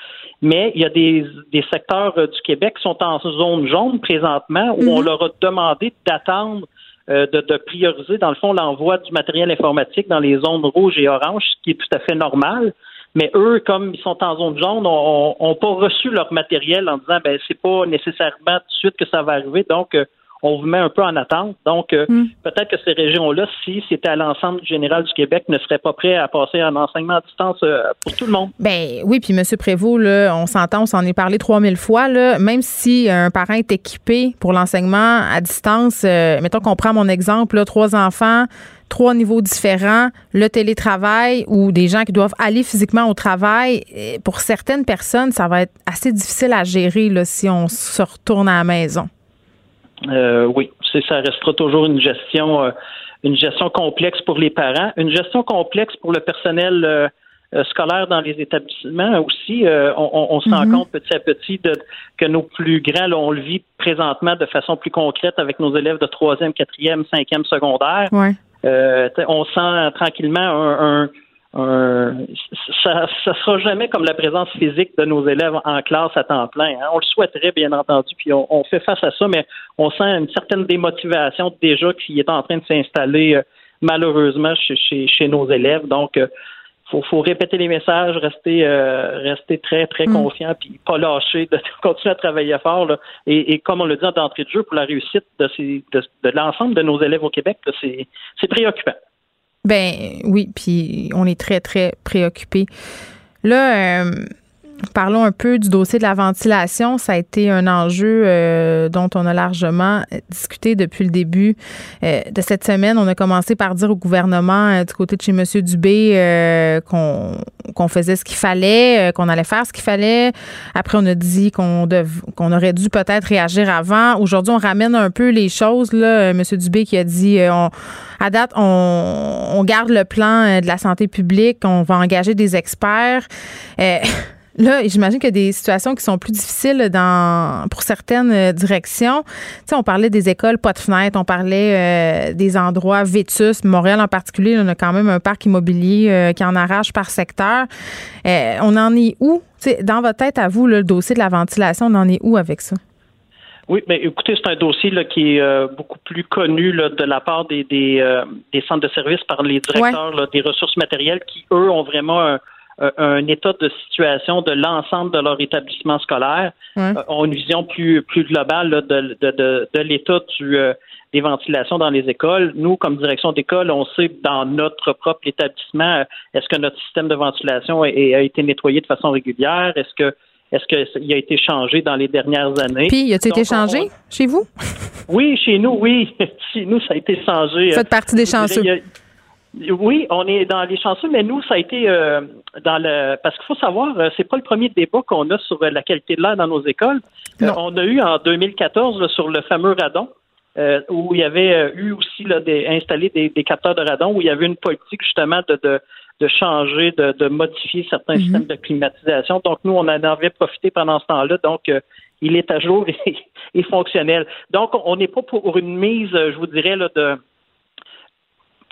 Speaker 23: Mais il y a des, des secteurs du Québec qui sont en zone jaune présentement où on leur a demandé d'attendre de, de prioriser, dans le fond, l'envoi du matériel informatique dans les zones rouges et oranges, ce qui est tout à fait normal. Mais eux, comme ils sont en zone jaune, n'ont pas reçu leur matériel en disant ben c'est pas nécessairement tout de suite que ça va arriver, donc euh, on vous met un peu en attente. Donc euh, peut-être que ces régions-là, si c'était à l'ensemble général du Québec, ne seraient pas prêts à passer en enseignement à distance euh, pour tout le monde.
Speaker 1: Ben oui, puis M. Prévost, là, on s'entend, on s'en est parlé 3000 fois. Là, même si un parent est équipé pour l'enseignement à distance, euh, mettons qu'on prend mon exemple, là, trois enfants, trois niveaux différents, le télétravail ou des gens qui doivent aller physiquement au travail, euh, pour certaines personnes, ça va être assez difficile à gérer là, si on se retourne à la maison.
Speaker 23: Euh, oui, c'est ça restera toujours une gestion, euh, une gestion complexe pour les parents, une gestion complexe pour le personnel euh, euh, scolaire dans les établissements aussi. Euh, on, on- se rend compte petit à petit de, que nos plus grands, là, on le vit présentement de façon plus concrète avec nos élèves de troisième, quatrième, cinquième secondaire.
Speaker 1: Ouais.
Speaker 23: Euh, on sent tranquillement un, un- un- ça, ça sera jamais comme la présence physique de nos élèves en classe à temps plein. hein. On le souhaiterait bien entendu, puis on, on fait face à ça, mais on sent une certaine démotivation déjà qui est en train de s'installer euh, malheureusement chez, chez, chez nos élèves. Donc, euh, faut, faut répéter les messages, rester, euh, rester très, très
Speaker 1: Mm.
Speaker 23: confiant, puis pas lâcher, de continuer à travailler fort. là. Et, et comme on le dit en d'entrée de jeu, pour la réussite de, ces, de, de l'ensemble de nos élèves au Québec, c'est préoccupant.
Speaker 1: Ben oui, puis on est très, très préoccupés. Là, euh, parlons un peu du dossier de la ventilation. Ça a été un enjeu euh, dont on a largement discuté depuis le début euh, de cette semaine. On a commencé par dire au gouvernement euh, du côté de chez M. Dubé euh, qu'on qu'on faisait ce qu'il fallait, euh, qu'on allait faire ce qu'il fallait. Après, on a dit qu'on qu'on aurait dû peut-être réagir avant. Aujourd'hui, on ramène un peu les choses. Là, M. Dubé qui a dit euh, on, à date, on, on garde le plan euh, de la santé publique, on va engager des experts. Là, j'imagine qu'il y a des situations qui sont plus difficiles dans pour certaines euh, directions. Tu sais, on parlait des écoles pas de fenêtres, on parlait euh, des endroits vétus. Montréal en particulier, on a quand même un parc immobilier euh, qui en arrache par secteur. Euh, on en est où? Tu sais, dans votre tête, à vous, là, le dossier de la ventilation, on en est où avec ça?
Speaker 23: Oui, mais écoutez, c'est un dossier là, qui est euh, beaucoup plus connu là, de la part des, des, euh, des centres de services par les directeurs là, des ressources matérielles qui, eux, ont vraiment un, un état de situation de l'ensemble de leur établissement scolaire, euh, ont une vision plus plus globale là, de, de, de, de l'état du euh, des ventilations dans les écoles. Nous, comme direction d'école, on sait dans notre propre établissement, euh, est-ce que notre système de ventilation a, a été nettoyé de façon régulière? Est-ce que est-ce qu'il a été changé dans les dernières années?
Speaker 1: Puis, a-t-il été
Speaker 23: on-
Speaker 1: changé chez vous?
Speaker 23: oui, chez nous, oui. chez nous, ça a été changé.
Speaker 1: Faites partie des
Speaker 23: vous dirais, Oui, on est dans les chanceux, mais nous, ça a été euh, dans le parce qu'il faut savoir, euh, c'est pas le premier débat qu'on a sur euh, la qualité de l'air dans nos écoles. Euh, on a eu en 2014 là, sur le fameux radon. euh, où il y avait eu aussi là, des, installé des, des capteurs de radon, où il y avait une politique justement de, de, de changer, de, de modifier certains systèmes de climatisation. Donc, nous, on en avait profité pendant ce temps-là. Donc, euh, il est à jour et, et fonctionnel. Donc, on n'est pas pour une mise, je vous dirais, là, de,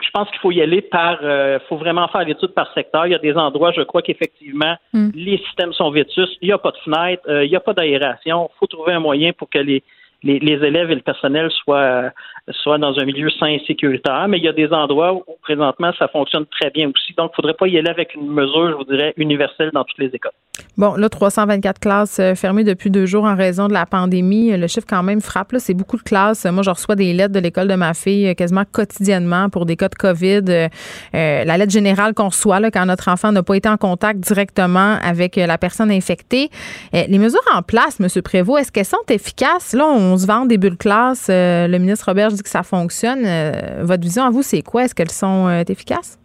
Speaker 23: je pense qu'il faut y aller par, euh, faut vraiment faire l'étude par secteur. Il y a des endroits, je crois qu'effectivement,
Speaker 1: Mm.
Speaker 23: les systèmes sont vétus, il n'y a pas de fenêtre, euh, il n'y a pas d'aération. Il faut trouver un moyen pour que les, les, élèves et le personnel soient, soient dans un milieu sain et sécuritaire. Mais il y a des endroits où, présentement, ça fonctionne très bien aussi. Donc, il ne faudrait pas y aller avec une mesure, je vous dirais, universelle dans toutes les écoles.
Speaker 1: Bon, là, 324 classes euh, fermées depuis deux jours en raison de la pandémie. Le chiffre, quand même, frappe. C'est beaucoup de classes. Moi, je reçois des lettres de l'école de ma fille euh, quasiment quotidiennement pour des cas de COVID. Euh, la lettre générale qu'on reçoit là, quand notre enfant n'a pas été en contact directement avec la personne infectée. Les mesures en place, M. Prévost, est-ce qu'elles sont efficaces? Là, on se vend des bulles classe. Euh, le ministre Robert dit que ça fonctionne. Euh, votre vision à vous, c'est quoi? Est-ce qu'elles sont euh, efficaces?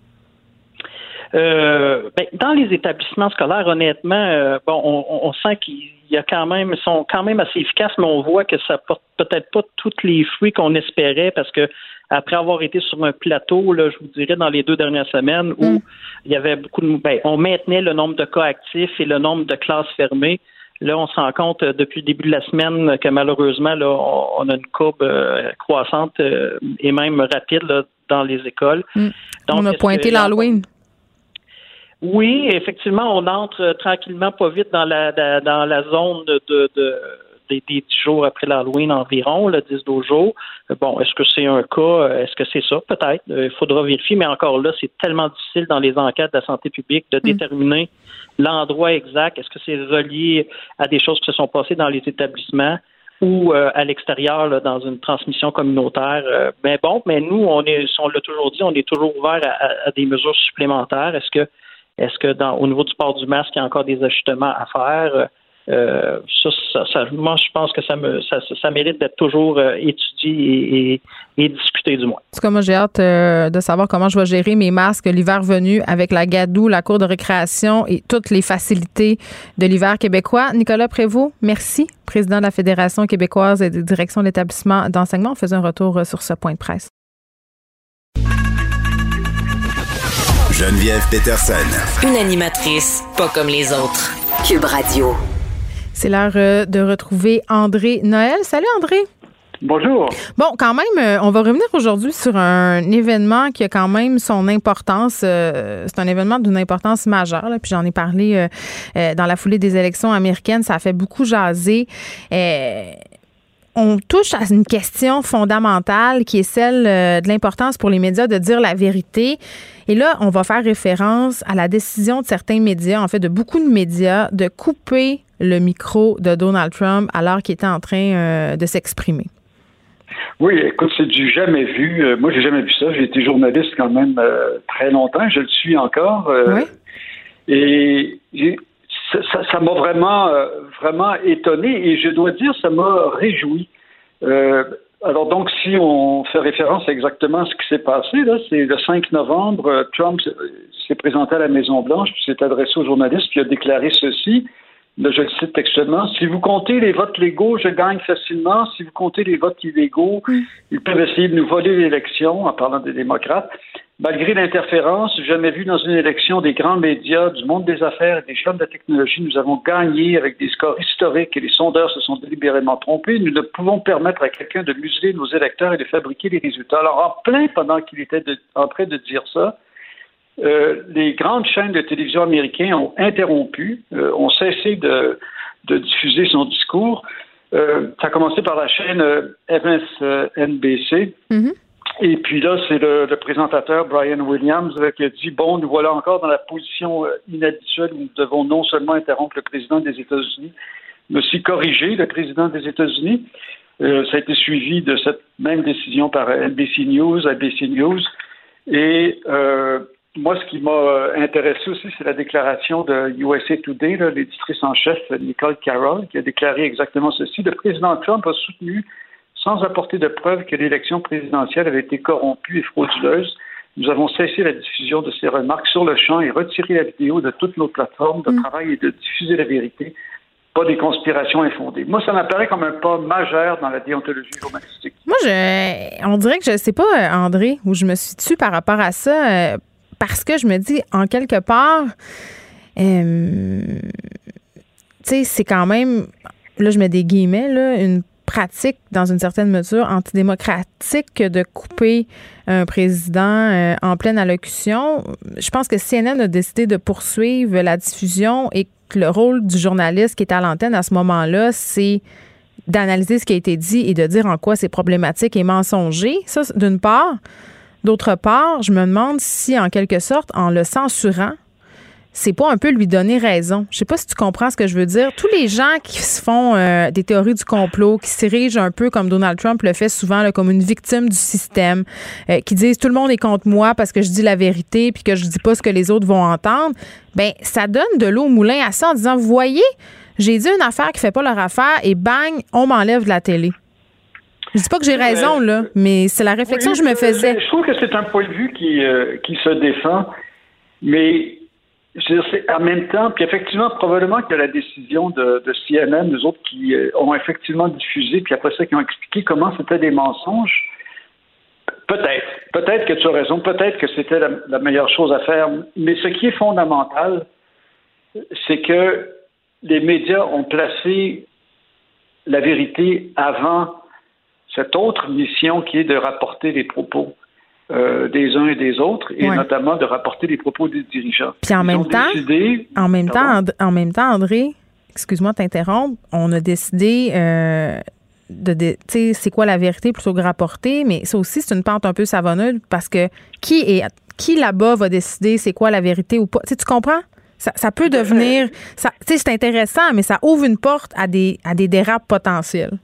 Speaker 23: Euh, ben, dans les établissements scolaires, honnêtement, euh, bon, on, on sent qu'ils y a quand même, sont quand même assez efficaces, mais on voit que ça porte peut-être pas tous les fruits qu'on espérait parce que après avoir été sur un plateau, là, je vous dirais, dans les deux dernières semaines où il y avait beaucoup de, ben, on maintenait le nombre de cas actifs et le nombre de classes fermées. Là, on se rend compte euh, depuis le début de la semaine que malheureusement, là, on, a une courbe euh, croissante euh, et même rapide là, dans les écoles.
Speaker 1: Mm.
Speaker 23: Donc,
Speaker 1: on a pointé l'Halloween.
Speaker 23: oui, effectivement, on entre tranquillement pas vite dans la, dans la zone de- des, des 10 jours après l'Halloween environ, le 10-12 jours. Euh, Bon, est-ce que c'est un cas? euh, Est-ce que c'est ça? Peut-être. Euh, Il faudra vérifier, mais encore là, c'est tellement difficile dans les enquêtes de la santé publique de déterminer l'endroit exact. Est-ce que c'est relié à des choses qui se sont passées dans les établissements? ou euh, à l'extérieur là, dans une transmission communautaire? Euh, mais bon, mais nous, on est, on l'a toujours dit, on est toujours ouvert à, à- à des mesures supplémentaires. Est-ce que, est-ce que dans, au niveau du port du masque, il y a encore des ajustements à faire? Euh, ça, ça, ça- moi, je pense que ça me, ça, ça- ça mérite d'être toujours euh, étudié et, et- et discuté du moins.
Speaker 1: En tout cas, moi, j'ai hâte euh, de savoir comment je vais gérer mes masques l'hiver venu avec la gadoue, la cour de récréation et toutes les facilités de l'hiver québécois. Nicolas Prévost, merci, président de la Fédération québécoise et de direction de l'établissement d'enseignement. On faisait un retour sur ce point de presse.
Speaker 16: Geneviève Peterson.
Speaker 18: Une animatrice pas comme les autres. Cube Radio.
Speaker 1: C'est l'heure euh, de retrouver André Noël. Salut André.
Speaker 24: Bonjour.
Speaker 1: Bon, quand même, euh, on va revenir aujourd'hui sur un événement qui a quand même son importance. euh, c'est un événement d'une importance majeure. là, puis j'en ai parlé dans la foulée des élections américaines. Ça a fait beaucoup jaser. On touche à une question fondamentale qui est celle de l'importance pour les médias de dire la vérité. Et là, on va faire référence à la décision de certains médias, en fait de beaucoup de médias, de couper le micro de Donald Trump alors qu'il était en train euh, de s'exprimer.
Speaker 24: Oui, écoute, c'est du jamais vu. Euh, moi, j'ai jamais vu ça. J'ai été journaliste quand même euh, très longtemps. Je le suis encore. Euh, Et ça- m'a vraiment, vraiment étonné. Et je dois dire, ça m'a réjoui. Alors donc, si on fait référence exactement à ce qui s'est passé, là, c'est le 5 novembre, Trump s'est- présenté à la Maison-Blanche, puis s'est adressé aux journalistes, puis a déclaré ceci. Là, je le cite textuellement. Si vous comptez les votes légaux, je gagne facilement. Si vous comptez les votes illégaux, ils peuvent essayer de nous voler l'élection, en parlant des démocrates. Malgré l'interférence, jamais vu dans une élection des grands médias, du monde des affaires et des chaînes de la technologie, nous avons gagné avec des scores historiques et les sondeurs se sont délibérément trompés. Nous ne pouvons permettre à quelqu'un de museler nos électeurs et de fabriquer les résultats. Alors, en plein pendant qu'il était de- en train de dire ça, euh, les grandes chaînes de télévision américaines ont interrompu, euh, ont cessé de, de diffuser son discours. Euh, ça a commencé par la chaîne euh, MSNBC. Et puis là, c'est le, le présentateur Brian Williams qui a dit bon, nous voilà encore dans la position inhabituelle où nous devons non seulement interrompre le président des États-Unis, mais aussi corriger le président des États-Unis. Ça a été suivi de cette même décision par NBC News, ABC News. Et euh, moi, ce qui m'a intéressé aussi, c'est la déclaration de USA Today, l'éditrice en chef Nicole Carroll, qui a déclaré exactement ceci. Le président Trump a soutenu, sans apporter de preuves, que l'élection présidentielle avait été corrompue et frauduleuse. Nous avons cessé la diffusion de ces remarques sur le champ et retiré la vidéo de toutes nos plateformes de travail et de diffuser la vérité, pas des conspirations infondées. Moi, ça m'apparaît comme un pas majeur dans la déontologie journalistique.
Speaker 1: Moi, je, on dirait que je sais pas, euh, André, où je me suis dessus par rapport à ça, euh, parce que je me dis, en quelque part, euh, tu sais, c'est quand même, là, je mets des guillemets, là, une pratique, dans une certaine mesure, antidémocratique que de couper un président euh, en pleine allocution. Je pense que CNN a décidé de poursuivre la diffusion et que le rôle du journaliste qui est à l'antenne à ce moment-là, c'est d'analyser ce qui a été dit et de dire en quoi c'est problématique et mensonger. Ça, d'une part. D'autre part, je me demande si, en quelque sorte, en le censurant, c'est pas un peu lui donner raison. Je sais pas si tu comprends ce que je veux dire. Tous les gens qui se font euh, des théories du complot, qui s'érigent un peu comme Donald Trump le fait souvent, comme une victime du système, euh, qui disent tout le monde est contre moi parce que je dis la vérité puis que je dis pas ce que les autres vont entendre, ben ça donne de l'eau au moulin à ça en disant, voyez, j'ai dit une affaire qui fait pas leur affaire et bang, on m'enlève de la télé. Je dis pas que j'ai raison, là, mais c'est la réflexion
Speaker 24: Oui,
Speaker 1: que je me faisais.
Speaker 24: Je trouve que c'est un point de vue qui, euh, qui se défend, mais je en même temps, puis effectivement, probablement que la décision de, de CNN, nous autres qui euh, ont effectivement diffusé, puis après ça, qui ont expliqué comment c'était des mensonges, peut-être, peut-être que tu as raison, peut-être que c'était la, la meilleure chose à faire, mais ce qui est fondamental, c'est que les médias ont placé la vérité avant cette autre mission qui est de rapporter les propos euh, des uns et des autres, et
Speaker 1: Ouais.
Speaker 24: notamment de rapporter les propos des dirigeants.
Speaker 1: Puis en
Speaker 24: Ils
Speaker 1: même temps,
Speaker 24: décidé-
Speaker 1: en même temps,
Speaker 24: Pardon?
Speaker 1: And- en même temps, André, excuse-moi de t'interrompre, on a décidé euh, de, de- tu sais, c'est quoi la vérité plutôt que rapporter, mais ça aussi c'est une pente un peu savonneuse parce que qui est qui là-bas va décider c'est quoi la vérité ou pas? Tu comprends? Ça, ça peut devenir, ça, tu sais, c'est intéressant, mais ça ouvre une porte à des à des dérapes potentiels.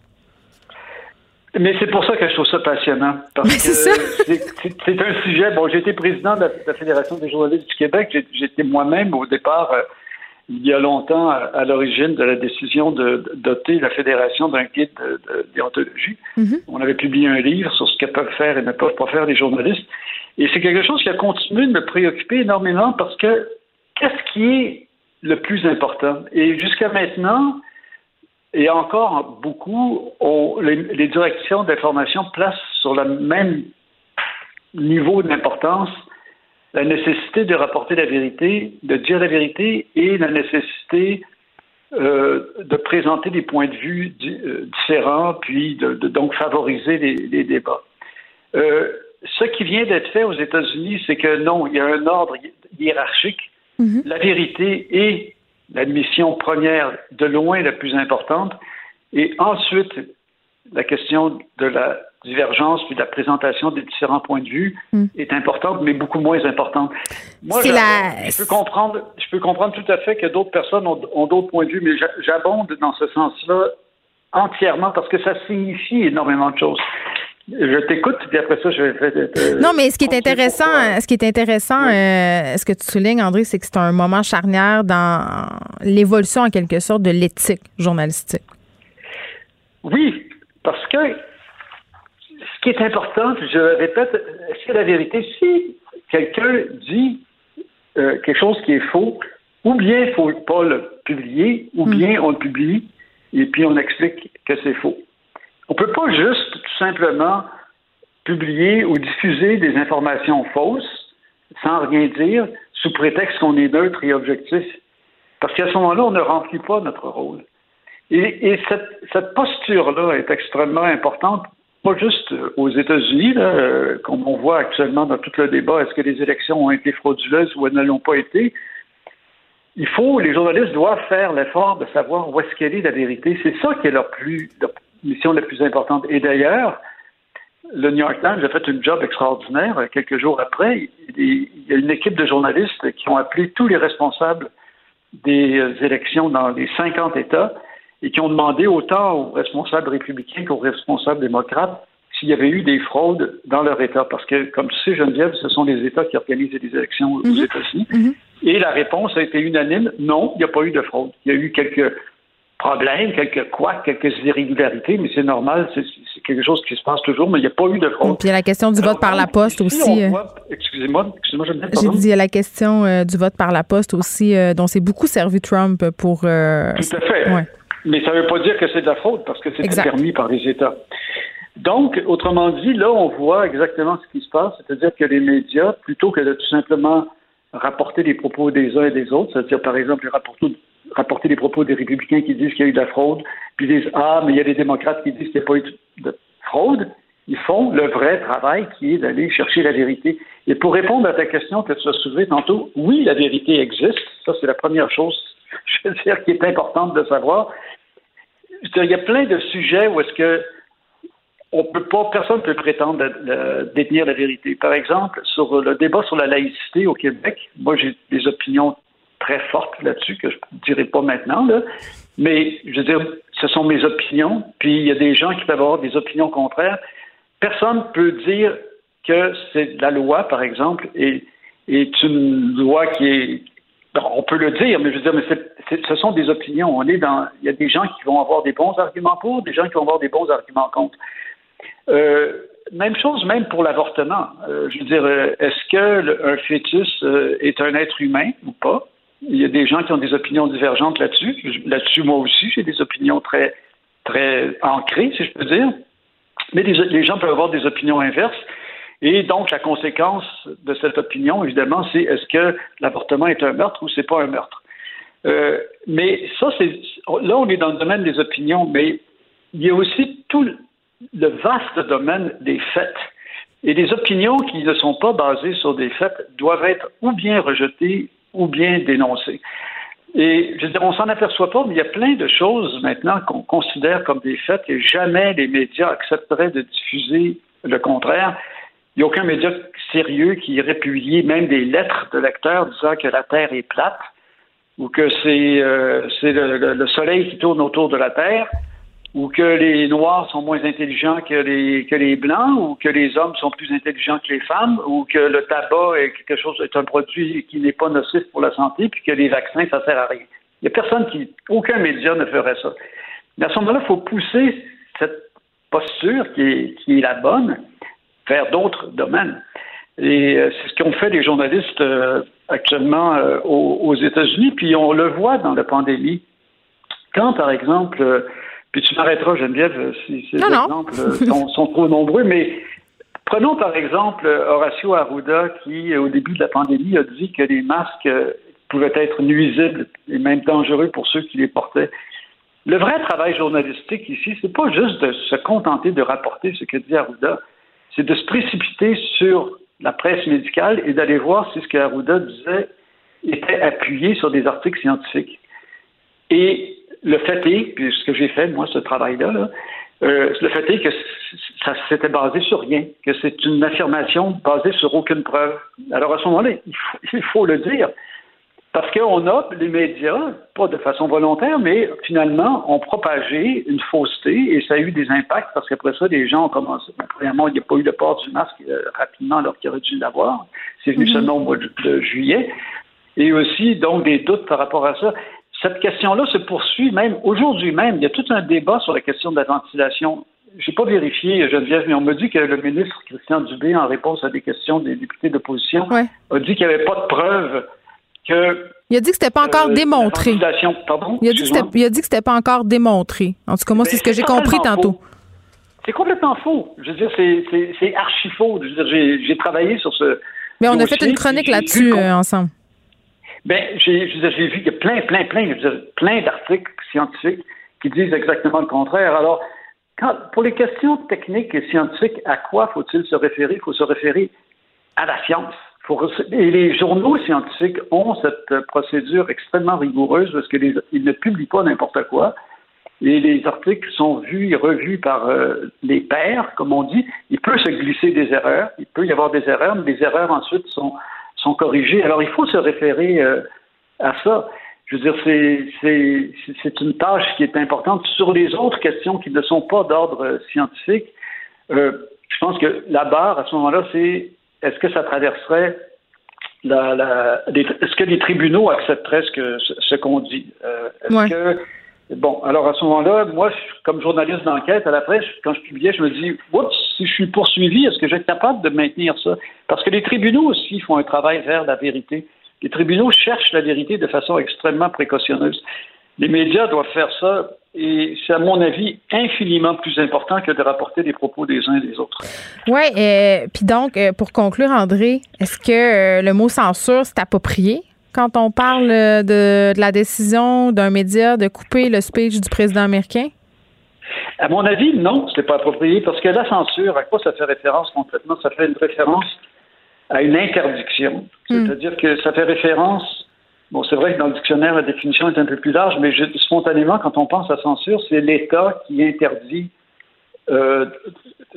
Speaker 24: Mais c'est pour ça que je trouve ça passionnant. Parce que
Speaker 1: c'est
Speaker 24: un sujet. Bon, j'ai été président de la, de la Fédération des journalistes du Québec. J'étais moi-même au départ, euh, il y a longtemps, à, à l'origine de la décision de, de doter la Fédération d'un guide de, de déontologie. On avait publié un livre sur ce que peuvent faire et ne peuvent pas faire les journalistes. Et c'est quelque chose qui a continué de me préoccuper énormément parce que qu'est-ce qui est le plus important? Et jusqu'à maintenant, et encore beaucoup, on- les, les directions d'information placent sur le même niveau d'importance la nécessité de rapporter la vérité, de dire la vérité et la nécessité euh, de présenter des points de vue di- euh, différents, puis de, de- donc favoriser les, les débats. Euh, ce qui vient d'être fait aux États-Unis, c'est que non, il y a un ordre hi- hiérarchique. La vérité est la mission première, de loin la plus importante, et ensuite la question de la divergence puis de la présentation des différents points de vue est importante, mais beaucoup moins importante. Moi,
Speaker 1: la-
Speaker 24: je peux comprendre, je peux comprendre tout à fait que d'autres personnes ont, ont d'autres points de vue, mais j'a- j'abonde dans ce sens-là entièrement parce que ça signifie énormément de choses. Je t'écoute, puis après ça, je vais faire. euh,
Speaker 1: Non, mais ce qui est intéressant, ce qui est intéressant, euh, ce que tu soulignes, André, c'est que c'est un moment charnière dans l'évolution en quelque sorte de l'éthique journalistique.
Speaker 24: Oui, parce que ce qui est important, je le répète, c'est la vérité. Si quelqu'un dit euh, quelque chose qui est faux, ou bien il ne faut pas le publier, ou bien on le publie et puis on explique que c'est faux. On ne peut pas juste tout simplement publier ou diffuser des informations fausses sans rien dire sous prétexte qu'on est neutre et objectif. Parce qu'à ce moment-là, on ne remplit pas notre rôle. Et, et cette, posture-là est extrêmement importante, pas juste euh, aux États-Unis, euh, comme on voit actuellement dans tout le débat, est-ce que les élections ont été frauduleuses ou elles ne l'ont pas été? Il faut, les journalistes doivent faire l'effort de savoir où est-ce qu'elle est la vérité. C'est ça qui est leur plus, leur mission la plus importante. Et d'ailleurs, le New York Times a fait une job extraordinaire. Quelques jours après, il y a une équipe de journalistes qui ont appelé tous les responsables des élections dans les 50 États et qui ont demandé autant aux responsables républicains qu'aux responsables démocrates s'il y avait eu des fraudes dans leur État. Parce que, comme tu sais, Geneviève, ce sont les États qui organisent les élections aux
Speaker 1: Mhm.
Speaker 24: États-Unis. Et la réponse a été unanime, non, il n'y a pas eu de fraude. Il y a eu quelques problèmes, quelques couacs, quelques irrégularités, mais c'est normal, c'est quelque chose qui se passe toujours, mais il n'y a pas eu de fraude.
Speaker 1: Puis il y a la question du vote par la poste
Speaker 24: Si
Speaker 1: aussi. euh,
Speaker 24: Excusez-moi, excusez-moi, Geneviève,
Speaker 1: J'ai dit, il y a la question euh, du vote par la poste aussi, euh, dont s'est beaucoup servi Trump pour. euh,
Speaker 24: Tout à fait.
Speaker 1: ouais.
Speaker 24: Mais ça ne veut pas dire que c'est de la fraude parce que c'est permis par les États. Donc, autrement dit, là, on voit exactement ce qui se passe, c'est-à-dire que les médias, plutôt que de tout simplement rapporter les propos des uns et des autres, c'est-à-dire par exemple rapporter, rapporter les propos des républicains qui disent qu'il y a eu de la fraude, puis disent ah mais il y a des démocrates qui disent qu'il n'y a pas eu de fraude, ils font le vrai travail qui est d'aller chercher la vérité. Et pour répondre à ta question que tu as soulevée tantôt, oui, la vérité existe. Ça, c'est la première chose, je veux dire, qui est importante de savoir. Il y a plein de sujets où est-ce que on peut personne ne peut prétendre de détenir la vérité. Par exemple, sur le débat sur la laïcité au Québec, moi j'ai des opinions très fortes là-dessus que je ne dirai pas maintenant, là. mais je veux dire, ce sont mes opinions, puis il y a des gens qui peuvent avoir des opinions contraires. Personne ne peut dire que c'est la loi, par exemple, est, est une loi qui est on peut le dire, mais je veux dire, mais ce sont des opinions. On est dans, il y a des gens qui vont avoir des bons arguments pour, des gens qui vont avoir des bons arguments contre. Euh, même chose, même pour l'avortement. Euh, je veux dire, euh, est-ce que un fœtus est un être humain ou pas? Il y a des gens qui ont des opinions divergentes là-dessus. Là-dessus, moi aussi, j'ai des opinions très, très ancrées, si je peux dire. Mais les, gens peuvent avoir des opinions inverses. Et donc, la conséquence de cette opinion, évidemment, c'est est-ce que l'avortement est un meurtre ou c'est pas un meurtre? Euh, mais ça, c'est là, on est dans le domaine des opinions, mais il y a aussi tout le vaste domaine des faits. Et les opinions qui ne sont pas basées sur des faits doivent être ou bien rejetées ou bien dénoncées. Et je veux dire, on s'en aperçoit pas, mais il y a plein de choses maintenant qu'on considère comme des faits et jamais les médias accepteraient de diffuser le contraire. Il n'y a aucun média sérieux qui irait publier même des lettres de lecteurs disant que la Terre est plate ou que c'est euh, le Soleil qui tourne autour de la Terre ou que les Noirs sont moins intelligents que les, que les Blancs, ou que les hommes sont plus intelligents que les femmes, ou que le tabac est quelque chose, est un produit qui n'est pas nocif pour la santé, puis que les vaccins, ça sert à rien. Il n'y a personne qui, aucun média ne ferait ça. Mais à ce moment-là, il faut pousser cette posture qui est, qui est la bonne vers d'autres domaines. Et euh, c'est ce qu'ont fait les journalistes euh, actuellement euh, aux, aux États-Unis, puis on le voit dans la pandémie. Quand, par exemple, puis tu m'arrêteras, Geneviève, euh, si ces
Speaker 1: Non, non.
Speaker 24: exemples euh, sont, sont trop nombreux, mais prenons par exemple euh, Horacio Arruda qui, au début de la pandémie, a dit que les masques pouvaient être nuisibles et même dangereux pour ceux qui les portaient. Le vrai travail journalistique ici, c'est pas juste de se contenter de rapporter ce que dit Arruda, c'est de se précipiter sur la presse médicale et d'aller voir si ce que Arruda disait était appuyé sur des articles scientifiques. Et le fait est, puis ce que j'ai fait, moi, ce travail-là, là, euh, le fait est que ça s'était basé sur rien, que c'est une affirmation basée sur aucune preuve. Alors à ce moment-là, il faut, il faut le dire. Parce qu'on a, les médias, pas de façon volontaire, mais finalement, ont propagé une fausseté et ça a eu des impacts parce qu'après ça, les gens ont commencé. Bon, premièrement, il n'y a pas eu le port du masque euh, rapidement alors qu'il aurait dû l'avoir. C'est venu
Speaker 1: Mhm.
Speaker 24: seulement au mois de, de juillet. Et aussi, donc, des doutes par rapport à ça. Cette question-là se poursuit même aujourd'hui même. Il y a tout un débat sur la question de la ventilation. Je n'ai pas vérifié, Geneviève, mais on me dit que le ministre Christian Dubé, en réponse à des questions des députés d'opposition,
Speaker 1: Ouais.
Speaker 24: a dit qu'il n'y avait pas de preuves que.
Speaker 1: Il a dit que c'était pas encore
Speaker 24: euh,
Speaker 1: démontré.
Speaker 24: pardon,
Speaker 1: Il a dit que il a dit que c'était pas encore démontré. En tout cas, moi, c'est ce que j'ai compris tantôt.
Speaker 24: faux. C'est complètement faux. Je veux dire, c'est- archi faux. Je veux dire, j'ai- travaillé sur ce.
Speaker 1: Mais on a fait une chronique là-dessus euh, ensemble.
Speaker 24: Ben, j'ai vu qu'il y a plein, plein, plein, plein d'articles scientifiques qui disent exactement le contraire. Alors, quand, pour les questions techniques et scientifiques, à quoi faut-il se référer? Il faut se référer à la science. Et les journaux scientifiques ont cette euh, procédure extrêmement rigoureuse parce qu'ils ne publient pas n'importe quoi. et les articles sont vus et revus par euh, les pairs, comme on dit, il peut se glisser des erreurs, il peut y avoir des erreurs, mais les erreurs ensuite sont, sont corrigées. Alors il faut se référer euh, à ça. Je veux dire, c'est une tâche qui est importante. Sur les autres questions qui ne sont pas d'ordre euh, scientifique, je pense que la barre, à ce moment-là, c'est est-ce que ça traverserait la, est-ce que les tribunaux accepteraient ce ce, qu'on dit? est-ce que Bon, alors à ce moment-là, moi, comme journaliste d'enquête à la presse, quand je publiais, je me dis, oups, si je suis poursuivi, est-ce que je vais être capable de maintenir ça? Parce que les tribunaux aussi font un travail vers la vérité. Les tribunaux cherchent la vérité de façon extrêmement précautionneuse. Les médias doivent faire ça et c'est, à mon avis, infiniment plus important que de rapporter les propos des uns et des autres.
Speaker 1: Oui, et puis donc, euh, pour conclure, André, est-ce que euh, le mot censure, c'est approprié? Quand on parle de, la décision d'un média de couper le speech du président américain?
Speaker 24: À mon avis, non, ce n'est pas approprié parce que la censure, à quoi ça fait référence concrètement? Ça fait une référence à une interdiction. Hmm. C'est-à-dire que ça fait référence. Bon, c'est vrai que dans le dictionnaire, la définition est un peu plus large, mais spontanément, quand on pense à censure, c'est l'État qui interdit euh,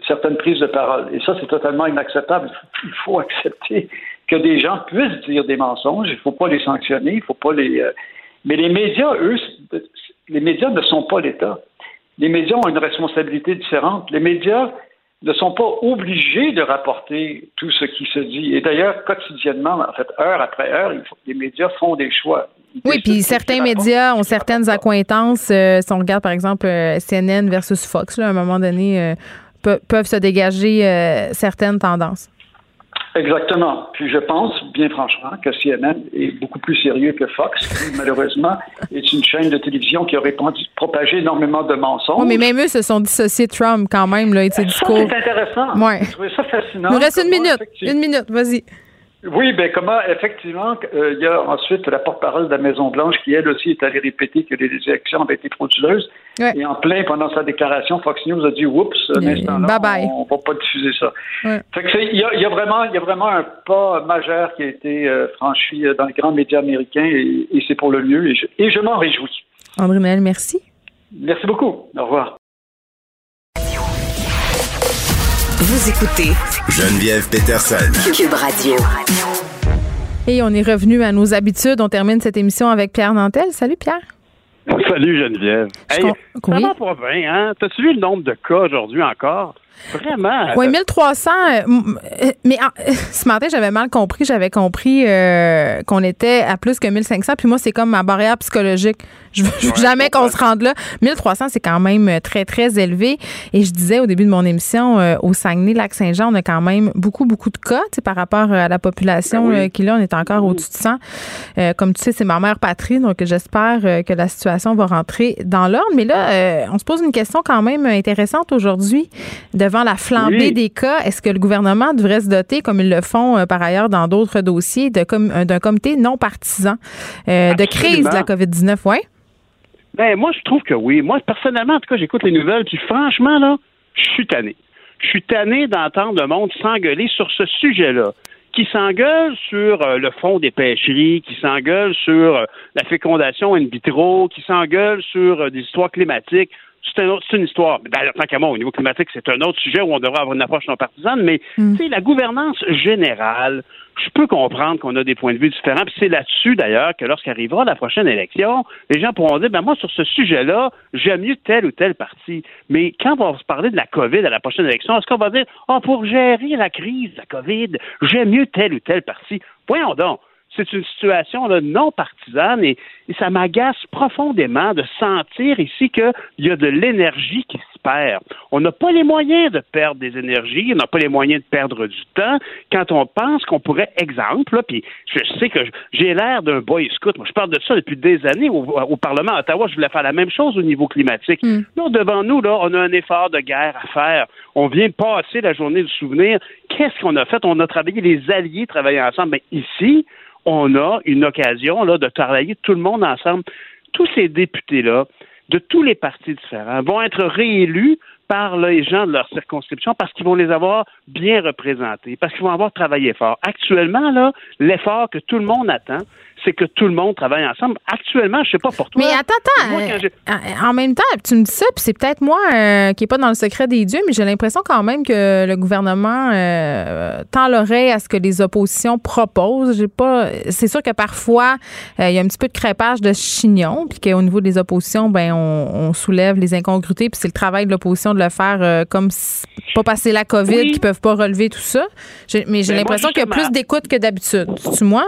Speaker 24: certaines prises de parole. Et ça, c'est totalement inacceptable. Il faut accepter que des gens puissent dire des mensonges. Il ne faut pas les sanctionner. Il faut pas les. Euh, mais les médias, eux, les médias ne sont pas l'État. Les médias ont une responsabilité différente. Les médias ne sont pas obligés de rapporter tout ce qui se dit. Et d'ailleurs, quotidiennement, en fait, heure après heure, les médias font des choix.
Speaker 1: oui, puis certains médias ont certaines accointances. Euh, si on regarde, par exemple, euh, CNN versus Fox, à un moment donné, peuvent se dégager certaines tendances.
Speaker 24: Exactement. Puis je pense, bien franchement, que CNN est beaucoup plus sérieux que Fox, qui malheureusement est une chaîne de télévision qui aurait propagé énormément de mensonges.
Speaker 1: Oui, mais même eux se sont dissociés de Trump quand même, là, et ses discours.
Speaker 24: C'est intéressant.
Speaker 1: Ouais.
Speaker 24: Je trouvais ça fascinant.
Speaker 1: Il nous reste une minute. Une minute, vas-y.
Speaker 24: Oui, ben comment effectivement, euh, il y a ensuite la porte-parole de la Maison Blanche qui elle aussi est allée répéter que les élections avaient été frauduleuses. Et en plein pendant sa déclaration, Fox News a dit oups, un instant-là, on, ne va pas diffuser ça. il y a, vraiment, il y a vraiment un pas majeur qui a été euh, franchi euh, dans les grands médias américains et, c'est pour le mieux et je, m'en réjouis.
Speaker 1: André Noël, merci.
Speaker 24: Merci beaucoup. Au revoir.
Speaker 18: Vous écoutez
Speaker 16: Geneviève Peterson.
Speaker 18: Cube Radio.
Speaker 1: Et on est revenu à nos habitudes. On termine cette émission avec Pierre Nantel. Salut Pierre.
Speaker 25: Salut Geneviève. Hey, ça va pas bien, hein? T'as-tu vu le nombre de cas aujourd'hui encore? Vraiment.
Speaker 1: Oui, 1300. Euh, euh, mais euh, ce matin, j'avais mal compris. J'avais compris qu'on était à plus que 1500. Puis moi, c'est comme ma barrière psychologique. Je veux, jamais qu'on se rende là. 1300, c'est quand même très, très élevé. Et je disais au début de mon émission, au Saguenay-Lac-Saint-Jean, on a quand même beaucoup, beaucoup de cas par rapport à la population ben qui, là, on est encore au-dessus de 100. comme tu sais, c'est ma mère patrie. Donc, j'espère que la situation va rentrer dans l'ordre. Mais là, on se pose une question quand même intéressante aujourd'hui devant la flambée des cas, est-ce que le gouvernement devrait se doter, comme ils le font euh, par ailleurs dans d'autres dossiers, euh, d'un comité non partisan euh, de crise de la COVID-19? Ouais?
Speaker 25: Ben, moi, je trouve que oui. Moi, personnellement, en tout cas, j'écoute les nouvelles, puis franchement, là, je suis tanné. Je suis tanné d'entendre le monde s'engueuler sur ce sujet-là qui s'engueule sur le fond des pêcheries, qui s'engueule sur la fécondation in vitro, qui s'engueule sur des histoires climatiques c'est une histoire. D'ailleurs, tant qu'à moi, au niveau climatique, c'est un autre sujet où on devrait avoir une approche non partisane, mais mm. la gouvernance générale, je peux comprendre qu'on a des points de vue différents. Puis c'est là-dessus, d'ailleurs, que lorsqu'arrivera la prochaine élection, les gens pourront dire, ben moi, sur ce sujet-là, j'aime mieux tel ou tel parti. Mais quand on va se parler de la COVID à la prochaine élection, est-ce qu'on va dire, oh, pour gérer la crise de la COVID, j'aime mieux tel ou tel parti? Voyons donc c'est une situation non partisane et, ça m'agace profondément de sentir ici qu'il y a de l'énergie qui se perd. On n'a pas les moyens de perdre des énergies, on n'a pas les moyens de perdre du temps quand on pense qu'on pourrait, exemple, puis je sais que j'ai l'air d'un boy scout, moi je parle de ça depuis des années au, Parlement à Ottawa, je voulais faire la même chose au niveau climatique. Mm. devant nous, là, on a un effort de guerre à faire. On vient passer la journée du souvenir. Qu'est-ce qu'on a fait? On a travaillé, les alliés travaillaient ensemble. Mais ici, on a une occasion là, de travailler tout le monde ensemble. Tous ces députés-là, de tous les partis différents, vont être réélus par les gens de leur circonscription parce qu'ils vont les avoir bien représentés, parce qu'ils vont avoir travaillé fort. Actuellement, là, l'effort que tout le monde attend, c'est que tout le monde travaille ensemble. Actuellement, je sais pas pour toi.
Speaker 1: Mais attends, attends.
Speaker 25: Moi, j'ai-
Speaker 1: euh, en même temps, tu me dis ça, puis c'est peut-être moi euh, qui est pas dans le secret des dieux, mais j'ai l'impression quand même que le gouvernement euh, tend l'oreille à ce que les oppositions proposent. J'ai pas. C'est sûr que parfois euh, il y a un petit peu de crêpage de chignon, puis qu'au niveau des oppositions, ben on, on soulève les incongruités, puis c'est le travail de l'opposition de le faire euh, comme si- pas passer la COVID,
Speaker 25: Oui.
Speaker 1: qui peuvent pas relever tout ça. Mais j'ai
Speaker 25: Ben,
Speaker 1: l'impression qu'il y a plus d'écoute que d'habitude. C'est moi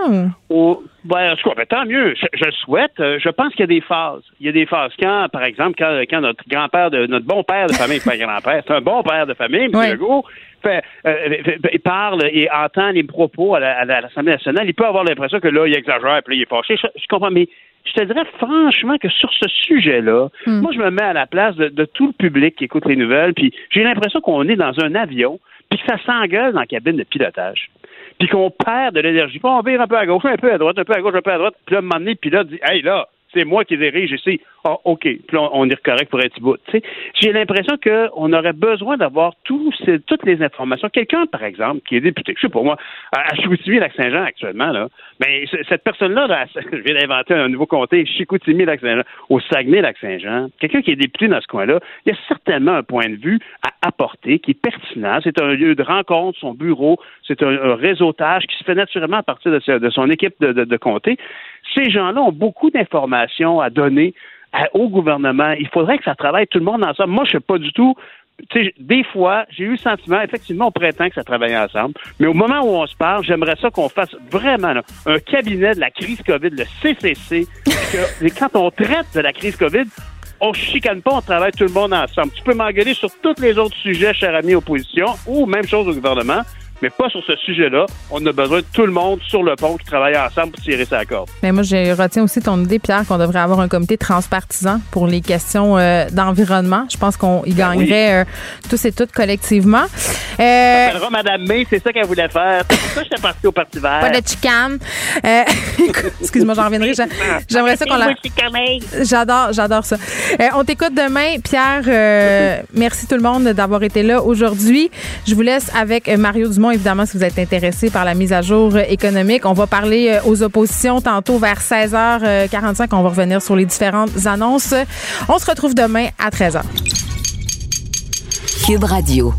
Speaker 1: ou?
Speaker 25: Ben, en tout cas, ben, tant mieux. Je, je le souhaite. Euh, Je pense qu'il y a des phases. Il y a des phases. Quand, par exemple, quand, quand notre grand-père, de, notre bon père de famille, pas grand-père, c'est un bon père de famille, M.
Speaker 1: Ouais.
Speaker 25: Legault, fait, euh, fait- parle et entend les propos à la- à l'Assemblée nationale, il peut avoir l'impression que là, il exagère, puis là, il est fâché. Je, je comprends, mais je te dirais franchement que sur ce sujet-là, moi, je me mets à la place de, de tout le public qui écoute les nouvelles, puis j'ai l'impression qu'on est dans un avion, puis que ça s'engueule dans la cabine de pilotage puis qu'on perd de l'énergie. Puis on vire un peu à gauche, un peu à droite, un peu à gauche, un peu à droite. Puis là, un moment donné, le pilote dit Hey, là, c'est moi qui dirige ici. Ah, OK. Puis on, on est correct pour être bout. Tu sais, J'ai l'impression qu'on aurait besoin d'avoir toutes les informations. Quelqu'un, par exemple, qui est député, je sais pas moi, à, Chicoutimi-Lac-Saint-Jean actuellement, là, c- cette personne-là, là, je viens d'inventer un nouveau comté, Chicoutimi-Lac-Saint-Jean, au Saguenay-Lac-Saint-Jean, quelqu'un qui est député dans ce coin-là, il y a certainement un point de vue à apporter qui est pertinent. C'est un lieu de rencontre, son bureau, c'est un, un réseautage qui se fait naturellement à partir de, son équipe de comté. Ces gens-là ont beaucoup d'informations à donner au gouvernement. Il faudrait que ça travaille tout le monde ensemble. Moi, je ne sais pas du tout. Des fois, j'ai eu le sentiment, effectivement, on prétend que ça travaille ensemble, mais au moment où on se parle, j'aimerais ça qu'on fasse vraiment un cabinet de la crise COVID, le CCC, que quand on traite de la crise COVID, on chicane pas, on travaille tout le monde ensemble. Tu peux m'engueuler sur tous les autres sujets, cher ami opposition, ou même chose au gouvernement, mais pas sur ce sujet-là. On a besoin de tout le monde sur le pont qui travaille ensemble pour tirer sa corde.
Speaker 1: Mais moi, je retiens aussi ton idée, Pierre, qu'on devrait avoir un comité transpartisan pour les questions euh, d'environnement. Je pense qu'on y
Speaker 25: Ben
Speaker 1: gagnerait euh, tous et toutes collectivement. Euh,
Speaker 25: Appellera Madame May, c'est ça qu'elle voulait faire. C'est pour ça que j'étais parti au Parti vert.
Speaker 1: pas de chicane. Euh, écoute, Excuse-moi, j'en reviendrai. J'a- J'aimerais ça qu'on la. J'adore, j'adore ça. Euh, on t'écoute demain, Pierre. euh, merci tout le monde d'avoir été là aujourd'hui. Je vous laisse avec Mario Dumont, évidemment, si vous êtes intéressé par la mise à jour euh, économique. On va parler euh, aux oppositions tantôt vers 16h45. On va revenir sur les différentes annonces. On se retrouve demain à 13h.
Speaker 18: Cube Radio.